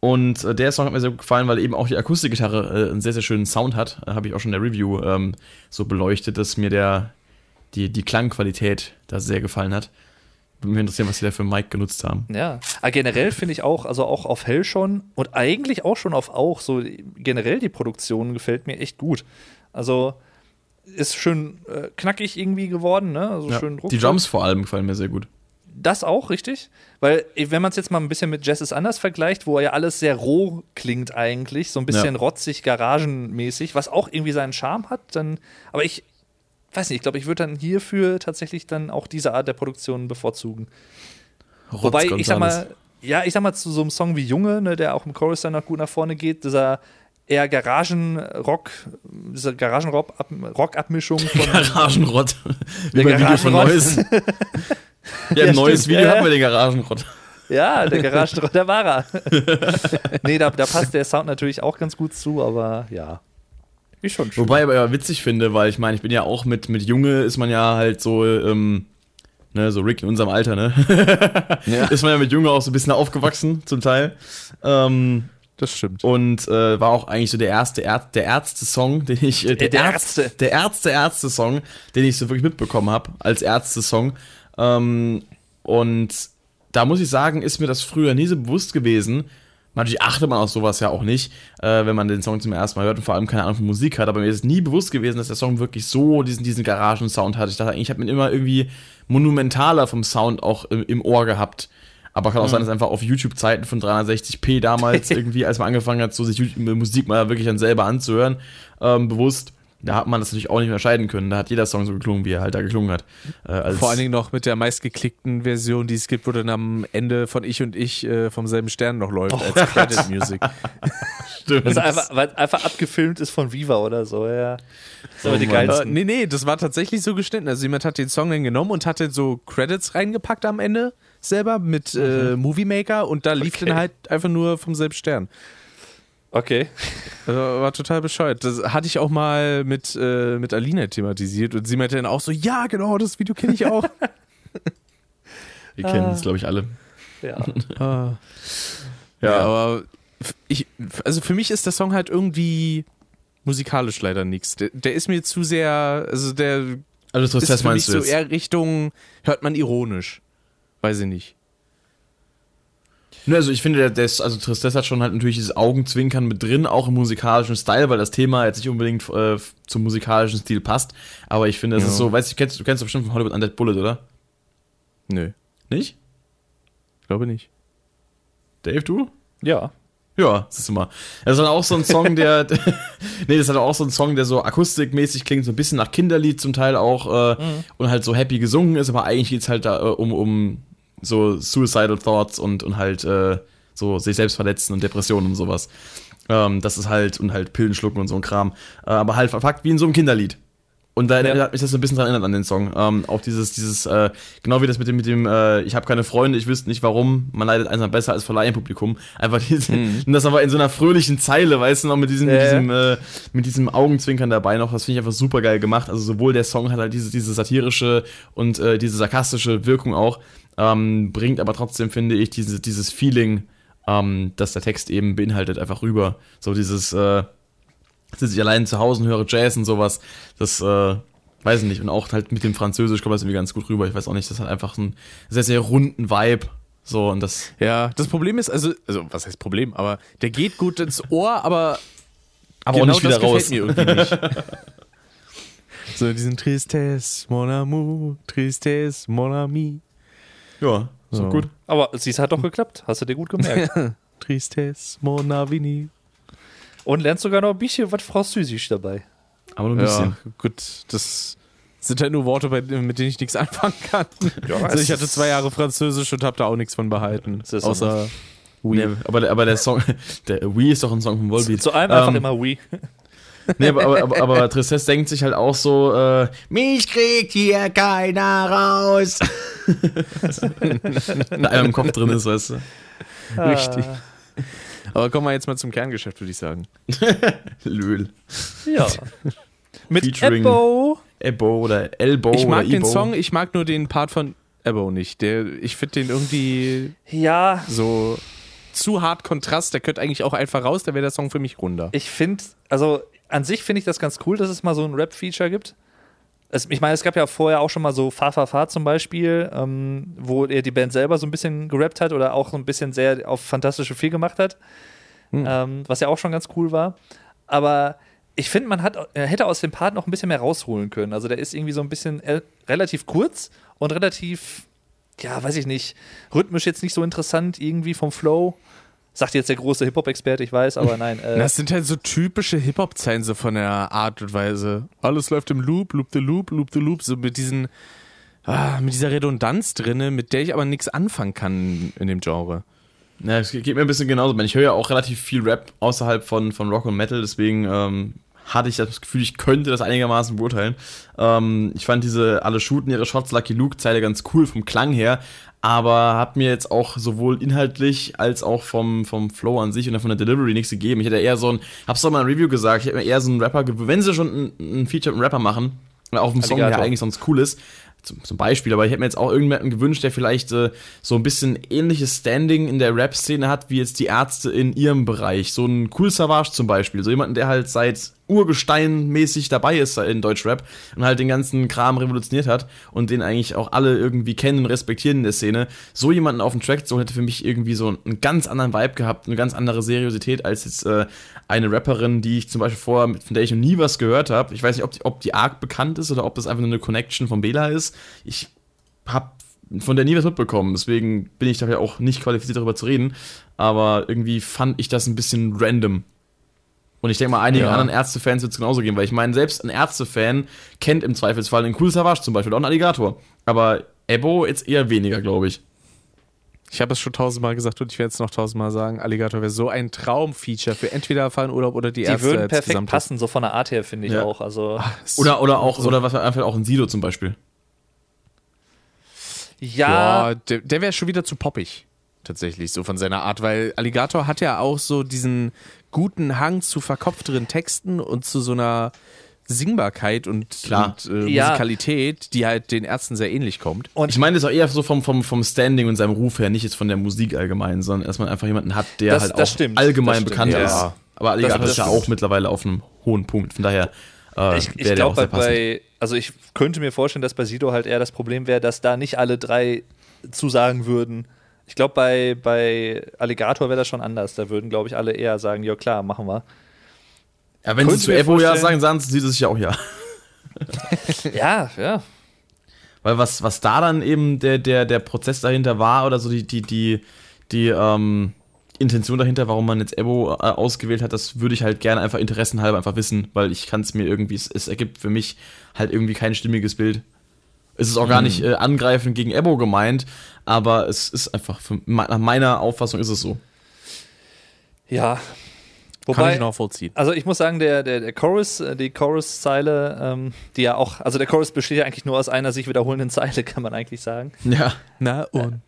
und äh, der Song hat mir sehr gut gefallen, weil eben auch die Akustikgitarre äh, einen sehr, sehr schönen Sound hat. Äh, Habe ich auch schon in der Review ähm, so beleuchtet, dass mir der, die, die Klangqualität da sehr gefallen hat. Würde mich interessieren, was sie da für Mic genutzt haben. Ja, aber generell finde ich auch, also auch auf Hell schon und eigentlich auch schon auf Auch, so generell die Produktion gefällt mir echt gut. Also ist schön äh, knackig irgendwie geworden, ne? Also Ja. schön Die ruckzuck. Drums vor allem gefallen mir sehr gut. Das auch, richtig? Weil, wenn man es jetzt mal ein bisschen mit Jazz ist anders vergleicht, wo ja alles sehr roh klingt eigentlich, so ein bisschen Ja. rotzig, garagenmäßig, was auch irgendwie seinen Charme hat, dann, aber ich weiß nicht, ich glaube, ich würde dann hierfür tatsächlich dann auch diese Art der Produktion bevorzugen. Wobei, ich sag mal, ja, ich sag mal, zu so einem Song wie Junge, ne, der auch im Chorus dann noch gut nach vorne geht, dieser eher Garagenrock, diese Garagenrock-Abmischung von Garagenrott. Der beim Video von Garagenrott. Neues. Ja, Ja, neues stimmt, Video ja, hatten wir den Garagenrott. Ja, der Garagenrock, der war er. nee, da, da passt der Sound natürlich auch ganz gut zu, aber ja. Ist schon schön. Wobei ich aber ja witzig finde, weil ich meine, ich bin ja auch mit, mit Junge, ist man ja halt so, ähm, ne, so Rick in unserem Alter, ne? Ja. ist man ja mit Junge auch so ein bisschen aufgewachsen, zum Teil. Ähm, Das stimmt. und äh, war auch eigentlich so der erste Ärz der Ärzte-Song, den ich äh, Der- der Ärzte. der Ärzte Ärzte-Song, den ich so wirklich mitbekommen habe als Ärzte-Song. Ähm, und da muss ich sagen, ist mir das früher nie so bewusst gewesen. Natürlich achtet man auf sowas ja auch nicht, äh, wenn man den Song zum ersten Mal hört und vor allem keine Ahnung von Musik hat, aber mir ist nie bewusst gewesen, dass der Song wirklich so diesen, diesen Garagensound hat. Ich dachte eigentlich, ich habe ihn immer irgendwie monumentaler vom Sound auch im, im Ohr gehabt. Aber kann auch sein, dass einfach auf YouTube-Zeiten von 360p damals irgendwie, als man angefangen hat, so sich Musik mal wirklich dann selber anzuhören, ähm, bewusst, da hat man das natürlich auch nicht mehr unterscheiden können. Da hat jeder Song so geklungen, wie er halt da geklungen hat. Äh, als Vor allen Dingen noch mit der meistgeklickten Version, die es gibt, wo dann am Ende von Ich und Ich äh, vom selben Stern noch läuft als Credit Music. stimmt. Das ist einfach, weil einfach abgefilmt ist von Viva oder so, ja. Das ist aber Oh die Mann. Äh, geilsten. nee, nee, das war tatsächlich so geschnitten. Also jemand hat den Song dann genommen und hatte so Credits reingepackt am Ende selber mit äh, Movie Maker und da lief Okay. dann halt einfach nur vom selben Stern. Okay. Also war total bescheuert. Das hatte ich auch mal mit, äh, mit Alina thematisiert und sie meinte dann auch so, ja, genau, das Video kenne ich auch. Wir kennen es, glaube ich, alle. Ja. Ah. Ja. Ja, aber ich, also für mich ist der Song halt irgendwie musikalisch leider nichts. Der, der ist mir zu sehr, also der Also ist Tristesse für mich meinst du so jetzt? eher Richtung, hört man ironisch. Weiß ich nicht. Ne, also ich finde, der, der ist, also Tristesse hat schon halt natürlich dieses Augenzwinkern mit drin, auch im musikalischen Style, weil das Thema jetzt nicht unbedingt äh, zum musikalischen Stil passt. Aber ich finde, es Ja. ist so, weißt du, kennst, du kennst doch bestimmt von Hollywood Undead Bullet, oder? Nö, Nicht? glaube nicht. Dave, du? Ja. Ja, das ist immer. Das ist dann auch so ein Song, der. nee, das ist halt auch so ein Song, der so akustikmäßig klingt, so ein bisschen nach Kinderlied zum Teil auch äh, und halt so happy gesungen ist, aber eigentlich geht's halt da äh, um, um so Suicidal Thoughts und, und halt äh, so sich selbst verletzen und Depressionen und sowas. Ähm, das ist halt, und halt Pillen schlucken und so ein Kram. Äh, aber halt verpackt wie in so einem Kinderlied. Und da Ja. hat mich das so ein bisschen dran erinnert an den Song. Ähm, auch dieses, dieses, äh, genau wie das mit dem, mit dem, äh, ich habe keine Freunde, ich wüsste nicht warum, man leidet einsam besser als vor Laienpublikum. Einfach diese, und das aber in so einer fröhlichen Zeile, weißt du, noch mit diesem, ja. diesem, äh, mit diesem Augenzwinkern dabei noch, das finde ich einfach super geil gemacht. Also sowohl der Song hat halt diese, diese satirische und äh, diese sarkastische Wirkung auch, ähm, bringt aber trotzdem, finde ich, diese, dieses Feeling, ähm, das der Text eben beinhaltet, einfach rüber. So dieses, äh, sitze ich allein zu Hause und höre Jazz und sowas. Das, äh, weiß ich nicht. Und auch halt mit dem Französisch kommt das irgendwie ganz gut rüber. Ich weiß auch nicht, das hat einfach einen sehr, sehr runden Vibe. So, und das, Ja, das Problem ist, also, also was heißt Problem, aber der geht gut ins Ohr, aber aber genau auch nicht wieder raus. mir irgendwie nicht. so diesen Tristesse, mon amour, Tristesse, mon ami. Ja, so Ja. gut. Aber siehst, hat doch geklappt. Hast du dir gut gemerkt. Tristesse, mon avini. Und lernst sogar noch ein bisschen was Französisch dabei. Aber nur ein bisschen. Ja, gut, das sind halt nur Worte, mit denen ich nichts anfangen kann. Ja, also ich es hatte zwei Jahre Französisch und habe da auch nichts von behalten. Außer Nee, aber, der- aber der Song, der Wii ist doch ein Song von Volbeat. Zu allem einfach Ähm, immer Oui. Nee, aber, aber, aber, aber Tristesse denkt sich halt auch so, äh, mich kriegt hier keiner raus. da einem im Kopf drin ist, weißt du. Richtig. Aber kommen wir jetzt mal zum Kerngeschäft, würde ich sagen. Löl. Ja. Mit Featuring- Ebo. Ebo oder Elbow ich mag oder den Ebo. Song, ich mag nur den Part von Ebo nicht. Der, ich finde den irgendwie Ja, so zu hart Kontrast. Der könnte eigentlich auch einfach raus, da wäre der Song für mich runder. ich finde, also an sich finde ich das ganz cool, dass es mal so ein Rap-Feature gibt. Es, ich meine, es gab ja vorher auch schon mal so Fa Fa Fa zum Beispiel, ähm, wo er die Band selber so ein bisschen gerappt hat oder auch so ein bisschen sehr auf fantastische viel gemacht hat, ähm, was ja auch schon ganz cool war. Aber ich finde, man hat, er hätte aus dem Part noch ein bisschen mehr rausholen können. Also der ist irgendwie so ein bisschen äh, relativ kurz und relativ ja, weiß ich nicht, rhythmisch jetzt nicht so interessant irgendwie vom Flow. Sagt jetzt der große Hip-Hop-Experte, ich weiß, aber nein. Äh, Das sind halt so typische Hip-Hop-Zeilen so von der Art und Weise. Alles läuft im Loop, Loop the Loop, Loop the Loop, so mit diesen, ah, mit dieser Redundanz drinne, mit der ich aber nichts anfangen kann in dem Genre. Ja, es geht mir ein bisschen genauso. Ich höre ja auch relativ viel Rap außerhalb von, von Rock und Metal, deswegen ähm, hatte ich das Gefühl, ich könnte das einigermaßen beurteilen. Ähm, ich fand diese alle shooten ihre Shots Lucky Luke Zeile ganz cool vom Klang her, aber habe mir jetzt auch sowohl inhaltlich als auch vom, vom Flow an sich und von der Delivery nichts gegeben. Ich hätte eher so ein, hab's doch mal in Review gesagt, ich hätte mir eher so einen Rapper gewünscht, wenn sie schon ein, ein Feature mit einem Rapper machen, auf dem Song, der eigentlich sonst cool ist, zum, Beispiel, aber ich hätte mir jetzt auch irgendjemanden gewünscht, der vielleicht äh, so ein bisschen ähnliches Standing in der Rap-Szene hat, wie jetzt die Ärzte in ihrem Bereich. So ein Cool Savage zum Beispiel. So jemanden, der halt seit Urgestein mäßig dabei ist in Deutschrap und halt den ganzen Kram revolutioniert hat und den eigentlich auch alle irgendwie kennen und respektieren in der Szene. So jemanden auf dem Track zu hätte für mich irgendwie so einen ganz anderen Vibe gehabt, eine ganz andere Seriosität als jetzt äh, eine Rapperin, die ich zum Beispiel vorher, von der ich noch nie was gehört habe. Ich weiß nicht, ob die, ob die arg bekannt ist oder ob das einfach nur eine Connection von Bela ist. Ich habe von der nie was mitbekommen, deswegen bin ich dafür auch nicht qualifiziert darüber zu reden. Aber irgendwie fand ich das ein bisschen random. Und ich denke mal, einigen Ja. anderen Ärzte-Fans wird es genauso gehen, weil ich meine, selbst ein Ärzte-Fan kennt im Zweifelsfall einen Cool Savage zum Beispiel, oder auch einen Alligator. Aber Ebo jetzt eher weniger, glaube ich. Ich habe es schon tausendmal gesagt und ich werde es noch tausendmal sagen. Alligator wäre so ein Traumfeature für entweder Fallenurlaub oder die, die Ärzte würden als perfekt Gesamtes. passen, so von der Art her, finde ich Ja. auch. Also, Oder, oder auch, oder was einfach auch ein Sido zum Beispiel. ja, Ja, der, der wäre schon wieder zu poppig. Tatsächlich, so von seiner Art, weil Alligator hat ja auch so diesen guten Hang zu verkopfteren Texten und zu so einer Singbarkeit und, Klar. und äh, Ja. Musikalität, die halt den Ärzten sehr ähnlich kommt. und Ich meine, das ist auch eher so vom, vom, vom Standing und seinem Ruf her, nicht jetzt von der Musik allgemein, sondern dass man einfach jemanden hat, der Das- halt das auch stimmt, allgemein das stimmt, bekannt ja. ist. Aber Alligator Das- ist ja auch stimmt. mittlerweile auf einem hohen Punkt. Von daher äh, ich, ich wäre der auch glaube, sehr passend. bei, also ich könnte mir vorstellen, dass bei Sido halt eher das Problem wäre, dass da nicht alle drei zusagen würden. Ich glaube, bei, bei Alligator wäre das schon anders. Da würden, glaube ich, alle eher sagen, ja klar, machen wir. Ja, wenn sie könnte zu Ebo ja sagen, sagen sie sich ja auch ja. Ja, ja. Weil was, was da dann eben der, der, der Prozess dahinter war oder so die, die, die, die ähm, Intention dahinter, warum man jetzt Ebo äh, ausgewählt hat, das würde ich halt gerne einfach interessenhalber einfach wissen, weil ich kann es mir irgendwie, es, es ergibt für mich halt irgendwie kein stimmiges Bild. Es ist auch gar nicht äh, angreifend gegen Ebo gemeint, aber es ist einfach, für, nach meiner Auffassung ist es so. Ja. Kann Wobei, ich noch vollziehen. also ich muss sagen, der, der, der Chorus, äh, die Chorus-Zeile, ähm, die ja auch, also der Chorus besteht ja eigentlich nur aus einer sich wiederholenden Zeile, kann man eigentlich sagen. Ja. Na und?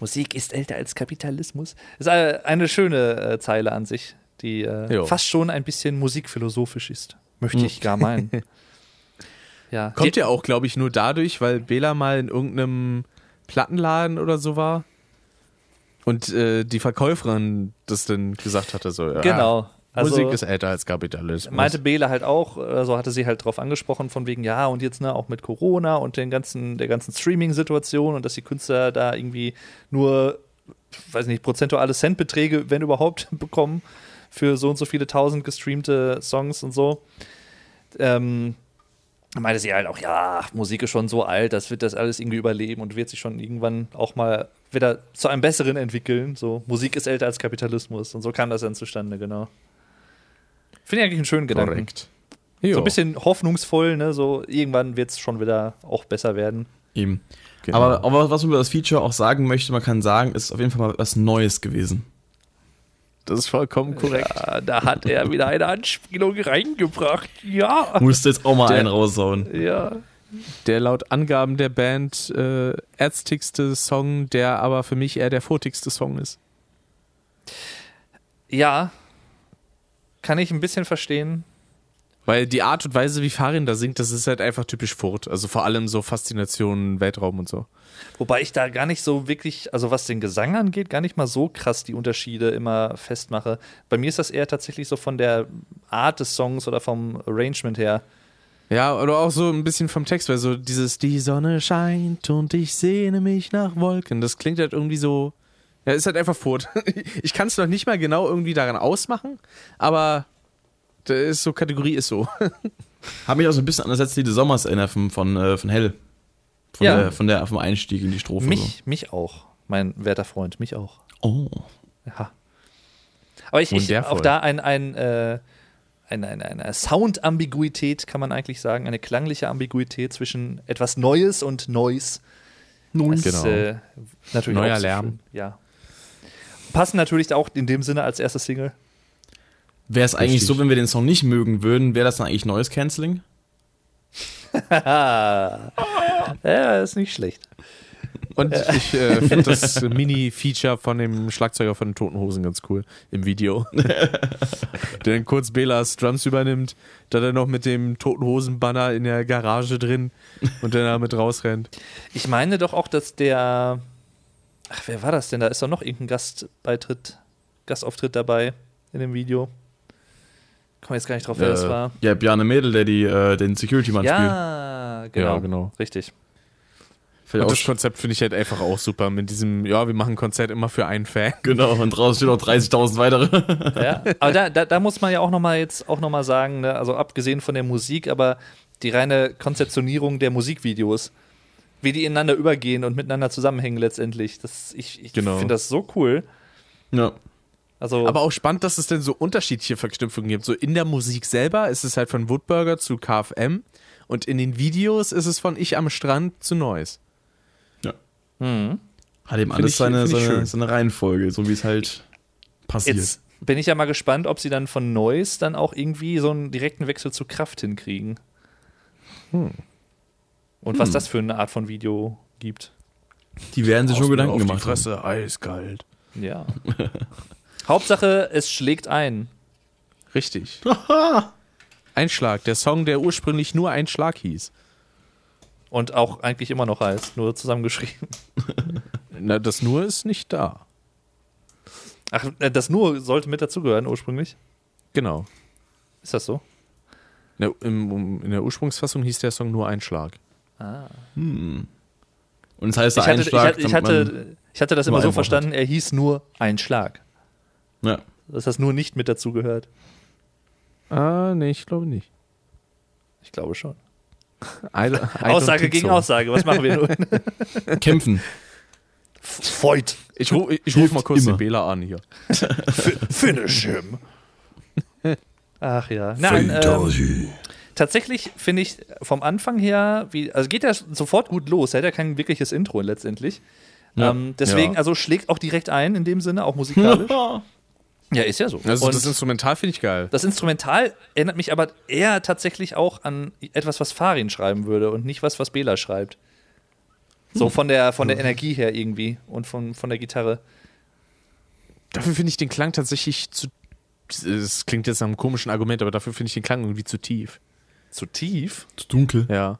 Musik ist älter als Kapitalismus. Ist eine, eine schöne äh, Zeile an sich, die äh, fast schon ein bisschen musikphilosophisch ist. Möchte ich gar meinen. ja. Kommt Die- ja auch, glaube ich, nur dadurch, weil Bela mal in irgendeinem Plattenladen oder so war und äh, die Verkäuferin das dann gesagt hatte, so, ja, Genau. Also, Musik ist älter als Kapitalismus. meinte Bela halt auch, äh, so hatte sie halt drauf angesprochen, von wegen, ja, und jetzt ne, auch mit Corona und den ganzen, der ganzen Streaming-Situation und dass die Künstler da irgendwie nur, weiß nicht, prozentuale Centbeträge, wenn überhaupt, bekommen für so und so viele tausend gestreamte Songs und so. Ähm, meinte sie halt auch, ja, Musik ist schon so alt, das wird das alles irgendwie überleben und wird sich schon irgendwann auch mal wieder zu einem Besseren entwickeln. So, Musik ist älter als Kapitalismus und so kam das dann zustande, genau. Finde ich eigentlich einen schönen Gedanken. korrekt. So ein bisschen hoffnungsvoll, ne? So irgendwann wird es schon wieder auch besser werden. Eben. Genau. Aber, aber was man über das Feature auch sagen möchte, man kann sagen, es ist auf jeden Fall mal was Neues gewesen. Das ist vollkommen korrekt. Ja, da hat er wieder eine Anspielung reingebracht. Ja. Musste jetzt auch mal Der- einen raushauen. Ja. Der laut Angaben der Band äh, ärztigste Song, der aber für mich eher der furtigste Song ist. Ja. Kann ich ein bisschen verstehen. Weil die Art und Weise, wie Farin da singt, das ist halt einfach typisch Furt. Also vor allem so Faszination, Weltraum und so. Wobei ich da gar nicht so wirklich, also was den Gesang angeht, gar nicht mal so krass die Unterschiede immer festmache. Bei mir ist das eher tatsächlich so von der Art des Songs oder vom Arrangement her. Ja, oder auch so ein bisschen vom Text, weil so dieses Die Sonne scheint und ich sehne mich nach Wolken, das klingt halt irgendwie so. Ja, ist halt einfach Furt. Ich kann es noch nicht mal genau irgendwie daran ausmachen, aber das ist so, Kategorie ist so. Hat mich auch so ein bisschen an das letzte Lied des Sommers erinnert von, von, äh, von Hell. Von, Ja. der, von der, vom Einstieg in die Strophe. Mich, mich auch, mein werter Freund, mich auch. So. Oh. Ja. Aber ich, ich auch da ein, ein, äh, eine, eine, eine Sound-Ambiguität, kann man eigentlich sagen, eine klangliche Ambiguität zwischen etwas Neues und Noise. Das Genau. ist äh, natürlich Neuer auch so Lärm. schön. Ja. Passen natürlich auch in dem Sinne als erste Single. Wäre es eigentlich so, wenn wir den Song nicht mögen würden, wäre das dann eigentlich neues Canceling? ja, ist nicht schlecht. Und ich äh, finde das Mini-Feature von dem Schlagzeuger von den Toten Hosen ganz cool im Video. der dann kurz Belas Drums übernimmt, da dann noch mit dem Toten Hosen-Banner in der Garage drin und dann damit rausrennt. Ich meine doch auch, dass der. Ach, wer war das denn? Da ist doch noch irgendein Gastbeitritt, Gastauftritt dabei in dem Video. Komm jetzt gar nicht drauf, wer das Äh, war. Ja, Bjarne Mädel, der die, äh, den Security-Mann spielt. Ja, genau. Ja, genau. Richtig. Und das Konzept finde ich halt einfach auch super mit diesem, ja, wir machen ein Konzert immer für einen Fan. Genau, und draußen stehen noch 30.000 weitere. Ja, aber da, da, da muss man ja auch noch mal jetzt auch noch mal sagen, ne, also abgesehen von der Musik, aber die reine Konzeptionierung der Musikvideos, wie die ineinander übergehen und miteinander zusammenhängen letztendlich. Das, ich ich Genau. finde das so cool. ja. Also Aber auch spannend, dass es denn so unterschiedliche Verknüpfungen gibt. So in der Musik selber ist es halt von Woodburger zu KFM und in den Videos ist es von Ich am Strand zu Noise. hm. Hat eben Find alles ich- seine, seine, seine Reihenfolge, so wie es halt passiert. jetzt bin ich ja mal gespannt, ob sie dann von Noise dann auch irgendwie so einen direkten Wechsel zu Kraft hinkriegen. Hm. Und was das für eine Art von Video gibt. Die werden sich schon Gedanken auf die gemacht. haben. Fresse, eiskalt. Ja. Hauptsache, es schlägt ein. Richtig. Einschlag, der Song, der ursprünglich nur ein Schlag hieß. Und auch eigentlich immer noch heißt, nur zusammengeschrieben. Na, das nur ist nicht da. Ach, äh, das nur sollte mit dazugehören ursprünglich. Genau. Ist das so? In der, im, in der Ursprungsfassung hieß der Song nur ein Schlag. Ah. Hm. Und es heißt Ich der hatte, ich, Einschlag. hatte, ich, damit man- hatte, ich hatte das immer so verstanden, er hieß nur ein Schlag. Ja. Dass das nur nicht mit dazugehört. Ah, nee, ich glaube nicht. Ich glaube schon. I, don't- I don't Aussage gegen so. Aussage. Was machen wir nun? Kämpfen. Feut. Ich, ru ich rufe mal kurz immer. den Bela an hier. Finish him. Ach ja. Nein, ähm, tatsächlich finde ich vom Anfang her, wie, also geht er sofort gut los. Er hat ja kein wirkliches Intro letztendlich. Ja. Ähm, deswegen, Ja. also schlägt auch direkt ein in dem Sinne, auch musikalisch. ja, ist ja so. Also Und das Instrumental finde ich geil. das Instrumental erinnert mich aber eher tatsächlich auch an etwas, was Farin schreiben würde und nicht was, was Bela schreibt. So von der, von der Energie her irgendwie und von, von der Gitarre. Dafür finde ich den Klang tatsächlich zu. Es klingt jetzt nach einem komischen Argument, aber dafür finde ich den Klang irgendwie zu tief. Zu tief? Zu dunkel. Ja.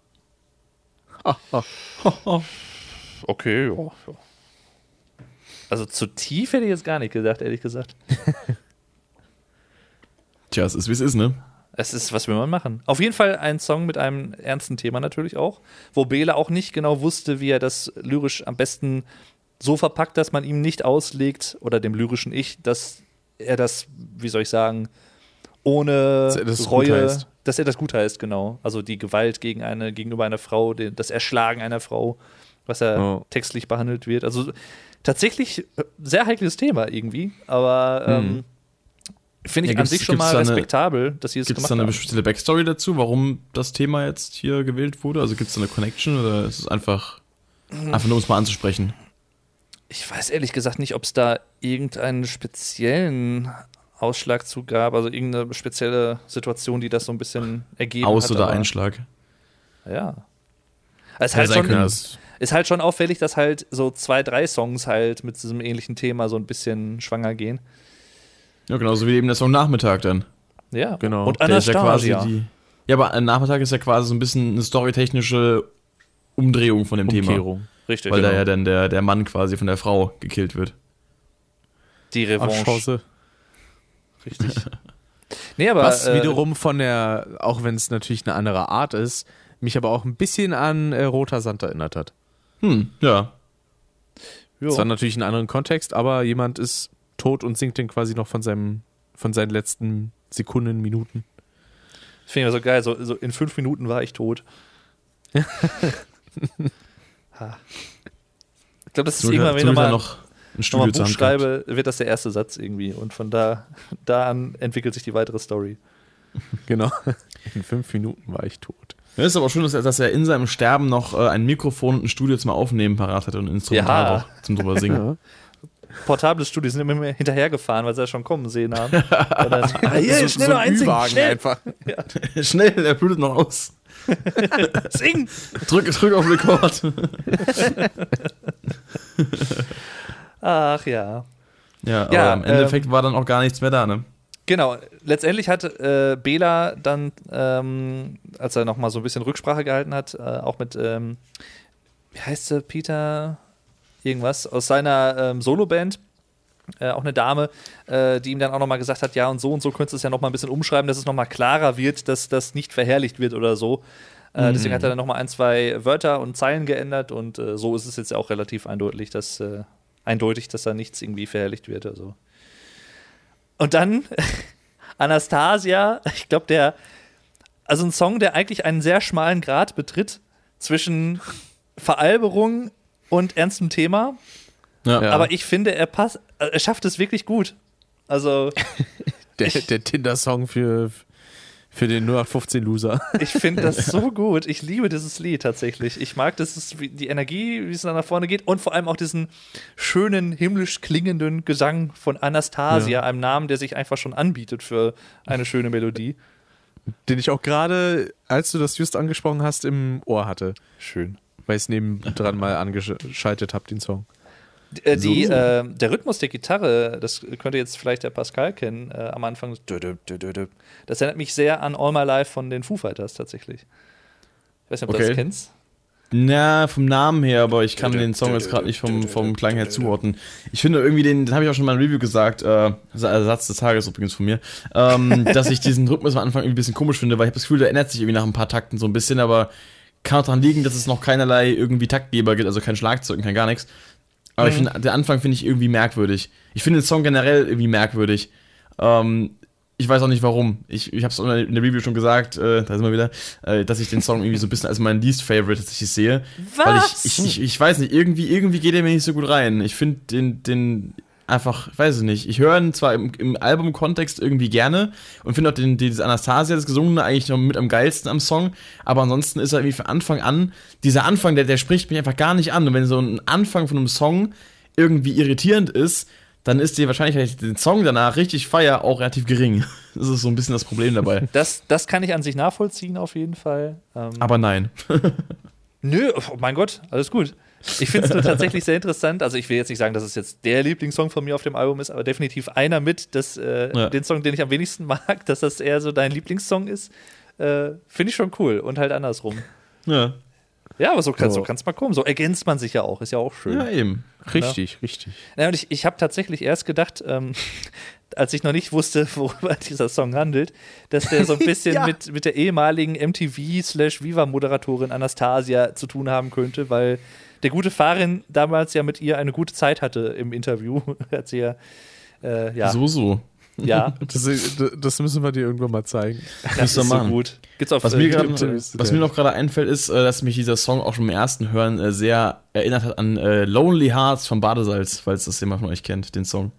Okay, ja. Also zu tief hätte ich jetzt gar nicht gesagt, ehrlich gesagt. Tja, es ist wie es ist, ne? Es ist, was will man machen? Auf jeden Fall ein Song mit einem ernsten Thema natürlich auch, wo Bela auch nicht genau wusste, wie er das lyrisch am besten so verpackt, dass man ihm nicht auslegt, oder dem lyrischen Ich, dass er das, wie soll ich sagen, ohne Dass er das Reue, dass er das gut heißt, genau. Also die Gewalt gegen eine, gegenüber einer Frau, das Erschlagen einer Frau, was er Oh. textlich behandelt wird. Also tatsächlich äh, sehr heikles Thema irgendwie, aber ähm, finde ich Ja, an gibt's- sich schon gibt's mal da eine- respektabel, dass sie es Gibt es gemacht da eine haben. bestimmte Backstory dazu, warum das Thema jetzt hier gewählt wurde? Also gibt es da eine Connection oder ist es einfach, einfach nur um es mal anzusprechen? Ich weiß ehrlich gesagt nicht, ob es da irgendeinen speziellen Ausschlag zu gab, also irgendeine spezielle Situation, die das so ein bisschen ergeben Aus- hat. oder Einschlag? Ja. Hätte halt, schon, können. Das, ist halt schon auffällig, dass halt so zwei, drei Songs halt mit diesem ähnlichen Thema so ein bisschen schwanger gehen. Ja, genauso wie eben der Song Nachmittag dann. Ja, Genau. Und Der ist ja quasi Anastasia. die. Ja, aber Nachmittag ist ja quasi so ein bisschen eine storytechnische Umdrehung von dem Thema. Umkehrung. Richtig, Weil da genau. ja dann der, der Mann quasi von der Frau gekillt wird. die Revanche. Chance. Richtig. nee, aber Was äh, wiederum von der, auch wenn es natürlich eine andere Art ist, mich aber auch ein bisschen an äh, Roter Sand erinnert hat. Hm, ja. jo. Zwar natürlich in einem anderen Kontext, aber jemand ist tot und singt dann quasi noch von seinem, von seinen letzten Sekunden, Minuten. Das finde ich immer so geil. So, so in fünf Minuten war ich tot. Ich glaube, das ist So, irgendwann, wenn ich nochmal noch ein Studio mal zur Buch schreibe, wird das der erste Satz irgendwie. Und von da, da an entwickelt sich die weitere Story. Genau. In fünf Minuten war ich tot. Ja, ist aber schön, dass er, dass er in seinem Sterben noch äh, ein Mikrofon und ein Studio zum Aufnehmen parat hatte und ein Instrumental Ja. auch zum drüber singen. Portables Studio sind immer mehr hinterhergefahren, weil sie ja schon kommen sehen haben. Dann, ah, hier, so, schnell so noch ein Ü-Wagen schnell, einfach. Schnell, er blutet noch aus. sing! Drück, drück auf Rekord. Ach ja. Ja, aber Ja, im Endeffekt war dann auch gar nichts mehr da, ne? Genau, letztendlich hat äh, Bela dann, ähm, als er nochmal so ein bisschen Rücksprache gehalten hat, äh, auch mit, ähm, wie heißt sie, Peter irgendwas, aus seiner ähm, Soloband, äh, auch eine Dame, äh, die ihm dann auch nochmal gesagt hat, ja und so und so könntest du es ja nochmal ein bisschen umschreiben, dass es nochmal klarer wird, dass das nicht verherrlicht wird oder so. Äh, Deswegen hat er dann nochmal ein, zwei Wörter und Zeilen geändert und äh, so ist es jetzt auch relativ eindeutig, dass, äh, eindeutig, dass da nichts irgendwie verherrlicht wird. Also. Und dann Anastasia, ich glaube, der, also ein Song, der eigentlich einen sehr schmalen Grad betritt zwischen Veralberung und ernstem Thema. Ja. Ja. Aber ich finde, er passt, er schafft es wirklich gut. Also, Der, der Tinder-Song für, für den 0815-Loser. ich finde das so gut. Ich liebe dieses Lied tatsächlich. Ich mag das, die Energie, wie es dann nach vorne geht und vor allem auch diesen schönen, himmlisch klingenden Gesang von Anastasia, einem Namen, der sich einfach schon anbietet für eine schöne Melodie. Den ich auch gerade, als du das just angesprochen hast, im Ohr hatte. Schön. Weil ich es nebendran mal angeschaltet habe, den Song. Äh, die, So. äh, der Rhythmus der Gitarre, das könnte jetzt vielleicht der Pascal kennen, äh, am Anfang. Das erinnert mich sehr an All My Life von den Foo Fighters tatsächlich. Ich weiß nicht, ob du Okay. das kennst. Na, vom Namen her, aber ich kann den Song jetzt gerade nicht vom, vom Klang her zuordnen. Ich finde irgendwie, den, den habe ich auch schon mal im Review gesagt, äh, Satz des Tages übrigens von mir, ähm, dass ich diesen Rhythmus am Anfang irgendwie ein bisschen komisch finde, weil ich habe das Gefühl, der ändert sich irgendwie nach ein paar Takten so ein bisschen, aber kann auch daran liegen, dass es noch keinerlei irgendwie Taktgeber gibt, also kein Schlagzeug kein gar nichts. Aber ich finde, der Anfang finde ich irgendwie merkwürdig. Ich finde den Song generell irgendwie merkwürdig. Ähm, ich weiß auch nicht warum. Ich, ich habe es in der Review schon gesagt, äh, da sind wir wieder, äh, dass ich den Song irgendwie so ein bisschen als mein Least Favorite tatsächlich sehe. Weil ich, ich, ich, ich weiß nicht, irgendwie, irgendwie geht er mir nicht so gut rein. Ich finde den, den einfach, weiß ich nicht. Ich höre ihn zwar im, im Albumkontext irgendwie gerne und finde auch den, dieses Anastasia, das Gesungene, eigentlich noch mit am geilsten am Song. Aber ansonsten ist er irgendwie von Anfang an, dieser Anfang, der, der spricht mich einfach gar nicht an. Und wenn so ein Anfang von einem Song irgendwie irritierend ist, dann ist die Wahrscheinlichkeit, den Song danach richtig feier, auch relativ gering. Das ist so ein bisschen das Problem dabei. Das, das kann ich an sich nachvollziehen, auf jeden Fall. Ähm, Aber nein. nö, oh mein Gott, alles gut. Ich finde es nur tatsächlich sehr interessant. Also, ich will jetzt nicht sagen, dass es jetzt der Lieblingssong von mir auf dem Album ist, aber definitiv einer mit, dass, äh, Ja. den Song, den ich am wenigsten mag, dass das eher so dein Lieblingssong ist. Äh, finde ich schon cool und halt andersrum. Ja, Ja, aber so kann es So. so mal kommen. So ergänzt man sich ja auch, ist ja auch schön. ja eben. Richtig, richtig. Ja, und ich, ich habe tatsächlich erst gedacht, ähm, als ich noch nicht wusste, worüber dieser Song handelt, dass der so ein bisschen Ja. mit, mit der ehemaligen MTV-Slash-Viva-Moderatorin Anastasia zu tun haben könnte, weil der gute Farin damals ja mit ihr eine gute Zeit hatte im Interview. Hat sie ja, äh, ja, So, so. ja, Das, das müssen wir dir irgendwann mal zeigen. das ihr ist so machen. gut. Gibt's auf Was äh, mir, grad, was geil. mir noch gerade einfällt, ist, äh, dass mich dieser Song auch schon im ersten Hören äh, sehr erinnert hat an äh, Lonely Hearts von Badesalz, falls das jemand von euch kennt, den Song.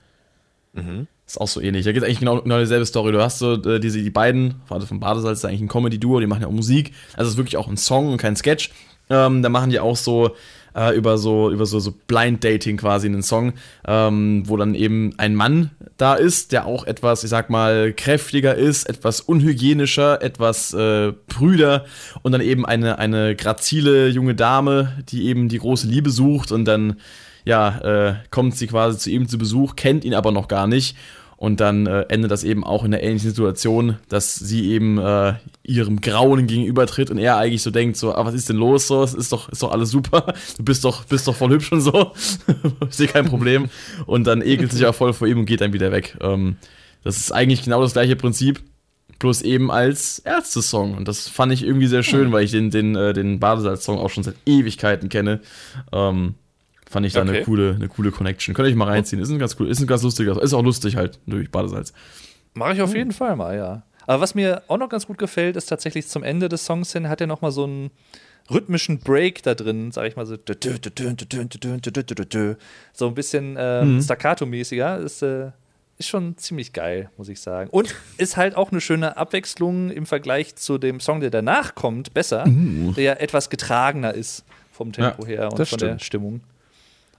Ist auch so ähnlich. Da geht eigentlich genau, genau dieselbe Story. Du hast so äh, diese, die beiden, also von Badesalz ist eigentlich ein Comedy-Duo, die machen ja auch Musik. Also es ist wirklich auch ein Song und kein Sketch. Ähm, da machen die auch so äh, über so über so, so Blind Dating quasi einen Song, ähm, wo dann eben ein Mann da ist, der auch etwas, ich sag mal, kräftiger ist, etwas unhygienischer, etwas äh, prüder und dann eben eine eine grazile junge Dame, die eben die große Liebe sucht und dann ja, äh, kommt sie quasi zu ihm zu Besuch, kennt ihn aber noch gar nicht. Und dann äh, endet das eben auch in einer ähnlichen Situation, dass sie eben äh, ihrem Grauen gegenübertritt und er eigentlich so denkt, so, ah, was ist denn los? So, es ist doch, ist doch alles super. Du bist doch, bist doch voll hübsch und so. ich sehe kein Problem. Und dann ekelt sich auch voll vor ihm und geht dann wieder weg. Ähm, das ist eigentlich genau das gleiche Prinzip, bloß eben als Ärzte-Song. Und das fand ich irgendwie sehr schön, weil ich den, den, äh, den Badesalz-Song auch schon seit Ewigkeiten kenne. Ähm, fand ich da eine Okay. coole, eine coole Connection. Könnt ihr euch mal reinziehen. Ist ein ganz cool, ist ein ganz lustiger, ist auch lustig halt, durch Badesalz. Mache ich auf jeden Fall mal, ja. Aber was mir auch noch ganz gut gefällt, ist tatsächlich zum Ende des Songs hin hat er noch mal so ein rhythmischen Break da drin, sag ich mal so, so ein bisschen ähm, staccato-mäßiger, ist, äh, ist schon ziemlich geil, muss ich sagen. Und ist halt auch eine schöne Abwechslung im Vergleich zu dem Song, der danach kommt, besser, der ja etwas getragener ist vom Tempo her und von der stimmt. Stimmung.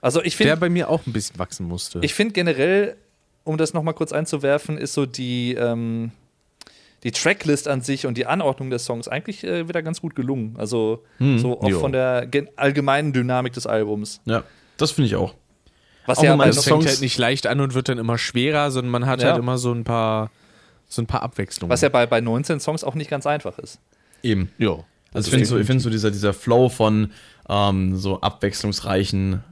Also ich Der finde bei mir auch ein bisschen wachsen musste. ich finde generell, um das nochmal kurz einzuwerfen, ist so die, ähm, die Tracklist an sich und die Anordnung der Songs eigentlich äh, wieder ganz gut gelungen. Also so auch jo. von der allgemeinen Dynamik des Albums. Ja, das finde ich auch. Was Auch ja man das fängt halt nicht leicht an und wird dann immer schwerer, sondern man hat Ja. halt immer so ein paar, so ein paar Abwechslungen. was ja bei, bei 19 Songs auch nicht ganz einfach ist. Eben. ja. Also ich finde so, ich find so dieser, dieser Flow von ähm, so abwechslungsreichen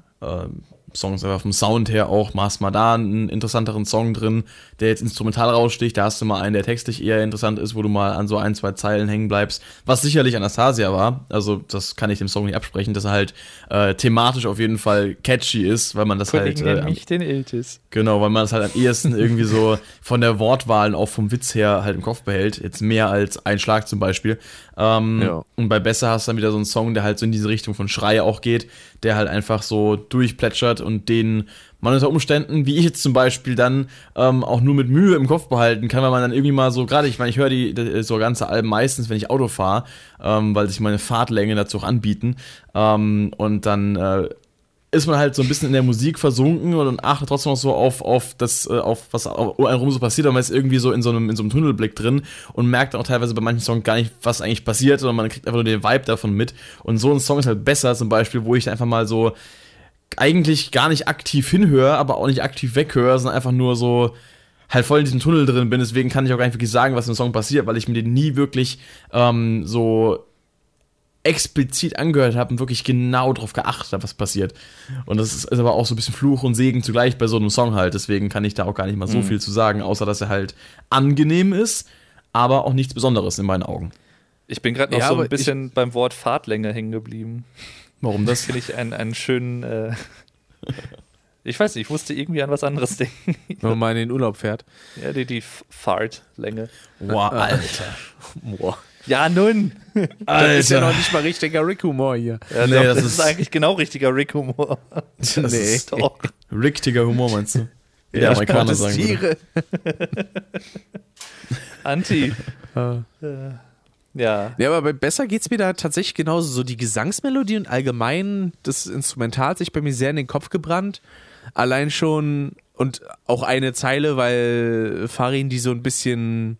Songs, aber vom Sound her auch, hast mal da einen interessanteren Song drin, der jetzt instrumental raussticht, da hast du mal einen, der textlich eher interessant ist, wo du mal an so ein, zwei Zeilen hängen bleibst, was sicherlich Anastasia war, also das kann ich dem Song nicht absprechen, dass er halt äh, thematisch auf jeden Fall catchy ist, weil man das halt äh, am- den Iltis. Genau, weil man es halt am ehesten irgendwie so von der Wortwahl und auch vom Witz her halt im Kopf behält. Jetzt mehr als ein Schlag zum Beispiel. Ähm, Ja. Und bei Besser hast du dann wieder so einen Song, der halt so in diese Richtung von Schrei auch geht, der halt einfach so durchplätschert und den man unter Umständen, wie ich jetzt zum Beispiel, dann ähm, auch nur mit Mühe im Kopf behalten kann, weil man dann irgendwie mal so, gerade ich meine, ich höre die, die so ganze Alben meistens, wenn ich Auto fahre, ähm, weil sich meine Fahrtlänge dazu auch anbieten. Ähm, und dann äh, ist man halt so ein bisschen in der Musik versunken und achtet trotzdem noch so auf, auf das, äh, auf was um rum so passiert, aber man ist irgendwie so in so einem, in so einem Tunnelblick drin und merkt auch teilweise bei manchen Songs gar nicht, was eigentlich passiert, sondern man kriegt einfach nur den Vibe davon mit. Und so ein Song ist halt besser, zum Beispiel, wo ich einfach mal so eigentlich gar nicht aktiv hinhöre, aber auch nicht aktiv weghöre, sondern einfach nur so halt voll in diesem Tunnel drin bin. Deswegen kann ich auch gar nicht wirklich sagen, was im Song passiert, weil ich mir den nie wirklich ähm, so explizit angehört habe und wirklich genau darauf geachtet habe, was passiert. Und das ist, ist aber auch so ein bisschen Fluch und Segen zugleich bei so einem Song halt. Deswegen kann ich da auch gar nicht mal so viel zu sagen, außer dass er halt angenehm ist, aber auch nichts Besonderes in meinen Augen. Ich bin gerade noch Ja, so ein bisschen beim Wort Fahrtlänge hängen geblieben. Warum das? Finde ich einen, einen schönen. Äh ich weiß nicht, ich musste irgendwie an was anderes denken. Wenn man mal in den Urlaub fährt. ja, die, die Fahrtlänge. Boah, Alter. Boah. Ja, nun. Das ist ja noch nicht mal richtiger Rick-Humor hier. Ja, Nee, doch, das das, ist, ist- eigentlich genau richtiger Rick-Humor. Das Nee. ist Doch. Ricktiger Humor, meinst du? Wie der Ja, Amerikaner sagen würde. Anti. Ja. Ja, aber bei Besser geht's mir da tatsächlich genauso. So die Gesangsmelodie und allgemein das Instrumental hat sich bei mir sehr in den Kopf gebrannt. Allein schon und auch eine Zeile, weil Farin die so ein bisschen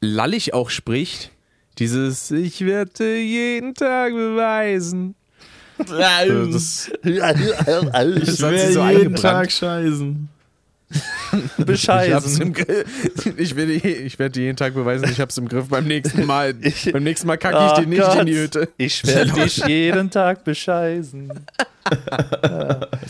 lallig auch spricht. Dieses Ich werde jeden Tag beweisen. Das, Ich Das hat sie so jeden. Tag scheißen. ich, Bescheißen. Griff. ich, will, ich werde jeden Tag beweisen, ich hab's im Griff. Beim nächsten Mal, Ich- beim nächsten Mal kacke ich Oh dir nicht Gott. in die Hütte. Ich werde dich jeden Tag bescheißen.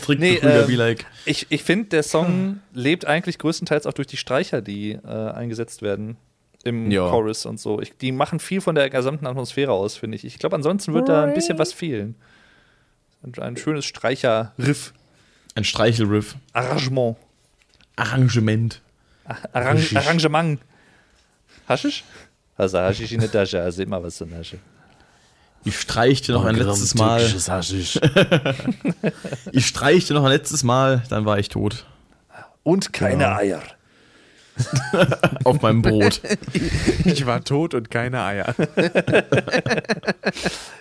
Trick Nee, nee, Krüger ähm, like. Ich, ich finde, der Song lebt eigentlich größtenteils auch durch die Streicher, die äh, eingesetzt werden im Ja. Chorus und so. Ich, die machen viel von der gesamten Atmosphäre aus, finde ich. Ich glaube, ansonsten wird da ein bisschen was fehlen. Ein, ein schönes Streicher-Riff, Ein Streichelriff. Arrangement, Arrangement. Arrang Haschisch. Arrangement. Haschisch? Also Haschisch in der Tasche, also immer was in der Tasche. Ich streichte noch ein letztes Mal. Ich streichte noch ein letztes Mal, dann war ich tot. Und keine Genau. Eier. Auf meinem Brot. Ich war tot und keine Eier.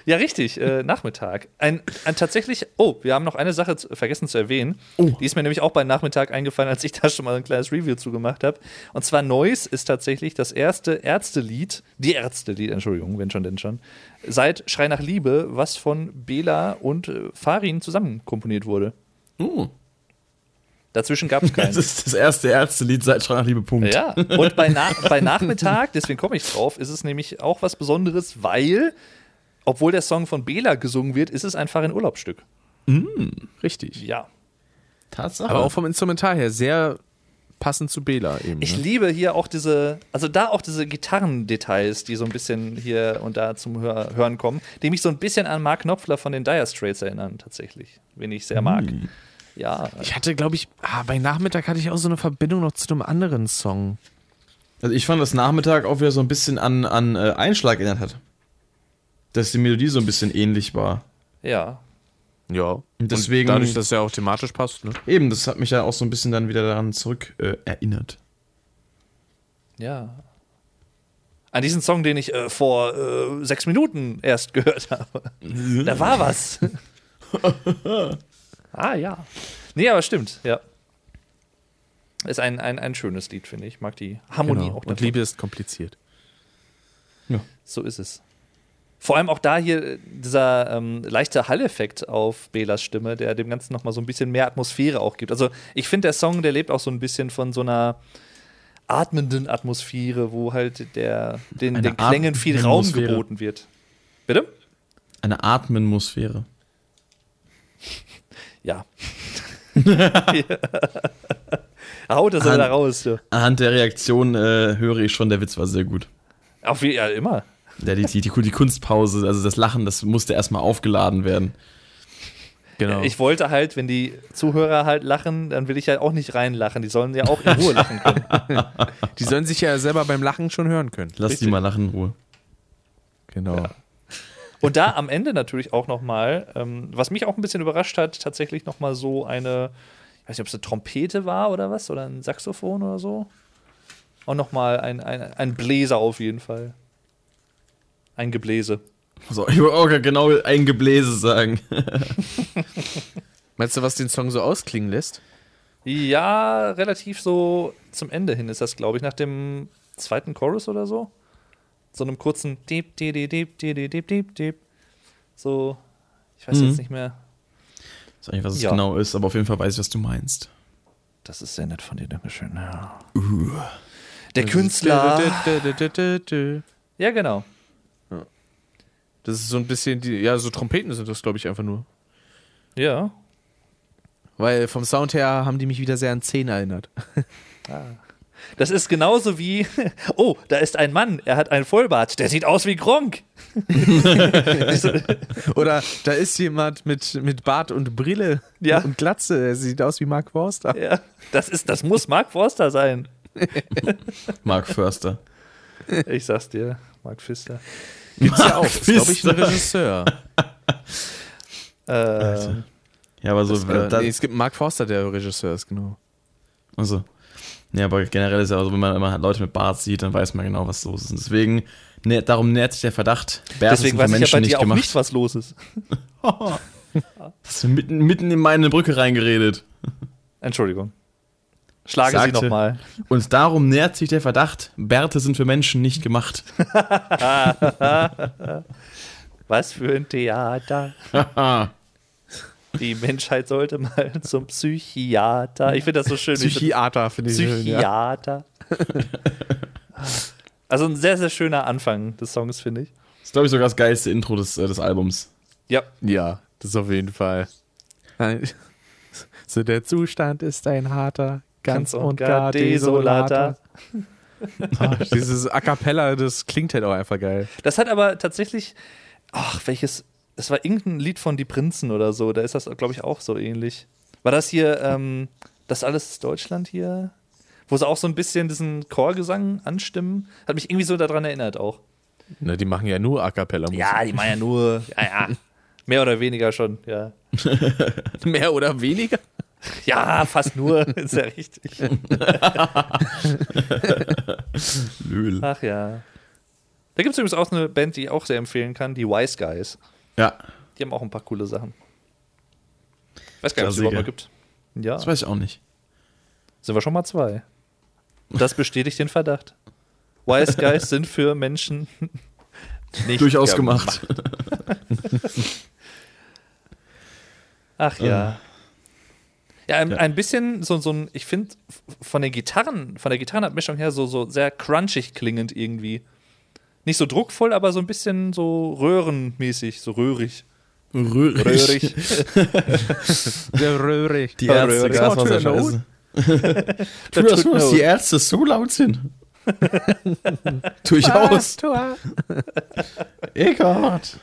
Ja, richtig, äh, Nachmittag. Ein, ein tatsächlich, oh, wir haben noch eine Sache zu, vergessen zu erwähnen. Oh. Die ist mir nämlich auch bei Nachmittag eingefallen, als ich da schon mal ein kleines Review zugemacht habe. Und zwar Neues ist tatsächlich das erste Ärztelied, die Ärztelied, Entschuldigung, wenn schon, denn schon, seit Schrei nach Liebe, was von Bela und äh, Farin zusammen komponiert wurde. Oh, Dazwischen gab es das keinen. ist das erste Ärztelied seit Schrei nach Liebe. Punkt. Ja, und bei, Na bei Nachmittag, deswegen komme ich drauf, ist es nämlich auch was Besonderes, weil, obwohl der Song von Bela gesungen wird, ist es einfach ein Urlaubsstück. Richtig. Ja. Tatsache. Aber auch vom Instrumental her sehr passend zu Bela eben. Ich ne? liebe hier auch diese, also da auch diese Gitarrendetails, die so ein bisschen hier und da zum Hör Hören kommen, die mich so ein bisschen an Mark Knopfler von den Dire Straits erinnern, tatsächlich, wen ich sehr mag. Ja, Ich hatte, glaube ich, ah, bei Nachmittag hatte ich auch so eine Verbindung noch zu einem anderen Song. also ich fand, dass Nachmittag auch wieder so ein bisschen an, an äh, Einschlag erinnert hat. dass die Melodie so ein bisschen ähnlich war. Ja. Ja. Und deswegen- dadurch, dass er auch thematisch passt, ne? Eben, das hat mich ja auch so ein bisschen dann wieder daran zurück äh, erinnert. Ja. An diesen Song, den ich äh, vor äh, sechs Minuten erst gehört habe. Da war was. ah, ja. Nee, aber stimmt, ja. Ist ein, ein, ein schönes Lied, finde ich. Ich mag die Harmonie Genau. auch Und davon. Liebe ist kompliziert. So ist es. Vor allem auch da hier äh, dieser ähm, leichte Hall-Effekt auf Belas Stimme, der dem Ganzen nochmal so ein bisschen mehr Atmosphäre auch gibt. Also ich finde, der Song, der lebt auch so ein bisschen von so einer atmenden Atmosphäre, wo halt der, den, Eine den Klängen viel Raum geboten wird. Bitte? Eine Atmosphäre. Ja. Haut das Han- da raus. Du. Anhand der Reaktion äh, höre ich schon, der Witz war sehr gut. Auf wie, ja, immer. Ja, die, die, die, die Kunstpause, also das Lachen, das musste erstmal aufgeladen werden. Genau. Ich wollte halt, wenn die Zuhörer halt lachen, dann will ich ja auch nicht reinlachen. Die sollen ja auch in Ruhe lachen können. die sollen sich ja selber beim Lachen schon hören können. Lass Richtig. die mal lachen in Ruhe. Genau. Und da am Ende natürlich auch nochmal, ähm, was mich auch ein bisschen überrascht hat, tatsächlich nochmal so eine, ich weiß nicht, ob es eine Trompete war oder was, oder ein Saxophon oder so. Und nochmal ein, ein, ein Bläser auf jeden Fall. Ein Gebläse. So, ich wollte auch genau ein Gebläse sagen. Meinst du, was den Song so ausklingen lässt? Ja, relativ so zum Ende hin ist das, glaube ich, nach dem zweiten Chorus oder so. So einem kurzen Deep, Deep, Deep, Deep, Deep, Deep, Deep. So, ich weiß Mhm. jetzt nicht mehr. Ich weiß nicht, was es Ja. genau ist, aber auf jeden Fall weiß ich, was du meinst. Das ist sehr nett von dir, Dankeschön. Ja. Der Künstler. Ja, genau. Das ist so ein bisschen die, ja, so Trompeten sind das, glaube ich, einfach nur. Ja. Weil vom Sound her haben die mich wieder sehr an 10 erinnert. Das ist genauso wie, oh, da ist ein Mann, er hat einen Vollbart, der sieht aus wie Gronk. Oder da ist jemand mit, mit Bart und Brille Ja. und Glatze. Er sieht aus wie Mark Forster. Ja, das ist, das muss Mark Forster sein. Mark Förster. Ich sag's dir, Mark Pfister. Gibt's ja auch. Ist, glaube ich, ein. Regisseur. Äh, Ja, aber so. Äh, da, nee, es gibt Mark Forster, der Regisseur ist, genau. also. Ja, aber generell ist ja auch so, wenn man immer Leute mit Bart sieht, dann weiß man genau, was los ist. Und deswegen, nä- darum nährt sich der Verdacht. Bärte deswegen sind für weiß ich ja bei Menschen dir auch gemacht. nicht, was los ist. Hast du mitten, mitten in meine Brücke reingeredet. Entschuldigung. Schlage Sie Sagte- nochmal. Und darum nährt sich der Verdacht, Bärte sind für Menschen nicht gemacht. Was für ein Theater. Die Menschheit sollte mal zum Psychiater. Ich finde das so schön. Psychiater, finde ich schön, ja. Psychiater. Also ein sehr, sehr schöner Anfang des Songs, finde ich. Das ist, glaube ich, sogar das geilste Intro des, äh, des Albums. Ja. Ja, das auf jeden Fall. So, der Zustand ist ein harter, ganz, und gar desolater. Ah, dieses A Cappella, das klingt halt auch einfach geil. Das hat aber tatsächlich, ach, welches, es war irgendein Lied von Die Prinzen oder so, da ist das, glaube ich, auch so ähnlich. War das hier, ähm, das alles ist Deutschland hier? Wo sie auch so ein bisschen diesen Chorgesang anstimmen? Hat mich irgendwie so daran erinnert auch. Na, die machen ja nur A Cappella Musik. Ja, die meinen ja nur, ja, ja. Mehr oder weniger schon, ja. Mehr oder weniger? Ja, fast nur, ist ja richtig. Löhl. Ach ja. Da gibt es übrigens auch eine Band, die ich auch sehr empfehlen kann, die Wise Guys. Ja, Die haben auch ein paar coole Sachen. Weiß gar nicht, ob es überhaupt noch gibt. Ja, das weiß ich auch nicht. sind wir schon mal zwei. Das bestätigt den Verdacht. Wise Guys sind für Menschen nicht Durchaus gemacht. Ach ja. Ja, ein, Ja. ein bisschen so, so ein, ich finde von den Gitarren, von der Gitarrenabmischung her so, so sehr crunchig klingend irgendwie. Nicht so druckvoll, aber so ein bisschen so röhrenmäßig, so röhrig. Röhrig. Röhrig. Der Röhrig. Die Ja, Ärzte, Röhrig. Gaswasserscheiße. Tu das nur, dass die Ärzte so laut sind. Durchaus. Eckart.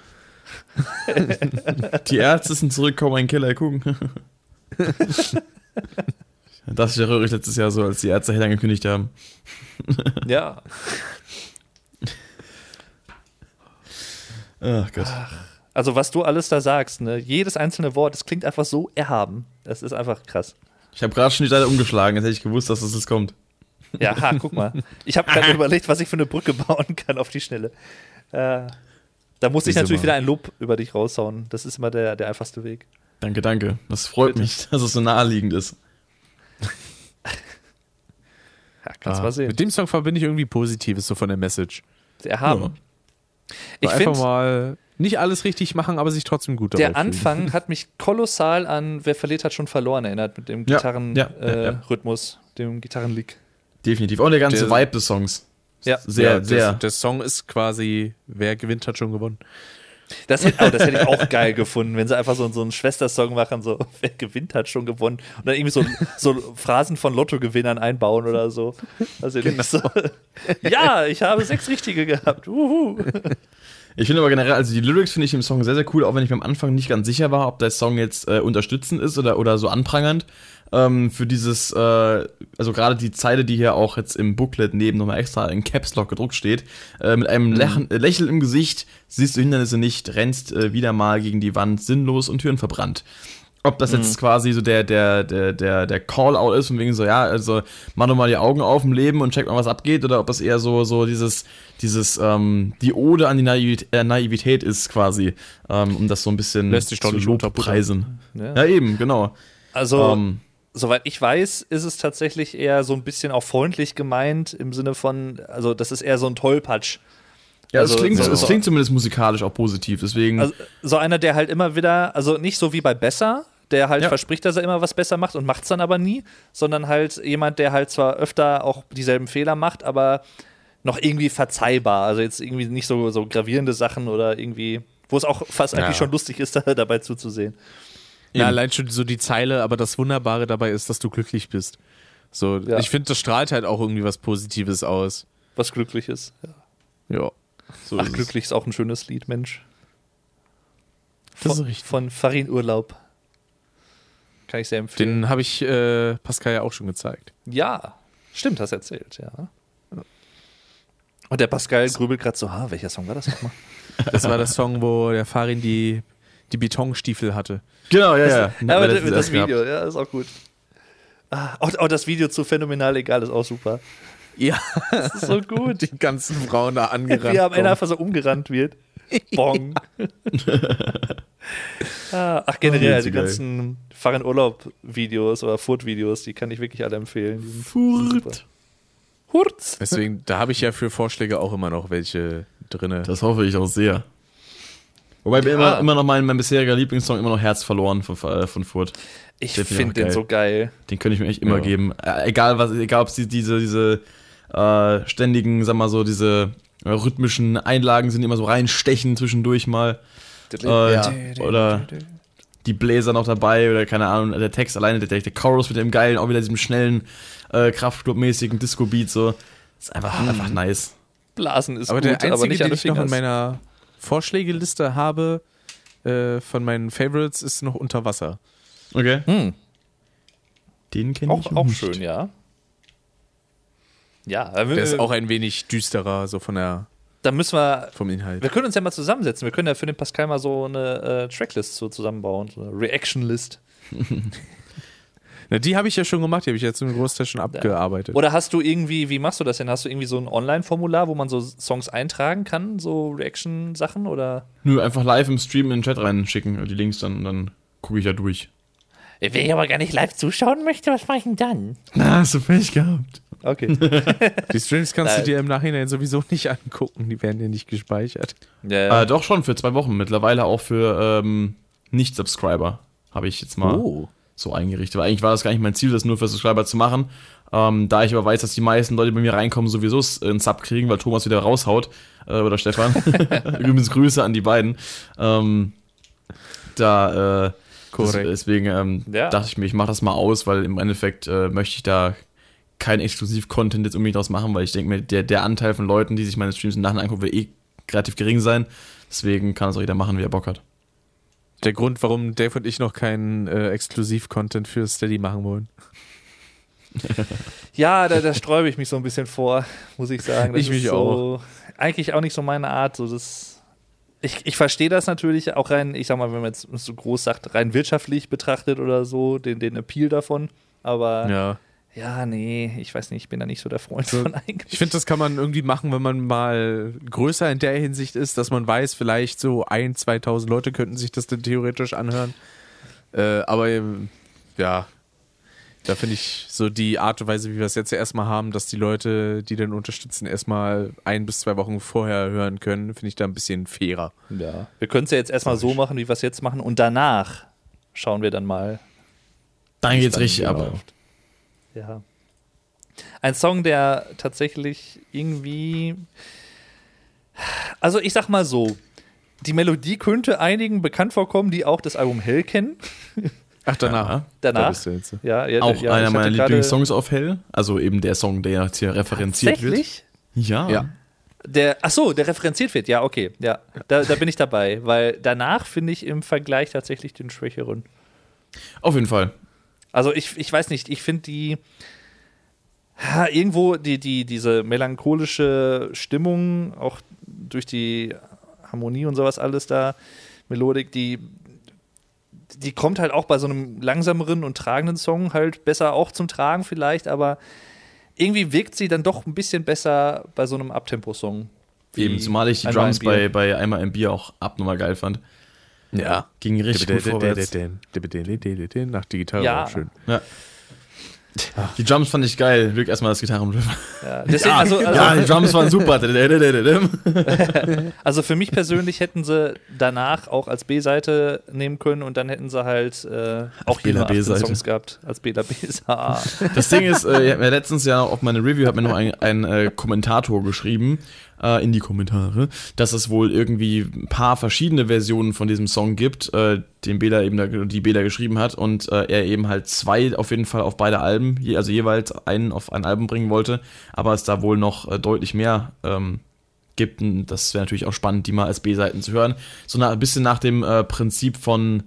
Die Ärzte sind zurückgekommen, ein Killer gucken. Das ist ja röhrig letztes Jahr so, als die Ärzte Hell angekündigt haben. Ja. Ach Gott. Also, was du alles da sagst, ne? jedes einzelne Wort, das klingt einfach so erhaben. Das ist einfach krass. Ich habe gerade schon die Seite umgeschlagen, jetzt hätte ich gewusst, dass das jetzt kommt. Ja, ha, guck mal. Ich habe gerade überlegt, was ich für eine Brücke bauen kann auf die Schnelle. Äh, da muss ich natürlich mal. wieder ein Lob über dich raushauen. Das ist immer der, der einfachste Weg. Danke, danke. Das freut Bitte. mich, dass es so naheliegend ist. Ja, kannst Ah, mal sehen. Mit dem Song verbinde ich irgendwie Positives, so von der Message. Erhaben. Ich einfach finde, mal nicht alles richtig machen, aber sich trotzdem gut dabei der fühlen. Anfang hat mich kolossal an Wer verliert hat schon verloren erinnert mit dem Gitarrenrhythmus, ja, ja, äh, ja. Rhythmus, dem Gitarrenlick. Definitiv. Auch der ganze Der- Vibe des Songs. Ja. Sehr, ja, sehr. Der, der Song ist quasi, wer gewinnt, hat schon gewonnen. Das hätte, oh, das hätte ich auch geil gefunden, wenn sie einfach so, so einen Schwestersong machen, so wer gewinnt, hat schon gewonnen. Und dann irgendwie so, so Phrasen von Lottogewinnern einbauen oder so. Also Genau. so, ja, ich habe sechs richtige gehabt. Uhu. Ich finde aber generell, also die Lyrics finde ich im Song sehr, sehr cool, auch wenn ich mir am Anfang nicht ganz sicher war, ob der Song jetzt äh, unterstützend ist oder, oder so anprangernd. Ähm, für dieses, äh, also gerade die Zeile, die hier auch jetzt im Booklet neben nochmal extra in Caps Lock gedruckt steht, äh, mit einem Lächeln, äh, Lächeln im Gesicht, siehst du Hindernisse nicht, rennst äh, wieder mal gegen die Wand, sinnlos und Türen verbrannt. Ob das jetzt quasi so der, der, der, der, der Call-out ist, von wegen so, ja, also mach doch mal die Augen auf im Leben und check mal, was abgeht, oder ob das eher so, so dieses, dieses, ähm, die Ode an die Naivität, äh, Naivität ist quasi, ähm, um das so ein bisschen Lässt sich doch zu nicht lobpreisen. Ja. Ja, eben, genau. Also, Ähm, soweit ich weiß, ist es tatsächlich eher so ein bisschen auch freundlich gemeint im Sinne von, also das ist eher so ein Tollpatsch. ja, also es, klingt, so- es klingt zumindest musikalisch auch positiv, deswegen. Also so einer, der halt immer wieder, also nicht so wie bei Besser, der halt Ja. verspricht, dass er immer was besser macht und macht es dann aber nie, sondern halt jemand, der halt zwar öfter auch dieselben Fehler macht, aber noch irgendwie verzeihbar. Also jetzt irgendwie nicht so, so gravierende Sachen oder irgendwie, wo es auch fast Ja. eigentlich schon lustig ist, da, dabei zuzusehen. Ja, allein schon so die Zeile, aber das Wunderbare dabei ist, dass du glücklich bist. So, Ja. ich finde, das strahlt halt auch irgendwie was Positives aus. Was glücklich ist. Ja. Ja. So Ach, ist es. glücklich ist auch ein schönes Lied, Mensch. Das ist Von, richtig. von Farin Urlaub. Kann ich sehr empfehlen. Den habe ich äh, Pascal ja auch schon gezeigt. Ja, stimmt, hast erzählt, ja. Und der Pascal grübelt gerade so, ha, welcher Song war das nochmal? Das war der Song, wo der Farin die, die Betonstiefel hatte. genau, ja, ja. Ja, aber das, das, Video, ja, ist auch gut. Ah, auch, auch das Video zu Phänomenal Egal ist auch super. Ja, Das ist so gut. die ganzen Frauen da angerannt. Wie er am Ende einfach so umgerannt wird. Bong. ah, ach, generell, Oh, die geil. ganzen Fahren Urlaub-Videos oder Furt-Videos, die kann ich wirklich alle empfehlen. Furt. Hurz. Deswegen, da habe ich ja für Vorschläge auch immer noch welche drinne. Das hoffe ich auch sehr. Wobei mir Ja. immer, immer noch mein, mein bisheriger Lieblingssong immer noch Herz verloren von, äh, von Furt. Ich finde den geil. so geil. Den könnte ich mir echt immer Ja. geben. Äh, egal was, egal ob es die, diese, diese äh, ständigen, sag mal so, diese äh, rhythmischen Einlagen sind, die immer so reinstechen zwischendurch mal. Äh, Ja. Oder die Bläser noch dabei oder keine Ahnung, der Text alleine, der, der Chorus mit dem geilen, auch wieder diesem schnellen, äh, Kraftclub-mäßigen Disco-Beat, so. Ist einfach, einfach nice. Blasen ist aber gut, der einzige, aber nicht den ich noch in meiner Vorschlägeliste habe äh, von meinen Favorites, ist noch Unter Wasser. Okay. Hm, Den kenne ich auch, auch nicht. schön, ja. Ja, Der äh, ist auch ein wenig düsterer, so von der, da müssen wir vom Inhalt. Wir können uns ja mal zusammensetzen. Wir können ja für den Pascal mal so eine äh, Tracklist so zusammenbauen, so eine Reaction-List. Na, die habe ich ja schon gemacht, die habe ich jetzt im Großteil schon abgearbeitet. Oder hast du irgendwie, wie machst du das denn? Hast du irgendwie so ein Online-Formular, wo man so Songs eintragen kann, so Reaction-Sachen? Oder? Nö, einfach live im Stream in den Chat reinschicken, die Links dann und dann gucke ich da durch. Wer ich aber gar nicht live zuschauen möchte, was mache ich denn dann? Na, hast du Pech gehabt. Okay. Die Streams kannst du Nein. dir im Nachhinein sowieso nicht angucken, die werden dir nicht gespeichert. ja, ja. Äh, doch schon, für zwei Wochen. Mittlerweile auch für ähm, Nicht-Subscriber habe ich jetzt mal Oh. So eingerichtet. Weil eigentlich war das gar nicht mein Ziel, das nur für Subscriber zu machen. Ähm, da ich aber weiß, dass die meisten Leute, die bei mir reinkommen, sowieso einen Sub kriegen, weil Thomas wieder raushaut. Äh, oder Stefan. Übrigens Grüße an die beiden. Ähm, da, äh, Korrekt. deswegen ähm, Ja. dachte ich mir, ich mache das mal aus, weil im Endeffekt äh, möchte ich da kein Exklusiv-Content jetzt unbedingt draus machen, weil ich denke mir, der, der Anteil von Leuten, die sich meine Streams im Nachhinein angucken, wird eh relativ gering sein. Deswegen kann es auch jeder machen, wie er Bock hat. Der Grund, warum Dave und ich noch keinen äh, Exklusiv-Content für Steady machen wollen. ja da, da sträube ich mich so ein bisschen vor, muss ich sagen. Das Ich mich so, Eigentlich auch nicht so meine Art. So das, ich, ich verstehe das natürlich auch rein, ich sag mal, wenn man jetzt so groß sagt, rein wirtschaftlich betrachtet oder so, den, den Appeal davon. Aber ja. Ja. nee, ich weiß nicht, ich bin da nicht so der Freund von eigentlich. Ich finde, das kann man irgendwie machen, wenn man mal größer in der Hinsicht ist, dass man weiß, vielleicht so ein, 2000 Leute könnten sich das dann theoretisch anhören. Äh, aber ja, da finde ich so die Art und Weise, wie wir es jetzt erstmal haben, dass die Leute, die den unterstützen, erstmal ein bis zwei Wochen vorher hören können, finde ich da ein bisschen fairer. Ja. Wir können es ja jetzt erstmal so machen, wie wir es jetzt machen und danach schauen wir dann mal. Dann geht's richtig ab. läuft. Ja. Ein Song, der tatsächlich irgendwie. Also, ich sag mal so: Die Melodie könnte einigen bekannt vorkommen, die auch das Album Hell kennen. Ach, danach. Ja. Danach. Da bist du jetzt. Ja, ja, Auch einer meiner Lieblingssongs auf Hell. Also eben der Song, der jetzt hier referenziert wird. Tatsächlich? Ja. Ja. Der, ach so, der referenziert wird. Ja, okay. Ja, da, da bin ich dabei. Weil danach finde ich im Vergleich tatsächlich den schwächeren. Auf jeden Fall. Also ich, ich weiß nicht, ich finde die ha, irgendwo die, die, diese melancholische Stimmung, auch durch die Harmonie und sowas alles da, Melodik, die, die kommt halt auch bei so einem langsameren und tragenden Song halt besser auch zum Tragen vielleicht, aber irgendwie wirkt sie dann doch ein bisschen besser bei so einem Abtempo-Song. Eben, zumal ich die Drums bei, bei Einmal ein Bier auch abnormal geil fand. Ja. Ging richtig gut vorwärts. Nach die Gitarre Ja. schön. Ja. Die Drums fand ich geil. Glück erstmal das Gitarrenriff. Ja, deswegen, also, also, Ja, die Drums waren super. Also für mich persönlich hätten sie danach auch als B-Seite nehmen können und dann hätten sie halt äh, auch hier Bela nur 18 B-Seite. Songs gehabt als Bela B-Seite. Das Ding ist, äh, letztens ja auf meine Review hat mir noch ein, ein äh, Kommentator geschrieben äh, in die Kommentare, dass es wohl irgendwie ein paar verschiedene Versionen von diesem Song gibt, äh, den Bela eben da, die Bela geschrieben hat und äh, er eben halt zwei auf jeden Fall auf beide Alben, je, also jeweils einen auf ein Album bringen wollte, aber es da wohl noch äh, deutlich mehr ähm, gibt. Und das wäre natürlich auch spannend, die mal als B-Seiten zu hören. So ein bisschen nach dem äh, Prinzip von,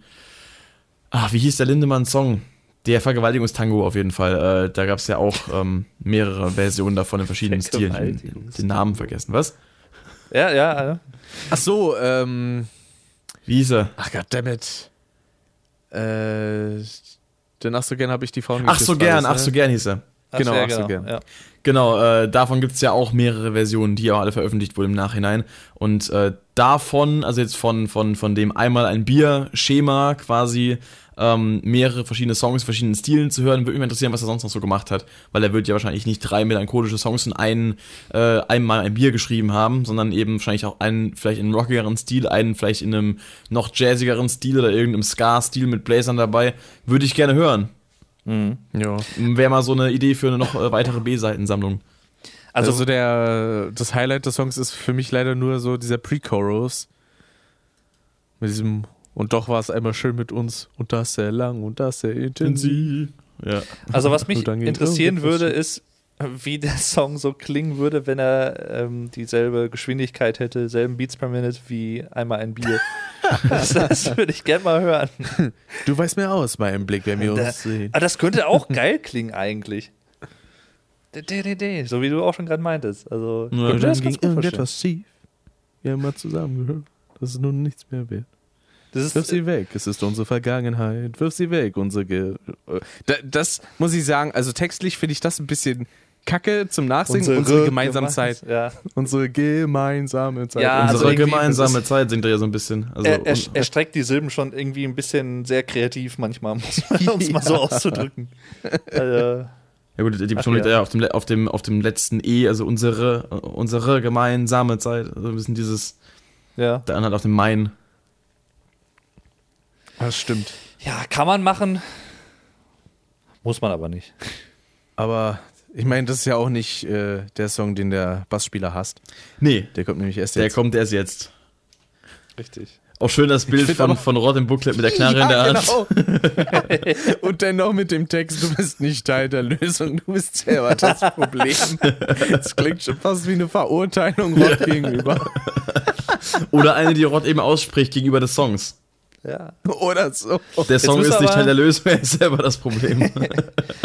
ach, wie hieß der Lindemann-Song? Der Vergewaltigungstango auf jeden Fall. Äh, da gab es ja auch ähm, mehrere Versionen davon in verschiedenen Stilen. Vergewaltigungs- Den Namen vergessen. Was? ja, ja, ja. Ach so, ähm. Wie hieß er? Ach goddammit. Äh. Denn ach so gern habe ich die Frauen Ach so gern, ach so ne? gern hieß er. Genau, ja, so gern. Ja. Genau, äh, davon gibt es ja auch mehrere Versionen, die auch alle veröffentlicht wurden im Nachhinein. Und äh, davon, also jetzt von, von, von dem einmal ein Bier-Schema quasi, ähm, mehrere verschiedene Songs, verschiedenen Stilen zu hören, würde mich interessieren, was er sonst noch so gemacht hat. Weil er wird ja wahrscheinlich nicht drei melancholische Songs in einen, äh, einmal ein Bier geschrieben haben, sondern eben wahrscheinlich auch einen, vielleicht in einem rockigeren Stil, einen vielleicht in einem noch jazzigeren Stil oder irgendeinem Ska-Stil mit Blazern dabei. Würde ich gerne hören. Ja. Wäre mal so eine Idee für eine noch äh, weitere B-Seitensammlung. Also, Also, der, das Highlight des Songs ist für mich leider nur so dieser Pre-Chorus. Mit diesem, und doch war es einmal schön mit uns und das sehr lang und das sehr intensiv. Ja. also was mich interessieren würde, ist, wie der Song so klingen würde, wenn er ähm, dieselbe Geschwindigkeit hätte, selben Beats per Minute wie einmal ein Bier. das, das würde ich gerne mal hören. Du weißt mehr aus bei einem Blick, wenn wir Da- uns sehen. Aber das könnte auch geil klingen eigentlich. So wie du auch schon gerade meintest. Also, Ja, mir dann das ging irgendetwas schief. Wir haben mal zusammengehört. Das ist nun nichts mehr wert. Das Wirf ist, sie weg, es ist unsere Vergangenheit. Wirf sie weg, unsere. Ge da, das muss ich sagen, also textlich finde ich das ein bisschen kacke zum Nachsingen. Unsere, gemeinsame gemeins- Zeit. Ja. Unsere gemeinsame Zeit. Ja, Unsere also Unsere gemeinsame Zeit singt er ja so ein bisschen. Also, Er, er, er streckt die Silben schon irgendwie ein bisschen sehr kreativ manchmal, um es mal so auszudrücken. äh, ja gut, die Betonung liegt ja. auf dem, auf, dem, auf dem letzten E, also unsere, unsere gemeinsame Zeit. Also ein bisschen dieses, ja. der andere auf dem Main. Das stimmt. ja, kann man machen. Muss man aber nicht. Aber ich meine, das ist ja auch nicht äh, der Song, den der Bassspieler hasst. Nee, Der kommt nämlich erst der jetzt. kommt erst jetzt. Richtig. Auch schön das Bild von, von Rod im Booklet mit der Knarre in der Hand. genau. Und dann noch mit dem Text, du bist nicht Teil der Lösung, du bist selber das Problem. Das klingt schon fast wie eine Verurteilung Rod gegenüber. Oder eine, die Rod eben ausspricht gegenüber des Songs. Ja. Oder so. Der Song ist nicht aber- Teil der Lösung, er ist selber das Problem.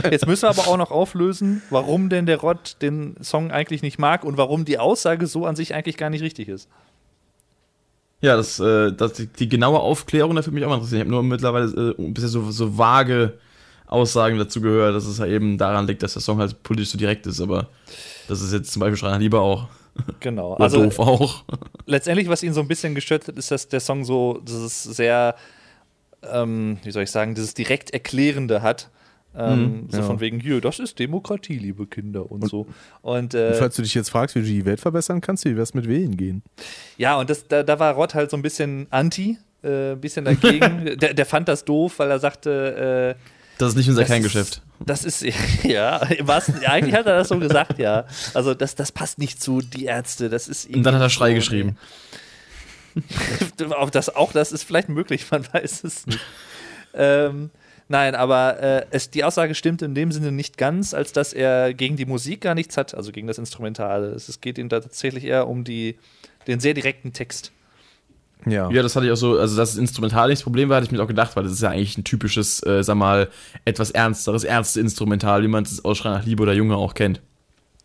Jetzt müssen wir aber auch noch auflösen, warum denn der Rod den Song eigentlich nicht mag und warum die Aussage so an sich eigentlich gar nicht richtig ist. Ja, das, äh, das, die, die genaue Aufklärung, das würde mich auch mal interessieren. Ich habe nur mittlerweile äh, bisher so, so vage Aussagen dazu gehört, dass es ja eben daran liegt, dass der Song halt politisch so direkt ist, aber das ist jetzt zum Beispiel Schreiner Lieber auch. Genau. Oder Also doof auch. letztendlich, was ihn so ein bisschen gestört hat, ist, dass der Song so dieses sehr, ähm, wie soll ich sagen, dieses direkt Erklärende hat. Ähm, so ja. von wegen, hier, das ist Demokratie, liebe Kinder und, so. Und Und äh, falls du dich jetzt fragst, wie du die Welt verbessern kannst, wie wär's mit Wählen gehen? ja, und das, da, da war Rott halt so ein bisschen anti, äh, ein bisschen dagegen. der, der fand das doof, weil er sagte, äh, Das ist nicht unser Kerngeschäft. Das ist, ja, wahrsten, eigentlich hat er das so gesagt, ja. Also, das, das passt nicht zu die Ärzte, das ist Und dann hat er Schrei so, geschrieben. Auch das, auch das ist vielleicht möglich, man weiß es nicht. ähm, nein, aber äh, es, die Aussage stimmt in dem Sinne nicht ganz, als dass er gegen die Musik gar nichts hat, also gegen das Instrumentale. Es, es geht ihm da tatsächlich eher um die, den sehr direkten Text. Ja. Ja, das hatte ich auch so, also dass es instrumental nicht das Problem war, hatte ich mir auch gedacht, weil das ist ja eigentlich ein typisches, äh, sag mal, etwas ernsteres, ernste Instrumental, wie man es aus Schrei nach Liebe oder Junge auch kennt.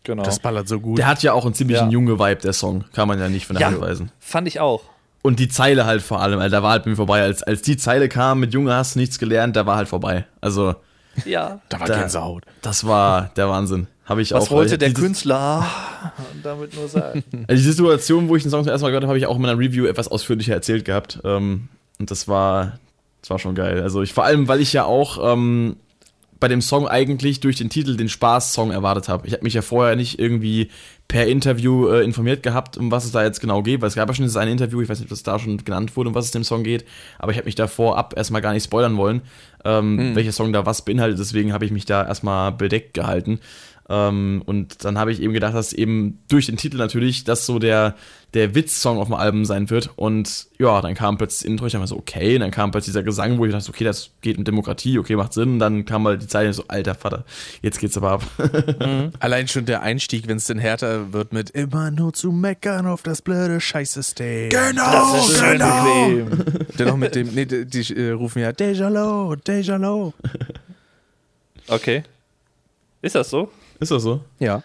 Genau. Das ballert so gut. Der hat ja auch einen ziemlichen Ja. Junge-Vibe, der Song. Kann man ja nicht von der Ja. Hand weisen. Fand ich auch. Und die Zeile halt vor allem, Alter, da war halt bei mir vorbei. Als, als die Zeile kam mit Junge hast du nichts gelernt, da war halt vorbei. Also, Ja. da war Da- Gänsehaut. das war der Wahnsinn. Habe ich Was auch. wollte weil der dieses- Künstler damit nur sagen? Also die Situation, wo ich den Song zum ersten Mal gehört habe, habe ich auch in meiner Review etwas ausführlicher erzählt gehabt. Ähm, und das war, das war schon geil. Also ich vor allem, weil ich ja auch ähm, bei dem Song eigentlich durch den Titel den Spaß-Song erwartet habe. Ich habe mich ja vorher nicht irgendwie per Interview äh, informiert gehabt, um was es da jetzt genau geht, weil es gab ja schon dieses eine Interview, ich weiß nicht, ob das da schon genannt wurde, um was es dem Song geht, aber ich habe mich da vorab erstmal gar nicht spoilern wollen, ähm, welcher Song da was beinhaltet, deswegen habe ich mich da erstmal bedeckt gehalten. Ähm, und dann habe ich eben gedacht, dass eben durch den Titel natürlich das so der, der Witz-Song auf dem Album sein wird. Und ja, dann kam plötzlich das Intro, ich dachte so, okay, und dann kam plötzlich dieser Gesang, wo ich dachte, okay, das geht um Demokratie, okay, macht Sinn. Und dann kam halt die Zeile so, alter Vater, jetzt geht's aber ab. Allein schon der Einstieg, wenn es denn härter wird mit immer nur zu meckern auf das blöde Scheißsystem. Genau, Das ist schön bequem. Der noch mit dem, nee, die, die äh, rufen ja Deja Lo, Deja Lo. Okay. Ist das so? Ist das so? Ja.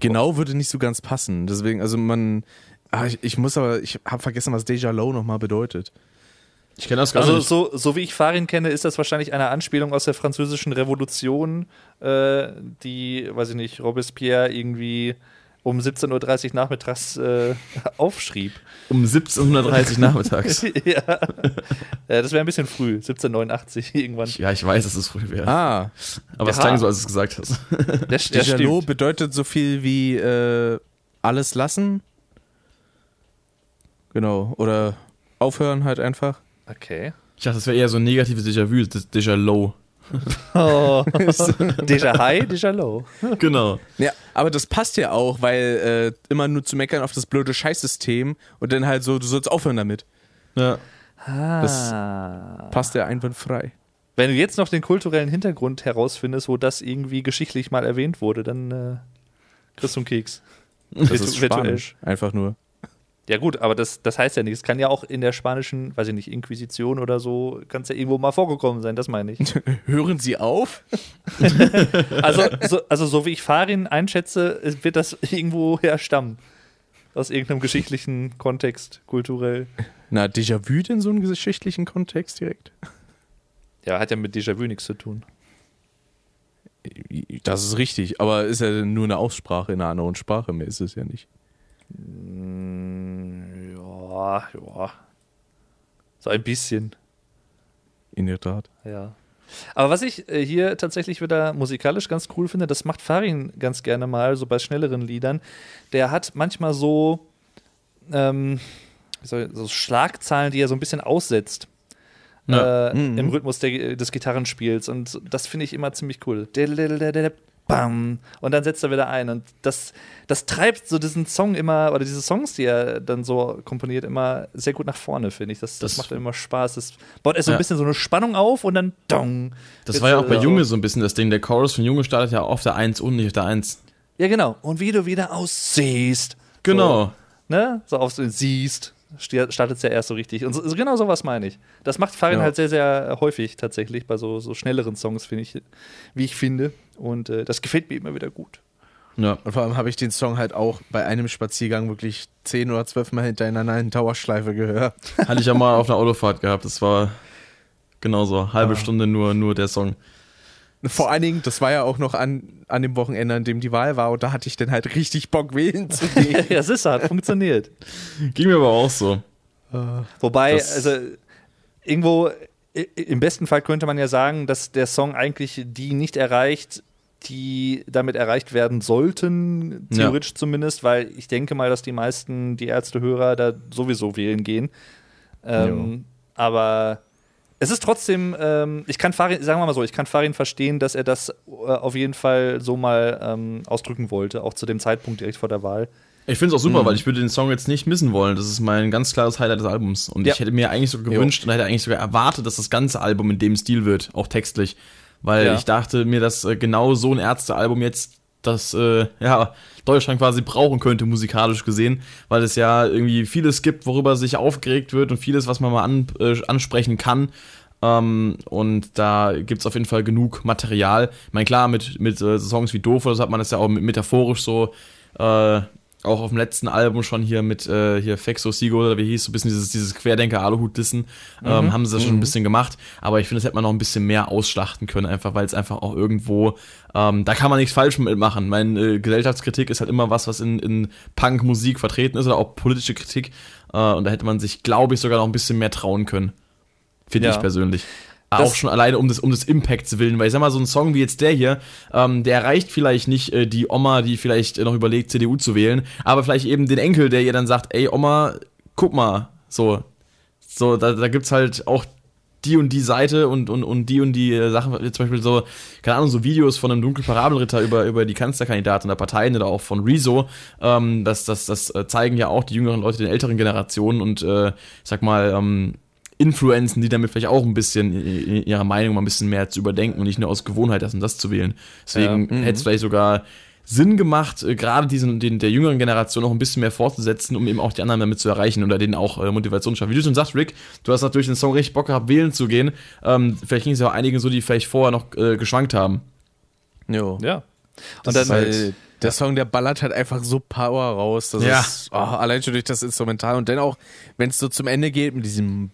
Genau würde nicht so ganz passen. Deswegen, also man, ah, ich, ich muss aber, ich habe vergessen, was Deja Lo nochmal bedeutet. Ich kenne das gar Also nicht. so, so wie ich Farin kenne, ist das wahrscheinlich eine Anspielung aus der französischen Revolution, äh, die, weiß ich nicht, Robespierre irgendwie um 17.30 Uhr nachmittags äh, aufschrieb. Um 1730 nachmittags. ja. ja, das wäre ein bisschen früh, 1789 irgendwann. Ja, ich weiß, dass es früh wäre. Ah, aber es klang so, als du es gesagt hast. Das, das stimmt. bedeutet so viel wie äh, alles lassen. Genau. Oder aufhören halt einfach. Okay. Ich dachte, das wäre eher so ein negatives Déjà-vu, das Déjà Low. Oh. Déjà High, Déjà Low. Genau. Ja, aber das passt ja auch, weil äh, immer nur zu meckern auf das blöde Scheißsystem und dann halt so, du sollst aufhören damit. Ja. Ah. Passt ja einwandfrei. Wenn du jetzt noch den kulturellen Hintergrund herausfindest, wo das irgendwie geschichtlich mal erwähnt wurde, dann äh, kriegst du einen Keks. Das Virtu- ist. Spanisch, einfach nur. Ja gut, aber das, das heißt ja nichts. Kann ja auch in der spanischen, weiß ich nicht, Inquisition oder so, kann es ja irgendwo mal vorgekommen sein, das meine ich. Hören Sie auf? Also so, also so wie ich Farin einschätze, wird das irgendwo herstammen. Aus irgendeinem geschichtlichen Kontext, kulturell. Na, Déjà-vu in so einem geschichtlichen Kontext direkt? Ja, hat ja mit Déjà-vu nichts zu tun. Das ist richtig, aber ist ja nur eine Aussprache in einer anderen Sprache, mehr ist es ja nicht. Mm, Ja, ja. So ein bisschen. In der Tat. Ja. Aber was ich äh, hier tatsächlich wieder musikalisch ganz cool finde, das macht Farin ganz gerne mal, so bei schnelleren Liedern. Der hat manchmal so, ähm, so Schlagzahlen, die er so ein bisschen aussetzt. Ja. Äh, Im Rhythmus der, des Gitarrenspiels. Und das finde ich immer ziemlich cool. Bam. Und dann setzt er wieder ein. Und das, das treibt so diesen Song immer, oder diese Songs, die er dann so komponiert, immer sehr gut nach vorne, finde ich. Das, das, Das- macht immer Spaß. Das baut erst so ein Ja. bisschen so eine Spannung auf und dann dong. Das war ja auch bei Junge so ein bisschen das Ding. Der Chorus von Junge startet ja auf der 1 und nicht auf der 1. Ja, genau. Und wie du wieder aussiehst. Genau. So, ne? So auf so siehst. Startet es ja erst so richtig. Und so, so genau sowas meine ich. Das macht Farin Ja. halt sehr, sehr häufig tatsächlich bei so, so schnelleren Songs, finde ich, wie ich finde. Und äh, das gefällt mir immer wieder gut. Ja. Und vor allem habe ich den Song halt auch bei einem Spaziergang wirklich zehn oder zwölf Mal hintereinander in Dauerschleife gehört. Hatte ich ja mal auf einer Autofahrt gehabt. Das war genauso. Halbe Ah. Stunde nur, nur der Song. Vor allen Dingen, das war ja auch noch an, an dem Wochenende, an dem die Wahl war, und da hatte ich dann halt richtig Bock, wählen zu gehen. ja, es ist hat funktioniert. Ging mir aber auch so. Wobei, Das- also irgendwo im besten Fall könnte man ja sagen, dass der Song eigentlich die nicht erreicht, die damit erreicht werden sollten, Ja. theoretisch zumindest, weil ich denke mal, dass die meisten, die Ärztehörer da sowieso wählen gehen. Ähm, aber es ist trotzdem, ähm, ich kann Farin, sagen wir mal so, ich kann Farin verstehen, dass er das äh, auf jeden Fall so mal ähm, ausdrücken wollte, auch zu dem Zeitpunkt direkt vor der Wahl. Ich finde es auch super, Mhm. weil ich würde den Song jetzt nicht missen wollen. Das ist mein ganz klares Highlight des Albums. Und Ja. ich hätte mir eigentlich sogar gewünscht und hätte eigentlich sogar erwartet, dass das ganze Album in dem Stil wird, auch textlich. Weil Ja. ich dachte mir, dass äh, genau so ein Ärztealbum jetzt das äh, ja, Deutschland quasi brauchen könnte, musikalisch gesehen, weil es ja irgendwie vieles gibt, worüber sich aufgeregt wird und vieles, was man mal an, äh, ansprechen kann. Ähm, und da gibt's auf jeden Fall genug Material. Ich meine, klar, mit, mit äh, Songs wie Doof oder so hat man das ja auch metaphorisch so äh, auch auf dem letzten Album schon hier mit äh, hier Fexo Sigo oder wie hieß so ein bisschen dieses, dieses Querdenker-Aluhut-Dissen, ähm, haben sie das schon ein bisschen gemacht, aber ich finde, das hätte man noch ein bisschen mehr ausschlachten können, einfach weil es einfach auch irgendwo, ähm, da kann man nichts falsch mitmachen. Meine äh, Gesellschaftskritik ist halt immer was, was in, in Punk-Musik vertreten ist oder auch politische Kritik äh, und da hätte man sich, glaube ich, sogar noch ein bisschen mehr trauen können. Finde Ja. ich persönlich. Das- auch schon alleine um des, um des Impacts willen, weil ich sag mal, so ein Song wie jetzt der hier, ähm, der erreicht vielleicht nicht äh, die Oma, die vielleicht äh, noch überlegt, CDU zu wählen, aber vielleicht eben den Enkel, der ihr dann sagt, ey Oma, guck mal, so, so, da, da gibt's halt auch die und die Seite und, und, und die und die äh, Sachen, zum Beispiel so, keine Ahnung, so Videos von einem dunklen Parabelritter über, über die Kanzlerkandidaten der Parteien oder auch von Rezo, ähm, das, das, das äh, zeigen ja auch die jüngeren Leute den älteren Generationen und äh, ich sag mal, ähm, influenzen die damit vielleicht auch ein bisschen ihre Meinung mal ein bisschen mehr zu überdenken und nicht nur aus Gewohnheit das und das zu wählen. Deswegen Ja. hätte es vielleicht sogar Sinn gemacht, äh, gerade diesen, den, der jüngeren Generation noch ein bisschen mehr fortzusetzen, um eben auch die anderen damit zu erreichen oder denen auch äh, Motivation zu schaffen. Wie du schon sagst, Rick, du hast natürlich den Song richtig Bock gehabt, wählen zu gehen. Ähm, vielleicht ging es ja auch einigen so, die vielleicht vorher noch äh, geschwankt haben. Jo. Ja. Und Und dann weil der Song, der ballert halt einfach so Power raus. Das Ja. ist oh, allein schon durch das Instrumental und dann auch, wenn es so zum Ende geht mit diesem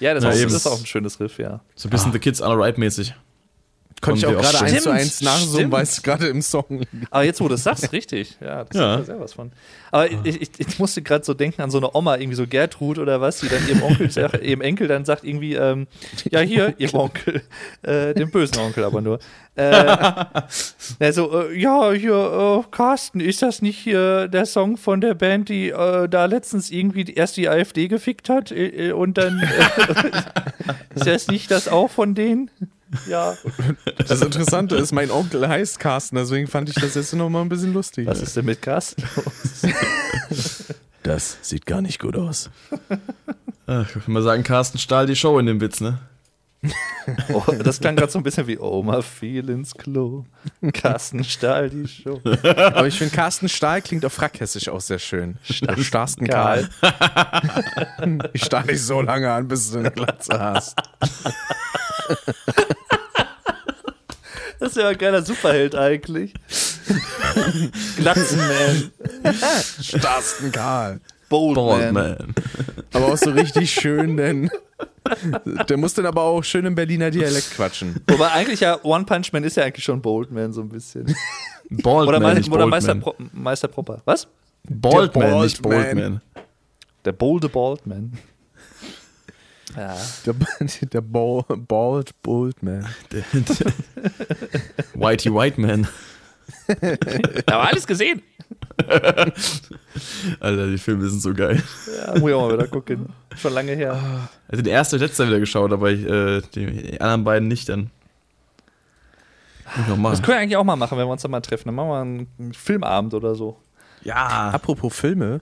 Ja, das, Ja, ist, das ist auch ein schönes Riff, ja. So ein bisschen The Kids the Right mäßig. Konnte ich auch gerade eins zu eins nachsummen, weil es gerade im Song Aber jetzt, wo du es sagst, richtig. Ja, das Ja. ist ja sehr was von. Aber ich, ich, ich musste gerade so denken an so eine Oma, irgendwie so Gertrud oder was, die dann ihrem Onkel, sagt- ihrem Enkel dann sagt irgendwie, ähm, ja hier, ihrem Onkel, äh, dem bösen Onkel aber nur. Äh, also, äh, ja, hier, äh, Carsten, ist das nicht hier der Song von der Band, die äh, da letztens irgendwie erst die AfD gefickt hat äh, äh, und dann äh, ist das nicht das auch von denen? Ja. Das Interessante ist, mein Onkel heißt Carsten, deswegen fand ich das jetzt noch mal ein bisschen lustig. Was ist denn mit Carsten? Das sieht gar nicht gut aus. Ach, ich würde mal sagen, Carsten stahl die Show in dem Witz, ne? Oh, das klang gerade so ein bisschen wie Oma fiel ins Klo. Carsten Stahl die Show. Aber ich finde, Carsten Stahl klingt auf Frackhessisch auch sehr schön. Starsten Karl. Ich starr dich so lange an, bis du eine Glatze hast. Das ist ja ein geiler Superheld eigentlich. Glatzenman. Starsten Karl. Boldman. Baldman. Aber auch so richtig schön, denn der muss dann aber auch schön im Berliner Dialekt quatschen. Wobei eigentlich ja One Punch Man ist ja eigentlich schon Boldman so ein bisschen. Baldman, Oder, Mei nicht oder Meister. Pro Meister Propper. Was? Baldman, Der nicht. Baldman. Der bolde Baldman. Ja. Der, der Bald, Bald Boldman. Whitey White Man. Aber alles gesehen. Alter, die Filme sind so geil. Ja, muss ich auch mal wieder gucken. Schon lange her. Also den ersten und letzten wieder geschaut, aber ich, äh, die anderen beiden nicht dann. Das können wir eigentlich auch mal machen, wenn wir uns dann mal treffen. Dann machen wir einen Filmabend oder so. Ja. Apropos Filme,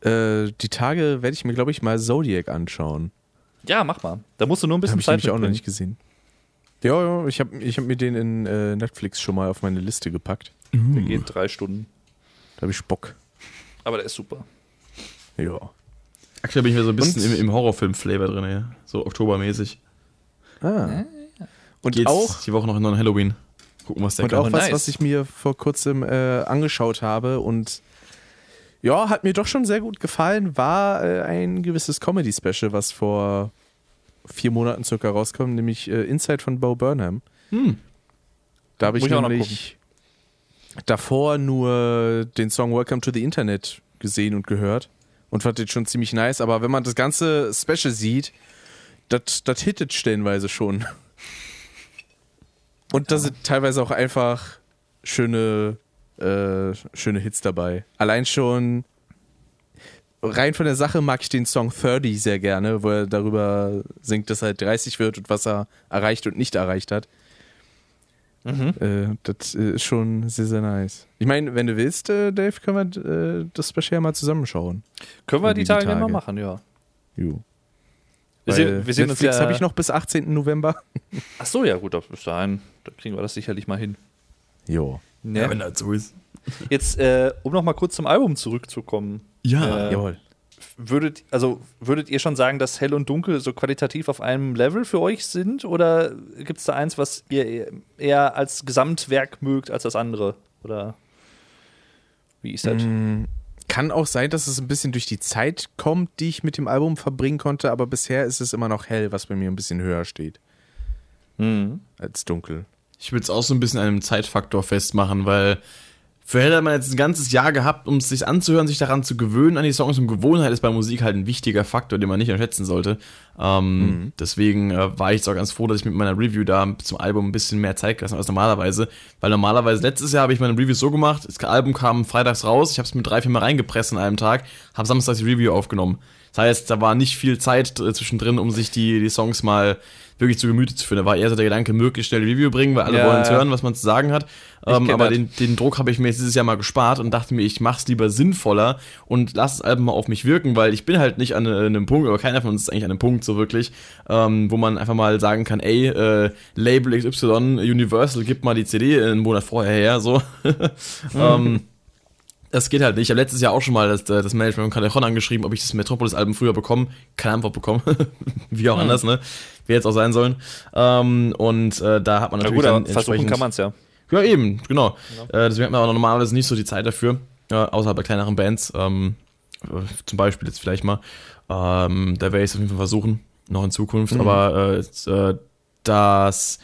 äh, die Tage werde ich mir, glaube ich, mal Zodiac anschauen. Ja, mach mal. Da musst du nur ein bisschen Habe ich Zeit nämlich auch noch nicht gesehen. Ja, ja, ich habe ich hab mir den in äh, Netflix schon mal auf meine Liste gepackt. Der geht drei Stunden. Da habe ich Bock. Aber der ist super. Ja. Aktuell bin ich wieder so ein bisschen Und- im, im Horrorfilm-Flavor drin, ja. So oktobermäßig. Ah. Und Geht's auch, die Woche noch in neuen Halloween. Gucken, was der und kann. auch was, nice. was ich mir vor kurzem äh, angeschaut habe und ja, hat mir doch schon sehr gut gefallen, war äh, ein gewisses Comedy-Special, was vor vier Monaten circa rauskommt, nämlich äh, Inside von Bo Burnham. Hm. Da habe ich ich nämlich davor nur den Song Welcome to the Internet gesehen und gehört und fand den schon ziemlich nice. Aber wenn man das ganze Special sieht, das hittet stellenweise schon. Und da sind teilweise auch einfach schöne, äh, schöne Hits dabei. Allein schon rein von der Sache mag ich den Song 30 sehr gerne, wo er darüber singt, dass er halt 30 wird und was er erreicht und nicht erreicht hat. Mhm. Äh, das äh, ist schon sehr, sehr nice. Ich meine, wenn du willst, äh, Dave, können wir äh, das Special mal zusammenschauen. Können wir die Die Tage, Tage. mal machen, ja. Jo. Wir sehen, wir sehen uns Netflix ja. habe ich noch bis 18. November. Ach so, ja, gut, bis dahin, da kriegen wir das sicherlich mal hin. Jo. Ne? Ja, wenn das so ist. Jetzt, äh, um noch mal kurz zum Album zurückzukommen. Ja. Äh, Jawohl. Würdet, also, würdet ihr schon sagen, dass Hell und Dunkel so qualitativ auf einem Level für euch sind? Oder gibt es da eins, was ihr eher- als Gesamtwerk mögt als das andere? Oder wie ist das? Mm, Kann auch sein, dass es ein bisschen durch die Zeit kommt, die ich mit dem Album verbringen konnte, aber bisher ist es immer noch hell, was bei mir ein bisschen höher steht Mhm. als dunkel. Ich würde es auch so ein bisschen an einem Zeitfaktor festmachen, weil für hätte man jetzt ein ganzes Jahr gehabt, um es sich anzuhören, sich daran zu gewöhnen an die Songs und Gewohnheit ist bei Musik halt ein wichtiger Faktor, den man nicht unterschätzen sollte. Ähm, Deswegen äh, war ich jetzt auch ganz froh, dass ich mit meiner Review da zum Album ein bisschen mehr Zeit gelassen habe als normalerweise. Weil normalerweise letztes Jahr habe ich meine Review so gemacht, das Album kam freitags raus, ich habe es mit drei, vier Mal reingepresst an einem Tag, habe samstags die Review aufgenommen. Das heißt, da war nicht viel Zeit äh, zwischendrin, um sich die, die Songs mal wirklich zu Gemüte zu führen. Da war eher so der Gedanke, möglichst schnell die Review bringen, weil alle Ja, wollen es hören, was man zu sagen hat. Ähm, aber den, den Druck habe ich mir jetzt dieses Jahr mal gespart und dachte mir, ich mach's lieber sinnvoller und lass das Album mal auf mich wirken, weil ich bin halt nicht an äh, einem Punkt, aber keiner von uns ist eigentlich an einem Punkt so wirklich, ähm, wo man einfach mal sagen kann, ey, äh, Label XY, Universal, gib mal die CD einen Monat vorher her, so. ähm, das geht halt nicht. Ich habe letztes Jahr auch schon mal das, äh, das Management von Calderon angeschrieben, ob ich das Metropolis-Album früher bekomme. Keine Antwort bekommen. Wie auch anders, ne? Wer jetzt auch sein sollen. Ähm, und äh, da hat man Na natürlich gut, dann versuchen kann man es ja. ja, eben, genau. Äh, deswegen hat man aber normalerweise nicht so die Zeit dafür, äh, außerhalb bei kleineren Bands. Ähm, äh, zum Beispiel jetzt vielleicht mal. Ähm, da werde ich es auf jeden Fall versuchen, noch in Zukunft. Aber äh, das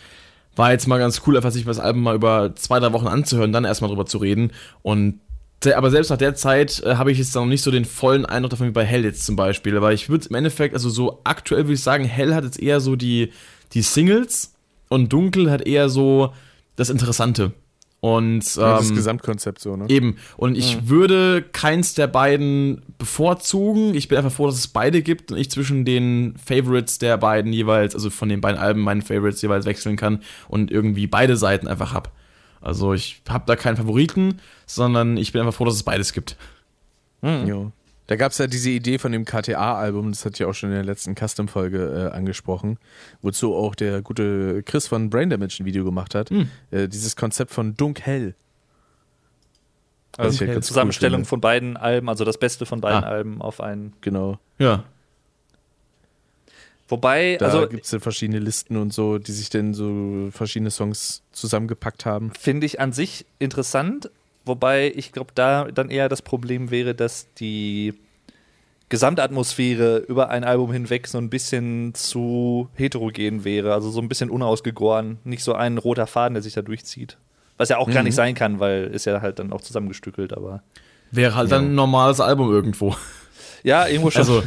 war jetzt mal ganz cool, einfach sich das Album mal über zwei, drei Wochen anzuhören, dann erstmal drüber zu reden. Und aber selbst nach der Zeit äh, habe ich jetzt noch nicht so den vollen Eindruck davon wie bei Hell jetzt zum Beispiel. Aber ich würde im Endeffekt, also so aktuell würde ich sagen, Hell hat jetzt eher so die, die Singles und Dunkel hat eher so das Interessante. Und das ähm, Gesamtkonzept so, ne? Eben. Und ich würde keins der beiden bevorzugen. Ich bin einfach froh, dass es beide gibt und ich zwischen den Favorites der beiden jeweils, also von den beiden Alben meinen Favorites jeweils wechseln kann und irgendwie beide Seiten einfach hab. Also ich habe da keinen Favoriten, sondern ich bin einfach froh, dass es beides gibt. Jo. Da gab es ja diese Idee von dem KTA-Album, das hatte ich auch schon in der letzten Custom-Folge äh, angesprochen, wozu auch der gute Chris von Brain Damage ein Video gemacht hat. Äh, dieses Konzept von halt ganz cool Zusammenstellung finde. von beiden Alben, also das Beste von beiden Ah. Alben auf einen. Genau. Ja. Wobei, Da also gibt es ja verschiedene Listen und so, die sich dann so verschiedene Songs zusammengepackt haben. finde ich an sich interessant, wobei ich glaube, da dann eher das Problem wäre, dass die Gesamtatmosphäre über ein Album hinweg so ein bisschen zu heterogen wäre, also so ein bisschen unausgegoren, nicht so ein roter Faden, der sich da durchzieht. Was ja auch gar nicht sein kann, weil ist ja halt dann auch zusammengestückelt, aber Wäre halt dann ein normales Album irgendwo. Ja, irgendwo schon. Also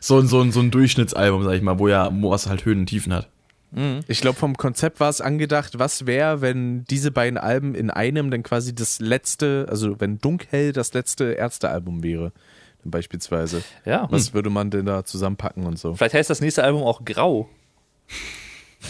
so, ein- so, ein- so ein Durchschnittsalbum, sag ich mal, wo ja, wo was halt Höhen und Tiefen hat. Ich glaube, vom Konzept war es angedacht, was wäre, wenn diese beiden Alben in einem dann quasi das letzte, also wenn Dunkhell das letzte Ärztealbum wäre, dann beispielsweise. ja. Was würde man denn da zusammenpacken und so? Vielleicht heißt das nächste Album auch Grau.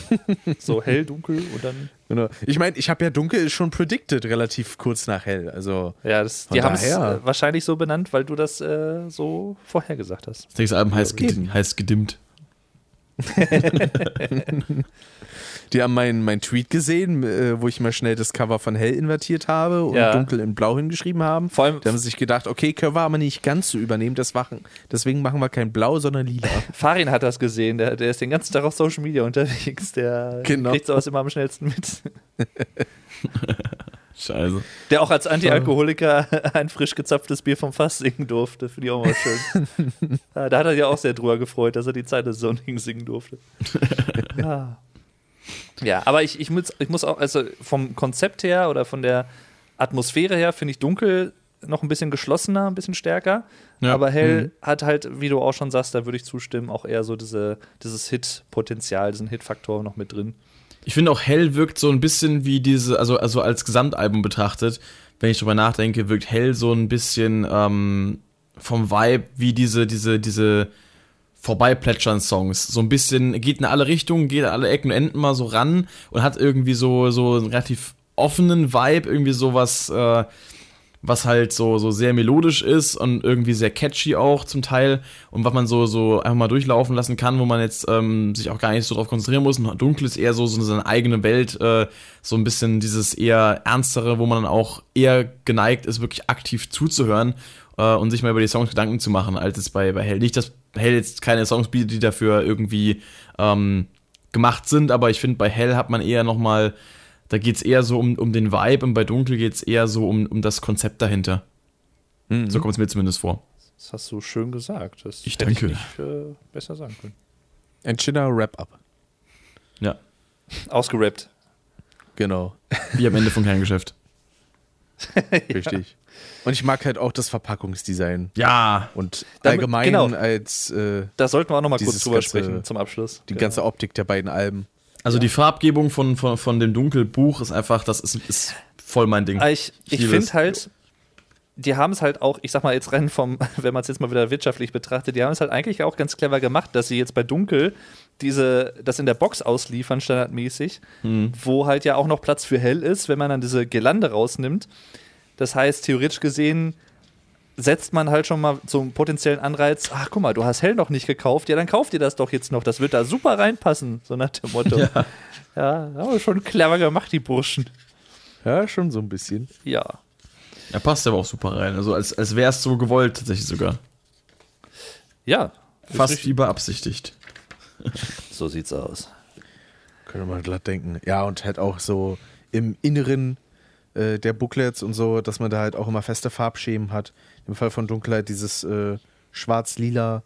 so hell, dunkel und dann. Genau. Ich meine, ich habe ja Dunkel schon predicted, relativ kurz nach Hell. Also, Ja, das, die haben es äh, wahrscheinlich so benannt, weil du das äh, so vorhergesagt hast. Das nächste Album heißt, eben. ged heißt gedimmt. Die haben meinen mein Tweet gesehen, äh, wo ich mal schnell das Cover von Hell invertiert habe und Ja. dunkel in blau hingeschrieben haben. Vor allem Die haben sich gedacht, okay, können wir aber nicht ganz so übernehmen, das machen. Deswegen machen wir kein Blau, sondern lila. Farin hat das gesehen, der, der ist den ganzen Tag auf Social Media unterwegs, der Genau. kriegt sowas immer am schnellsten mit. Scheiße. Der auch als Anti-Alkoholiker ein frisch gezapftes Bier vom Fass singen durfte. Finde ich auch mal schön. ja, da hat er sich auch sehr drüber gefreut, dass er die Zeit des Sonnings singen durfte. ja. Ja, aber ich, ich, muss, ich muss auch, also vom Konzept her oder von der Atmosphäre her finde ich dunkel noch ein bisschen geschlossener, ein bisschen stärker. Ja. Aber hell Mhm. hat halt, wie du auch schon sagst, da würde ich zustimmen, auch eher so diese, dieses Hit-Potenzial, diesen Hit-Faktor noch mit drin. Ich finde auch Hell wirkt so ein bisschen wie diese, also, also als Gesamtalbum betrachtet, wenn ich drüber nachdenke, wirkt Hell so ein bisschen ähm, vom Vibe wie diese, diese, diese vorbeiplätschern Songs. So ein bisschen, geht in alle Richtungen, geht an alle Ecken und Enden mal so ran und hat irgendwie so, so einen relativ offenen Vibe, irgendwie sowas, äh, was halt so, so sehr melodisch ist und irgendwie sehr catchy auch zum Teil und was man so, so einfach mal durchlaufen lassen kann, wo man jetzt ähm, sich auch gar nicht so drauf konzentrieren muss. Dunkel ist eher so, so seine eigene Welt, äh, so ein bisschen dieses eher ernstere, wo man dann auch eher geneigt ist, wirklich aktiv zuzuhören äh, und sich mal über die Songs Gedanken zu machen, als es bei, bei Hell. Nicht, dass Hell jetzt keine Songs bietet, die dafür irgendwie ähm, gemacht sind, aber ich finde, bei Hell hat man eher nochmal, da geht es eher so um, um den Vibe und bei Dunkel geht es eher so um, um das Konzept dahinter. So kommt es mir zumindest vor. Das hast du schön gesagt. Das Ich hätte danke. Ich nicht äh, besser sagen können. Ein schöner Wrap-up. Ja, Ausgerappt. Genau, wie am Ende von Kerngeschäft. richtig. Und ich mag halt auch das Verpackungsdesign. Ja, Und Damit- allgemein genau. als äh, Da sollten wir auch noch mal kurz drüber ganze- sprechen zum Abschluss. die Genau. ganze Optik der beiden Alben. also die Farbgebung von, von, von dem Dunkelbuch ist einfach, das ist, ist voll mein Ding. Ah, Ich, ich liebe finde halt, die haben es halt auch, ich sag mal jetzt rein vom, wenn man es jetzt mal wieder wirtschaftlich betrachtet, die haben es halt eigentlich auch ganz clever gemacht, dass sie jetzt bei Dunkel diese, das in der Box ausliefern, standardmäßig, Hm. wo halt ja auch noch Platz für hell ist, wenn man dann diese Girlande rausnimmt. Das heißt, theoretisch gesehen setzt man halt schon mal zum potenziellen Anreiz, ach guck mal, du hast hell noch nicht gekauft, ja, dann kauf dir das doch jetzt noch, das wird da super reinpassen, so nach dem Motto. Ja, ja aber schon clever gemacht, die Burschen. Ja, schon so ein bisschen. Ja. Er passt aber auch super rein. Also als, als wäre es so gewollt, tatsächlich sogar. Ja, Fast wie beabsichtigt. So sieht's aus. Könnte man glatt denken. Ja, und halt auch so im Inneren äh, der Booklets und so, dass man da halt auch immer feste Farbschemen hat. Im Fall von Dunkelheit dieses äh, schwarz-lila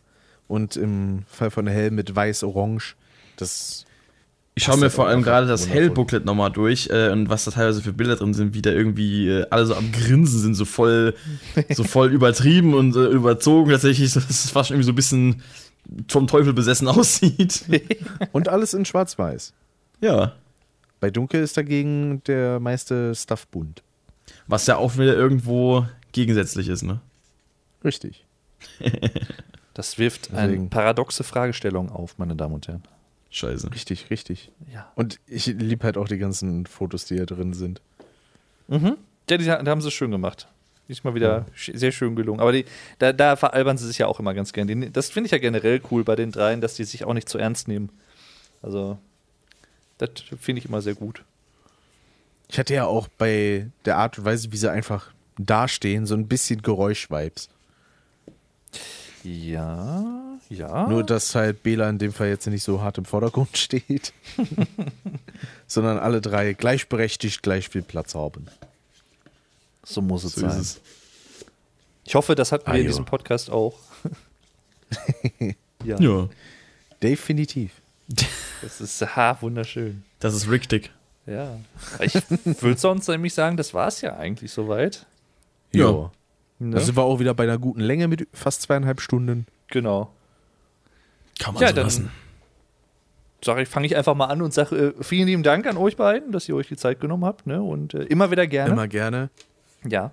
und im Fall von Hell mit weiß-orange. Das Ich schaue mir halt vor allem gerade das. Hell-Booklet nochmal durch äh, und was da teilweise für Bilder drin sind, wie da irgendwie äh, alle so am Grinsen sind, so voll, so voll übertrieben und äh, überzogen. Tatsächlich, dass es fast schon irgendwie so ein bisschen vom Teufel besessen aussieht. und alles in schwarz-weiß. ja. Bei Dunkel ist dagegen der meiste Stuff bunt. Was ja auch wieder irgendwo gegensätzlich ist, ne? Richtig. Das wirft eine Deswegen. paradoxe Fragestellung auf, meine Damen und Herren. Scheiße. Richtig, richtig. Ja. Und ich liebe halt auch die ganzen Fotos, die da drin sind. Mhm. Ja, die, die haben sie schön gemacht. Diesmal wieder sch- sehr schön gelungen. Aber die, da, da veralbern sie sich ja auch immer ganz gern. Die, das finde ich ja generell cool bei den dreien, dass die sich auch nicht zu ernst nehmen. Also, das finde ich immer sehr gut. Ich hatte ja auch bei der Art und Weise, wie sie einfach dastehen, so ein bisschen Geräusch-Vibes. Ja, ja. Nur, dass halt Bela in dem Fall jetzt nicht so hart im Vordergrund steht, sondern alle drei gleichberechtigt gleich viel Platz haben. so muss es So sein. es. Ich hoffe, das hatten wir Ah, in jo. diesem Podcast auch. ja, Ja. Definitiv. Das ist ha, wunderschön. Das ist richtig. Ja. Ich würde sonst nämlich sagen, das war es ja eigentlich soweit. Ja. Ja. Ne? Da sind wir auch wieder bei einer guten Länge mit fast zweieinhalb Stunden. genau. Kann man Ja, so lassen. sag ich, fange ich einfach mal an und sage äh, vielen lieben Dank an euch beiden, dass ihr euch die Zeit genommen habt. Ne? Und äh, immer wieder gerne. Immer gerne. Ja.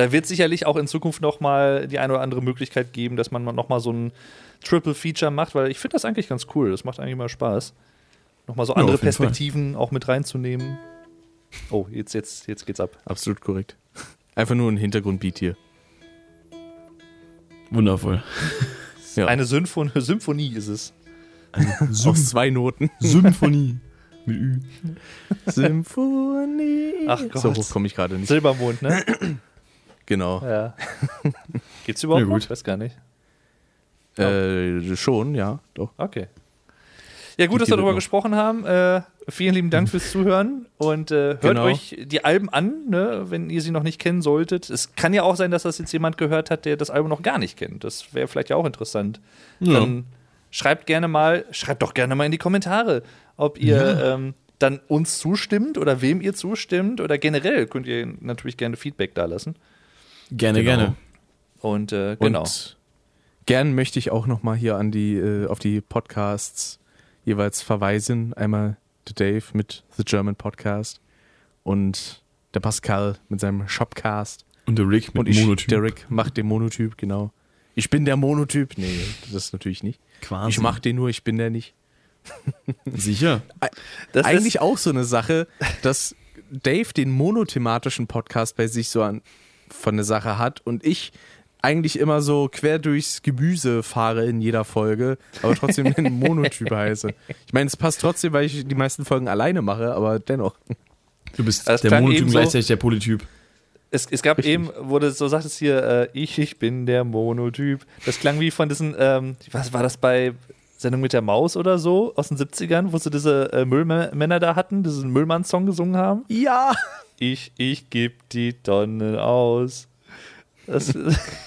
Da wird sicherlich auch in Zukunft noch mal die eine oder andere Möglichkeit geben, dass man noch mal so ein Triple Feature macht, weil ich finde das eigentlich ganz cool. Das macht eigentlich mal Spaß. Noch mal so Ja, andere auf jeden Fall. Perspektiven auch mit reinzunehmen. Oh, jetzt, jetzt, jetzt geht's ab. Absolut korrekt. Einfach nur ein Hintergrundbeat hier. Wundervoll. Ja. Eine Symphon Symphonie ist es. Aus zwei Noten. Symphonie. Mit Ü. Symphonie. Ach Gott. So hoch komme ich gerade nicht. Silbermond, ne? Genau. ja. Geht's überhaupt Ja, gut. noch? Weiß gar nicht. Äh, schon, ja, doch. Okay. Ja, gut, dass wir darüber noch. gesprochen haben. Äh, vielen lieben Dank fürs Zuhören und äh, hört Genau. euch die Alben an, ne, wenn ihr sie noch nicht kennen solltet. Es kann ja auch sein, dass das jetzt jemand gehört hat, der das Album noch gar nicht kennt. Das wäre vielleicht ja auch interessant. Ja. Dann schreibt gerne mal, schreibt doch gerne mal in die Kommentare, ob ihr ähm, dann uns zustimmt oder wem ihr zustimmt oder generell könnt ihr natürlich gerne Feedback da lassen. Gerne, Genau. gerne. Und äh, Und genau. gern möchte ich auch noch mal hier an die, äh, auf die Podcasts jeweils verweisen. Einmal der Dave mit The German Podcast und der Pascal mit seinem Shopcast. Und der Rick mit und ich, Monotyp. der Rick, macht den Monotyp, genau. Ich bin der Monotyp. Nee, das natürlich nicht. Quasi. Ich mach den nur, ich bin der nicht. Sicher. Das Eigentlich auch so eine Sache, dass Dave den monothematischen Podcast bei sich so an, von der Sache hat und ich eigentlich immer so quer durchs Gemüse fahre in jeder Folge, aber trotzdem den Monotyp heiße. Ich meine, es passt trotzdem, weil ich die meisten Folgen alleine mache, aber dennoch. Du bist Das der Monotyp eben so- gleichzeitig der Polytyp. Es, es gab eben, wo du so sagtest hier, äh, ich, ich bin der Monotyp. Das klang wie von diesen, ähm, was war das bei Sendung mit der Maus oder so aus den 70ern, wo sie diese äh, Müllmänner da hatten, diesen Müllmann-Song gesungen haben? Ja! Ich, ich geb die Tonnen aus. Das,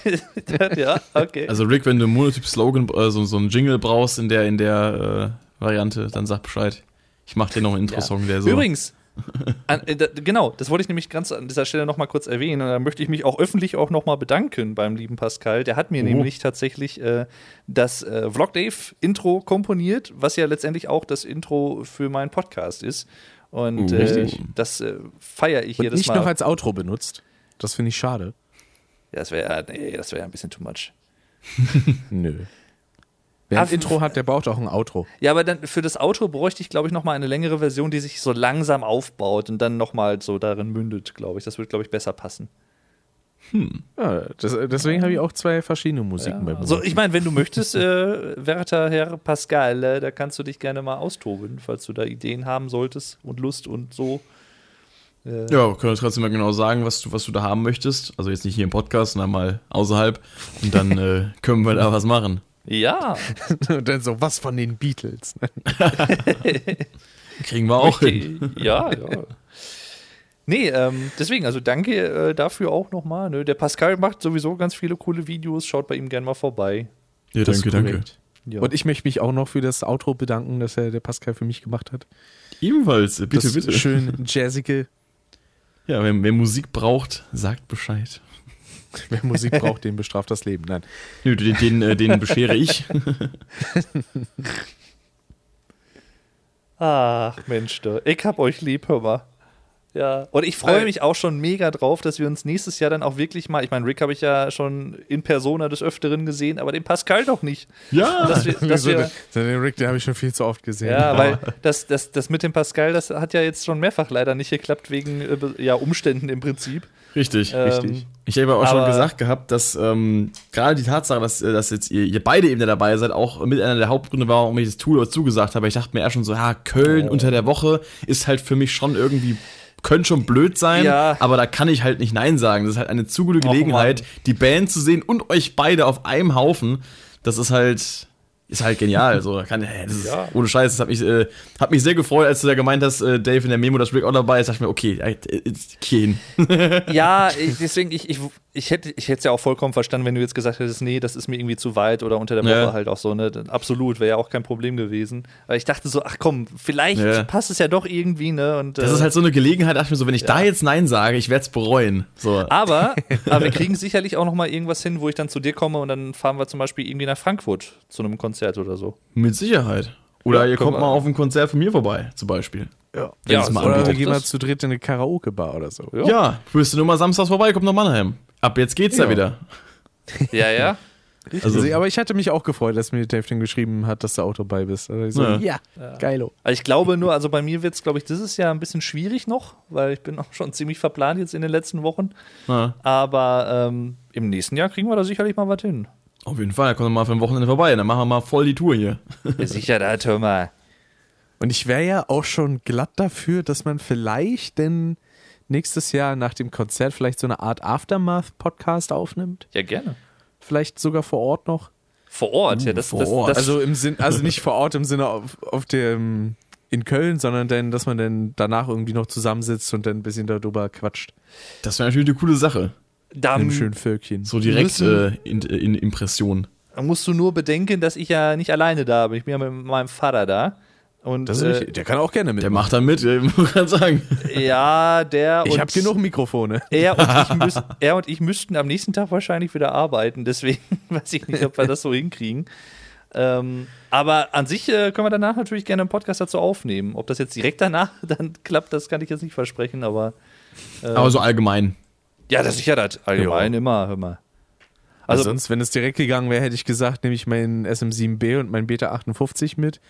ja, okay. Also Rick, wenn du Monotyp-Slogan, äh, so, so einen Jingle brauchst in der, in der äh, Variante, dann sag Bescheid. Ich mach dir noch einen Intro-Song, der so. Übrigens, an, äh, da, genau, das wollte ich nämlich ganz an dieser Stelle nochmal kurz erwähnen. Und da möchte ich mich auch öffentlich auch nochmal bedanken beim lieben Pascal. Der hat mir Oh. nämlich tatsächlich äh, das äh, Vlog Dave Intro komponiert, was ja letztendlich auch das Intro für meinen Podcast ist. Und Uh, äh, das äh, feiere ich Und jedes nicht Mal. noch als Outro benutzt. Das finde ich schade. Ja, das wäre nee, das wäre ein bisschen too much. Nö. Wer ein Intro hat, der braucht auch ein Outro. Ja, aber dann für das Outro bräuchte ich, glaube ich, noch mal eine längere Version, die sich so langsam aufbaut und dann noch mal so darin mündet, glaube ich. Das wird, glaube ich, besser passen. Ja, das, deswegen habe ich auch zwei verschiedene Musiken bei Ja. So, ich meine, wenn du möchtest, äh, werter Herr Pascal, äh, da kannst du dich gerne mal austoben, falls du da Ideen haben solltest und Lust und so. Äh, Ja, können wir trotzdem mal genau sagen, was du, was du da haben möchtest. Also jetzt nicht hier im Podcast, sondern mal außerhalb. Und dann äh, können wir da was machen. Ja. Und dann so, was von den Beatles? Kriegen wir auch hin. Ja, ja. Nee, ähm, deswegen, also danke äh, dafür auch nochmal. Ne? Der Pascal macht sowieso ganz viele coole Videos, schaut bei ihm gerne mal vorbei. Ja, Das danke, danke. Ja. Und ich möchte mich auch noch für das Outro bedanken, das er der Pascal für mich gemacht hat. Ebenfalls, bitte, das bitte. schön jazzige. Ja, wer, wer Musik braucht, sagt Bescheid. Wer Musik braucht, den bestraft das Leben. Nein. Nö, den, den, äh, den beschere ich. Ach, Mensch, da. ich hab euch lieb, hör mal. Ja, und ich freue mich auch schon mega drauf, dass wir uns nächstes Jahr dann auch wirklich mal, ich meine, Rick habe ich ja schon in Persona des Öfteren gesehen, aber den Pascal doch nicht. Ja, Dass wir, dass so, wir, den, den Rick, den habe ich schon viel zu oft gesehen. ja, weil das, das, das mit dem Pascal, das hat ja jetzt schon mehrfach leider nicht geklappt, wegen äh, ja, Umständen im Prinzip. richtig. Ähm, Richtig. Ich habe auch schon gesagt gehabt, dass ähm, gerade die Tatsache, dass, äh, dass jetzt ihr, ihr beide eben da dabei seid, auch mit einer der Hauptgründe war, warum ich das Tool zugesagt habe. Ich dachte mir eher schon so, ja, Köln Oh. unter der Woche ist halt für mich schon irgendwie, könnte schon blöd sein, Ja. aber da kann ich halt nicht Nein sagen. Das ist halt eine zu gute Och, Gelegenheit, Mann. die Band zu sehen und euch beide auf einem Haufen. Das ist halt, ist halt genial. So, kann, hey, das ist, Ja. Ohne Scheiß, das hat mich, äh, hat mich sehr gefreut, als du da gemeint hast, äh, Dave in der Memo, dass Rick auch dabei ist. dachte ich mir, okay, äh, äh, Keen. Ja, ich, deswegen, ich, ich, ich hätte ich hätte es ja auch vollkommen verstanden, wenn du jetzt gesagt hättest, nee, das ist mir irgendwie zu weit oder unter der Woche Ja. halt auch so, ne? Absolut, wäre ja auch kein Problem gewesen. Aber ich dachte so, ach komm, vielleicht Ja. passt es ja doch irgendwie, ne? Und, Das äh, ist halt so eine Gelegenheit, dachte ich mir so, wenn ich da jetzt Nein sage, ich werde es bereuen. So. aber, aber wir kriegen sicherlich auch noch mal irgendwas hin, wo ich dann zu dir komme und dann fahren wir zum Beispiel irgendwie nach Frankfurt zu einem Konzert oder so. Mit Sicherheit. Oder Ja, ihr kommt mal auf ein Konzert von mir vorbei, zum Beispiel. Ja. Wenn Ja, mal Oder wir gehen mal zu dritt in eine Karaoke-Bar oder so. Ja. Ja, du nur mal samstags vorbei, kommt nach Mannheim. Ab jetzt geht's ja, Ja. wieder. Ja, ja. Also, Also, aber ich hatte mich auch gefreut, dass mir Dave geschrieben hat, dass du auch dabei bist. Also ich so, Ja. ja, geilo. Also ich glaube nur, also bei mir wird es, glaube ich, dieses Jahr ein bisschen schwierig noch, weil ich bin auch schon ziemlich verplant jetzt in den letzten Wochen. na, Aber ähm, im nächsten Jahr kriegen wir da sicherlich mal was hin. Auf jeden Fall, kommt mal für ein Wochenende vorbei. Dann machen wir mal voll die Tour hier. Ja, sicher, da, hör mal. Und ich wäre ja auch schon glatt dafür, dass man vielleicht denn nächstes Jahr nach dem Konzert vielleicht so eine Art Aftermath-Podcast aufnimmt. Ja, gerne. Vielleicht sogar vor Ort noch. Vor Ort, ja, das, vor das, Ort. das Also im Sinn, also nicht vor Ort im Sinne auf, auf dem in Köln, sondern dann, dass man dann danach irgendwie noch zusammensitzt und dann ein bisschen darüber quatscht. Das wäre natürlich eine coole Sache. da einem schönen Völkchen. So direkt äh, in, in Impression. musst du nur bedenken, dass ich ja nicht alleine da bin. Ich bin ja mit meinem Vater da. Und Das ist äh, richtig. Der kann auch gerne mit. Der macht da mit, ja, ich muss gerade sagen. ja, der Ich und habe genug Mikrofone. Er und, ich müß, er und ich müssten am nächsten Tag wahrscheinlich wieder arbeiten, deswegen weiß ich nicht, ob wir das so hinkriegen. Ähm, aber an sich äh, können wir danach natürlich gerne einen Podcast dazu aufnehmen. Ob das jetzt direkt danach dann klappt, das kann ich jetzt nicht versprechen, aber Aber so allgemein. ja, das sicher das allgemein Ja. immer, hör mal. Also Also, sonst, wenn es direkt gegangen wäre, hätte ich gesagt, nehme ich meinen SM7B und meinen Beta 58 mit.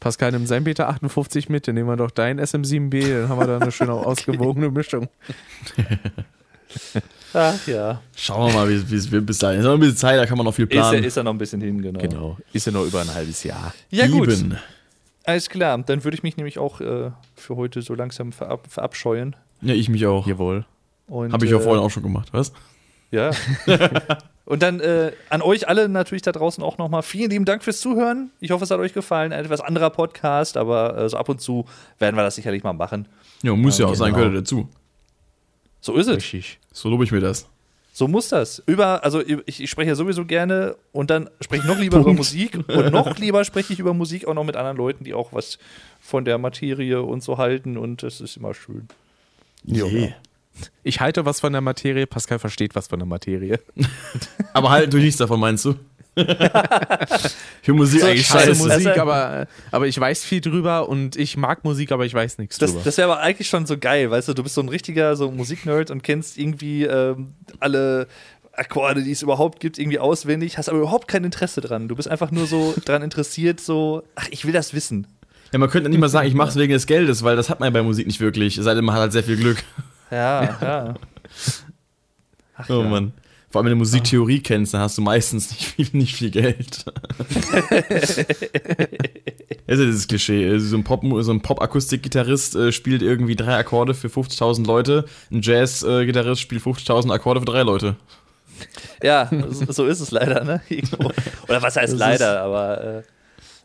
Pascal nimmt sein Beta 58 mit, dann nehmen wir doch dein SM7B, dann haben wir da eine schöne ausgewogene Mischung. ach ja, Schauen wir mal, wie es wird bis dahin. Ist noch ein bisschen Zeit, da kann man noch viel ist ja, planen. ist ja noch ein bisschen hin, genau. Genau. Ist ja noch über ein halbes Jahr. Ja, gut. Eben. Alles klar, dann würde ich mich nämlich auch äh, für heute so langsam verab verabscheuen. Ja, ich mich auch. Jawohl. Habe ich ja äh, vorhin auch schon gemacht, was? Ja. Und dann äh, an euch alle natürlich da draußen auch nochmal vielen lieben Dank fürs Zuhören. Ich hoffe, es hat euch gefallen. Ein etwas anderer Podcast, aber äh, so ab und zu werden wir das sicherlich mal machen. Ja, muss ja, auch sein, genau. gehört dazu. So ist es. Richtig. So lobe ich mir das. So muss das. Über, also ich, ich spreche ja sowieso gerne und dann spreche ich noch lieber über Musik und noch lieber spreche ich über Musik auch noch mit anderen Leuten, die auch was von der Materie und so halten und das ist immer schön. Je. Ich halte was von der Materie, Pascal versteht was von der Materie. Aber halt durch nichts davon, meinst du? Für Musik So, eigentlich Scheiße. Musik, aber, aber ich weiß viel drüber und ich mag Musik, aber ich weiß nichts Das, drüber. das wäre aber eigentlich schon so geil, weißt du, du bist so ein richtiger so Musiknerd und kennst irgendwie ähm, alle Akkorde, die es überhaupt gibt, irgendwie auswendig, hast aber überhaupt kein Interesse dran. Du bist einfach nur so dran interessiert, so, ach, ich will das wissen. Ja, man könnte nicht mal sagen, ich mache es wegen des Geldes, weil das hat man ja bei Musik nicht wirklich. Es sei denn, man hat halt sehr viel Glück. Ja, ja. Ach, Oh ja. Mann. Vor allem, wenn du Musiktheorie kennst, dann hast du meistens nicht viel, nicht viel Geld. Das ist ja dieses Klischee. So ein Pop, so ein Pop-Akustik-Gitarrist äh, spielt irgendwie drei Akkorde für 50.000 Leute. Ein Jazz-Gitarrist spielt 50.000 Akkorde für drei Leute. Ja, so, so ist es leider, ne? Oder was heißt Das leider, aber äh,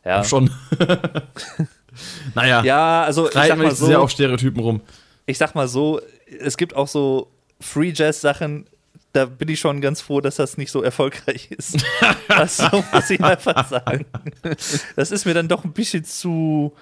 ja. Schon. naja, Ja, also ich sag mal zu sehr so, auf Stereotypen rum. ich sag mal so, es gibt auch so Free Jazz Sachen, da bin ich schon ganz froh, dass das nicht so erfolgreich ist. das muss ich einfach sagen. Das ist mir dann doch ein bisschen zu,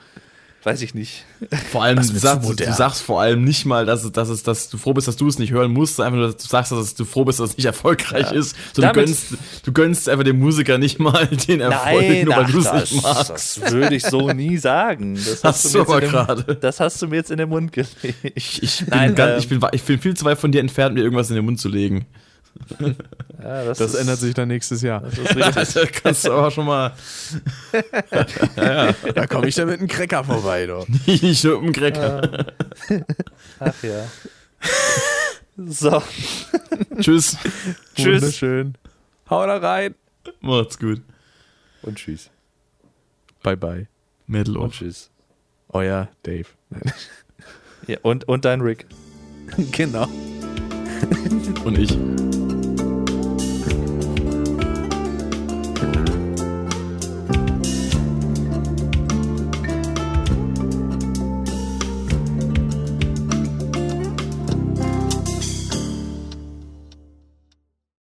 weiß ich nicht. Vor allem, du sagst, du sagst vor allem nicht mal, dass, dass, es, dass du froh bist, dass du es nicht hören musst, einfach nur, dass du sagst, dass du froh bist, dass es nicht erfolgreich Ja. ist. So, du, gönnst, du gönnst einfach dem Musiker nicht mal den Erfolg, Nein, nur weil du es das, nicht magst. das würde ich so nie sagen. Das Hast du du mir jetzt aber in den- gerade. Das hast du mir jetzt in den Mund gelegt. Ich, ich, bin Nein, ganz, ähm, ich, bin, ich bin viel zu weit von dir entfernt, mir irgendwas in den Mund zu legen. Ja, das Das ist, ändert sich dann nächstes Jahr. Das richtig. Da kannst du aber schon mal Da komme ich dann mit einem Cracker vorbei, doch. nicht nur um Cracker. Ach ja. So, Tschüss. tschüss. Wunderschön. Hau da rein. Macht's gut. Und tschüss. Bye, bye. Metal Und off. tschüss. Euer Dave. Ja, und, und dein Rick. genau. Und ich.